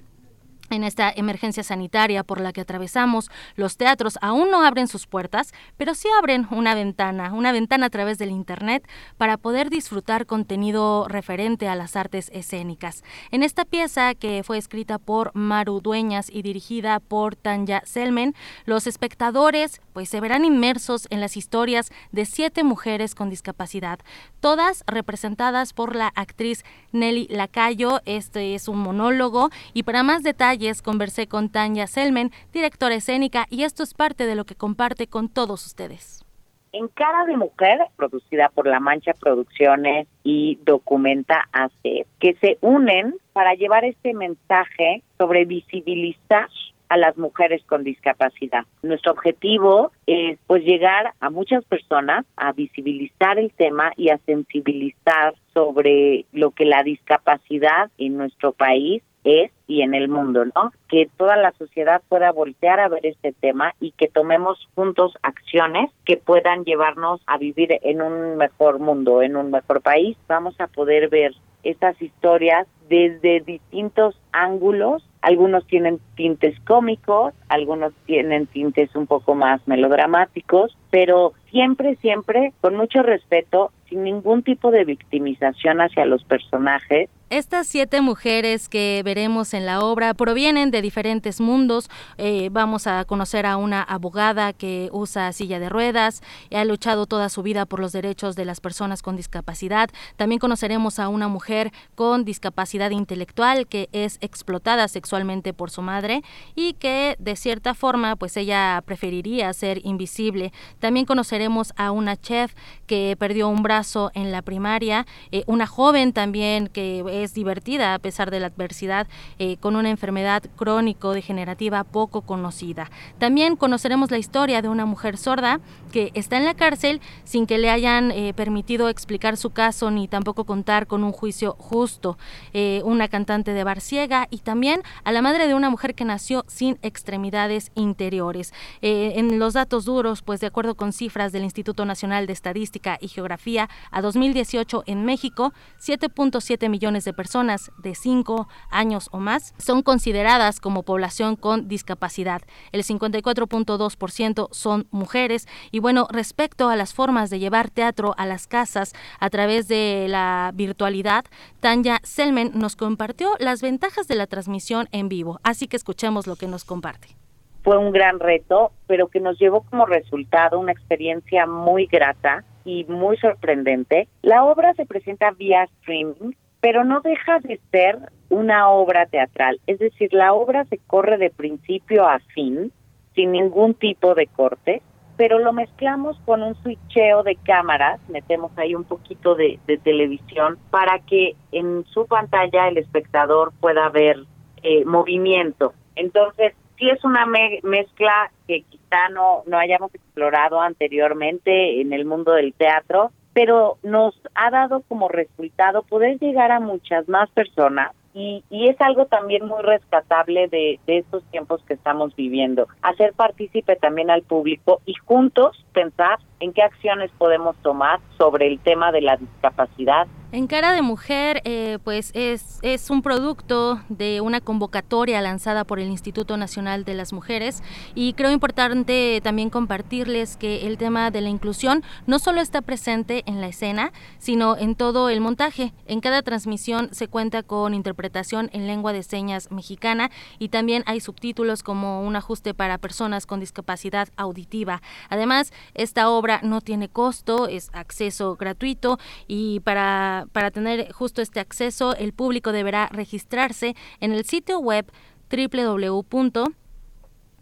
Speaker 28: en esta emergencia sanitaria por la que atravesamos, los teatros aún no abren sus puertas, pero sí abren una ventana, una ventana a través del Internet para poder disfrutar contenido referente a las artes escénicas. En esta pieza, que fue escrita por Maru Dueñas y dirigida por Tanya Selmen, los espectadores pues se verán inmersos en las historias de siete mujeres con discapacidad, todas representadas por la actriz Nelly Lacayo. Este es un monólogo y para más detalles conversé con Tanya Selmen, directora escénica, y esto es parte de lo que comparte con todos ustedes.
Speaker 29: En Cara de Mujer, producida por La Mancha Producciones y Documenta AC, que se unen para llevar este mensaje sobre visibilizar a las mujeres con discapacidad. Nuestro objetivo es pues llegar a muchas personas a visibilizar el tema y a sensibilizar sobre lo que la discapacidad en nuestro país es y en el mundo, ¿no? Que toda la sociedad pueda voltear a ver este tema y que tomemos juntos acciones que puedan llevarnos a vivir en un mejor mundo, en un mejor país. Vamos a poder ver estas historias desde distintos ángulos. Algunos tienen tintes cómicos, algunos tienen tintes un poco más melodramáticos, pero siempre, siempre con mucho respeto, sin ningún tipo de victimización hacia los personajes
Speaker 28: estas siete mujeres que veremos en la obra provienen de diferentes mundos. Eh, vamos a conocer a una abogada que usa silla de ruedas y ha luchado toda su vida por los derechos de las personas con discapacidad. También conoceremos a una mujer con discapacidad intelectual que es explotada sexualmente por su madre y que de cierta forma pues ella preferiría ser invisible. También conoceremos a una chef que perdió un brazo en la primaria, eh, una joven también que es divertida a pesar de la adversidad eh, con una enfermedad crónico-degenerativa poco conocida. También conoceremos la historia de una mujer sorda que está en la cárcel sin que le hayan eh, permitido explicar su caso ni tampoco contar con un juicio justo. Eh, una cantante de bar ciega y también a la madre de una mujer que nació sin extremidades interiores. en los datos duros, pues de acuerdo con cifras del Instituto Nacional de Estadística y Geografía, a 2018 en México, 7.7 millones de personas de 5 años o más son consideradas como población con discapacidad. El 54.2% son mujeres. Y bueno, respecto a las formas de llevar teatro a las casas a través de la virtualidad, Tanya Selmen nos compartió las ventajas de la transmisión en vivo. Así que escuchemos lo que nos comparte
Speaker 29: fue un gran reto, pero que nos llevó como resultado una experiencia muy grata y muy sorprendente. La obra se presenta vía streaming pero no deja de ser una obra teatral, es decir, la obra se corre de principio a fin, sin ningún tipo de corte, pero lo mezclamos con un switcheo de cámaras, metemos ahí un poquito de, televisión para que en su pantalla el espectador pueda ver eh, movimiento. Entonces, sí es una mezcla que quizá no, no hayamos explorado anteriormente en el mundo del teatro, pero nos ha dado como resultado poder llegar a muchas más personas y, y, es algo también muy rescatable de, de estos tiempos que estamos viviendo. Hacer partícipe también al público y juntos pensar en qué acciones podemos tomar sobre el tema de la discapacidad
Speaker 28: en Cara de Mujer, eh, pues es, es un producto de una convocatoria lanzada por el Instituto Nacional de las Mujeres y creo importante también compartirles que el tema de la inclusión no solo está presente en la escena, sino en todo el montaje. En cada transmisión se cuenta con interpretación en lengua de señas mexicana y también hay subtítulos como un ajuste para personas con discapacidad auditiva. Además, esta obra no tiene costo, es acceso gratuito y para para, tener justo este acceso, el público deberá registrarse en el sitio web www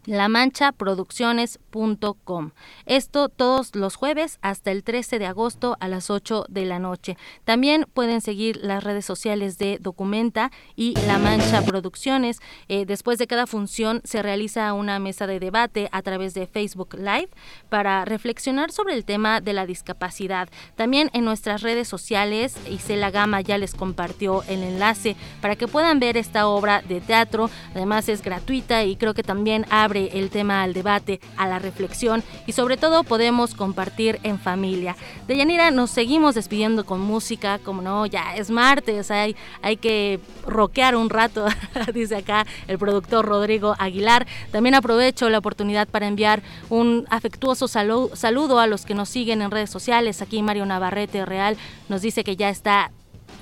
Speaker 28: lamanchaproducciones.com. Esto todos los jueves hasta el 13 de agosto a las 8 de la noche. También pueden seguir las redes sociales de Documenta y La Mancha Producciones. Eh, después de cada función se realiza una mesa de debate a través de Facebook Live para reflexionar sobre el tema de la discapacidad. También en nuestras redes sociales, Isela Gama ya les compartió el enlace para que puedan ver esta obra de teatro. Además es gratuita y creo que también abre el tema al debate, a la reflexión y sobre todo podemos compartir en familia. De Yanira nos seguimos despidiendo con música, como no, ya es martes, hay, hay que rockear un rato, dice acá el productor Rodrigo Aguilar. También aprovecho la oportunidad para enviar un afectuoso saludo a los que nos siguen en redes sociales. Aquí Mario Navarrete Real nos dice que ya está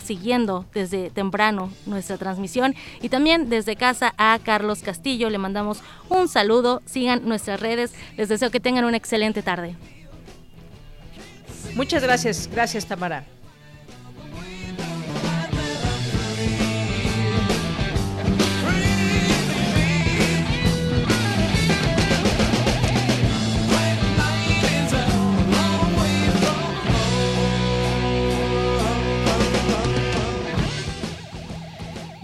Speaker 28: siguiendo desde temprano nuestra transmisión y también desde casa a Carlos Castillo le mandamos un saludo, sigan nuestras redes, les deseo que tengan una excelente tarde.
Speaker 1: Muchas gracias, gracias Tamara.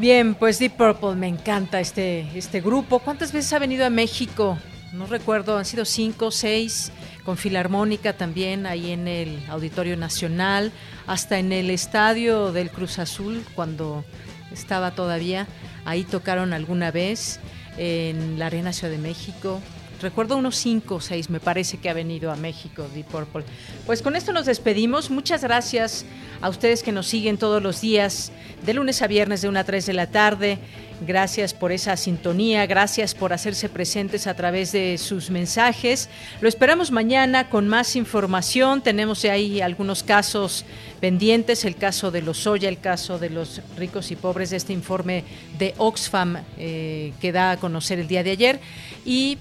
Speaker 1: Bien, pues Deep Purple, me encanta este, este grupo. ¿Cuántas veces ha venido a México? No recuerdo, han sido cinco, seis, con Filarmónica también, ahí en el Auditorio Nacional, hasta en el Estadio del Cruz Azul, cuando estaba todavía, ahí tocaron alguna vez, en la Arena Ciudad de México, recuerdo unos cinco o seis, me parece que ha venido a México Deep Purple. Pues con esto nos despedimos. Muchas gracias a ustedes que nos siguen todos los días, de lunes a viernes de una a 3 de la tarde. Gracias por esa sintonía, gracias por hacerse presentes a través de sus mensajes. Lo esperamos mañana con más información. Tenemos ahí algunos casos pendientes, el caso de los Soya, el caso de los ricos y pobres de este informe de Oxfam eh, que da a conocer el día de ayer. Y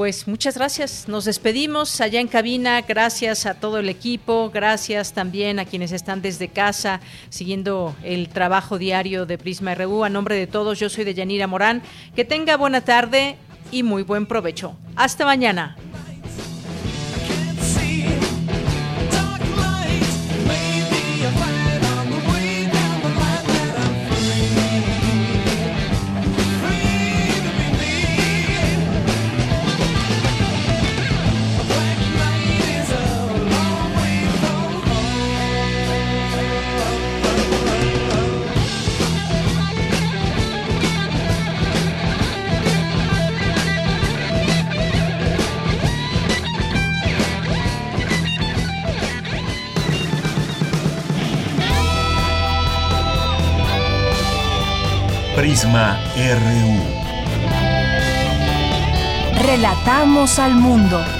Speaker 1: pues muchas gracias. Nos despedimos allá en cabina. Gracias a todo el equipo. Gracias también a quienes están desde casa siguiendo el trabajo diario de Prisma RU. A nombre de todos, yo soy de Yanira Morán. Que tenga buena tarde y muy buen provecho. Hasta mañana.
Speaker 2: Prisma RU.
Speaker 3: Relatamos al mundo.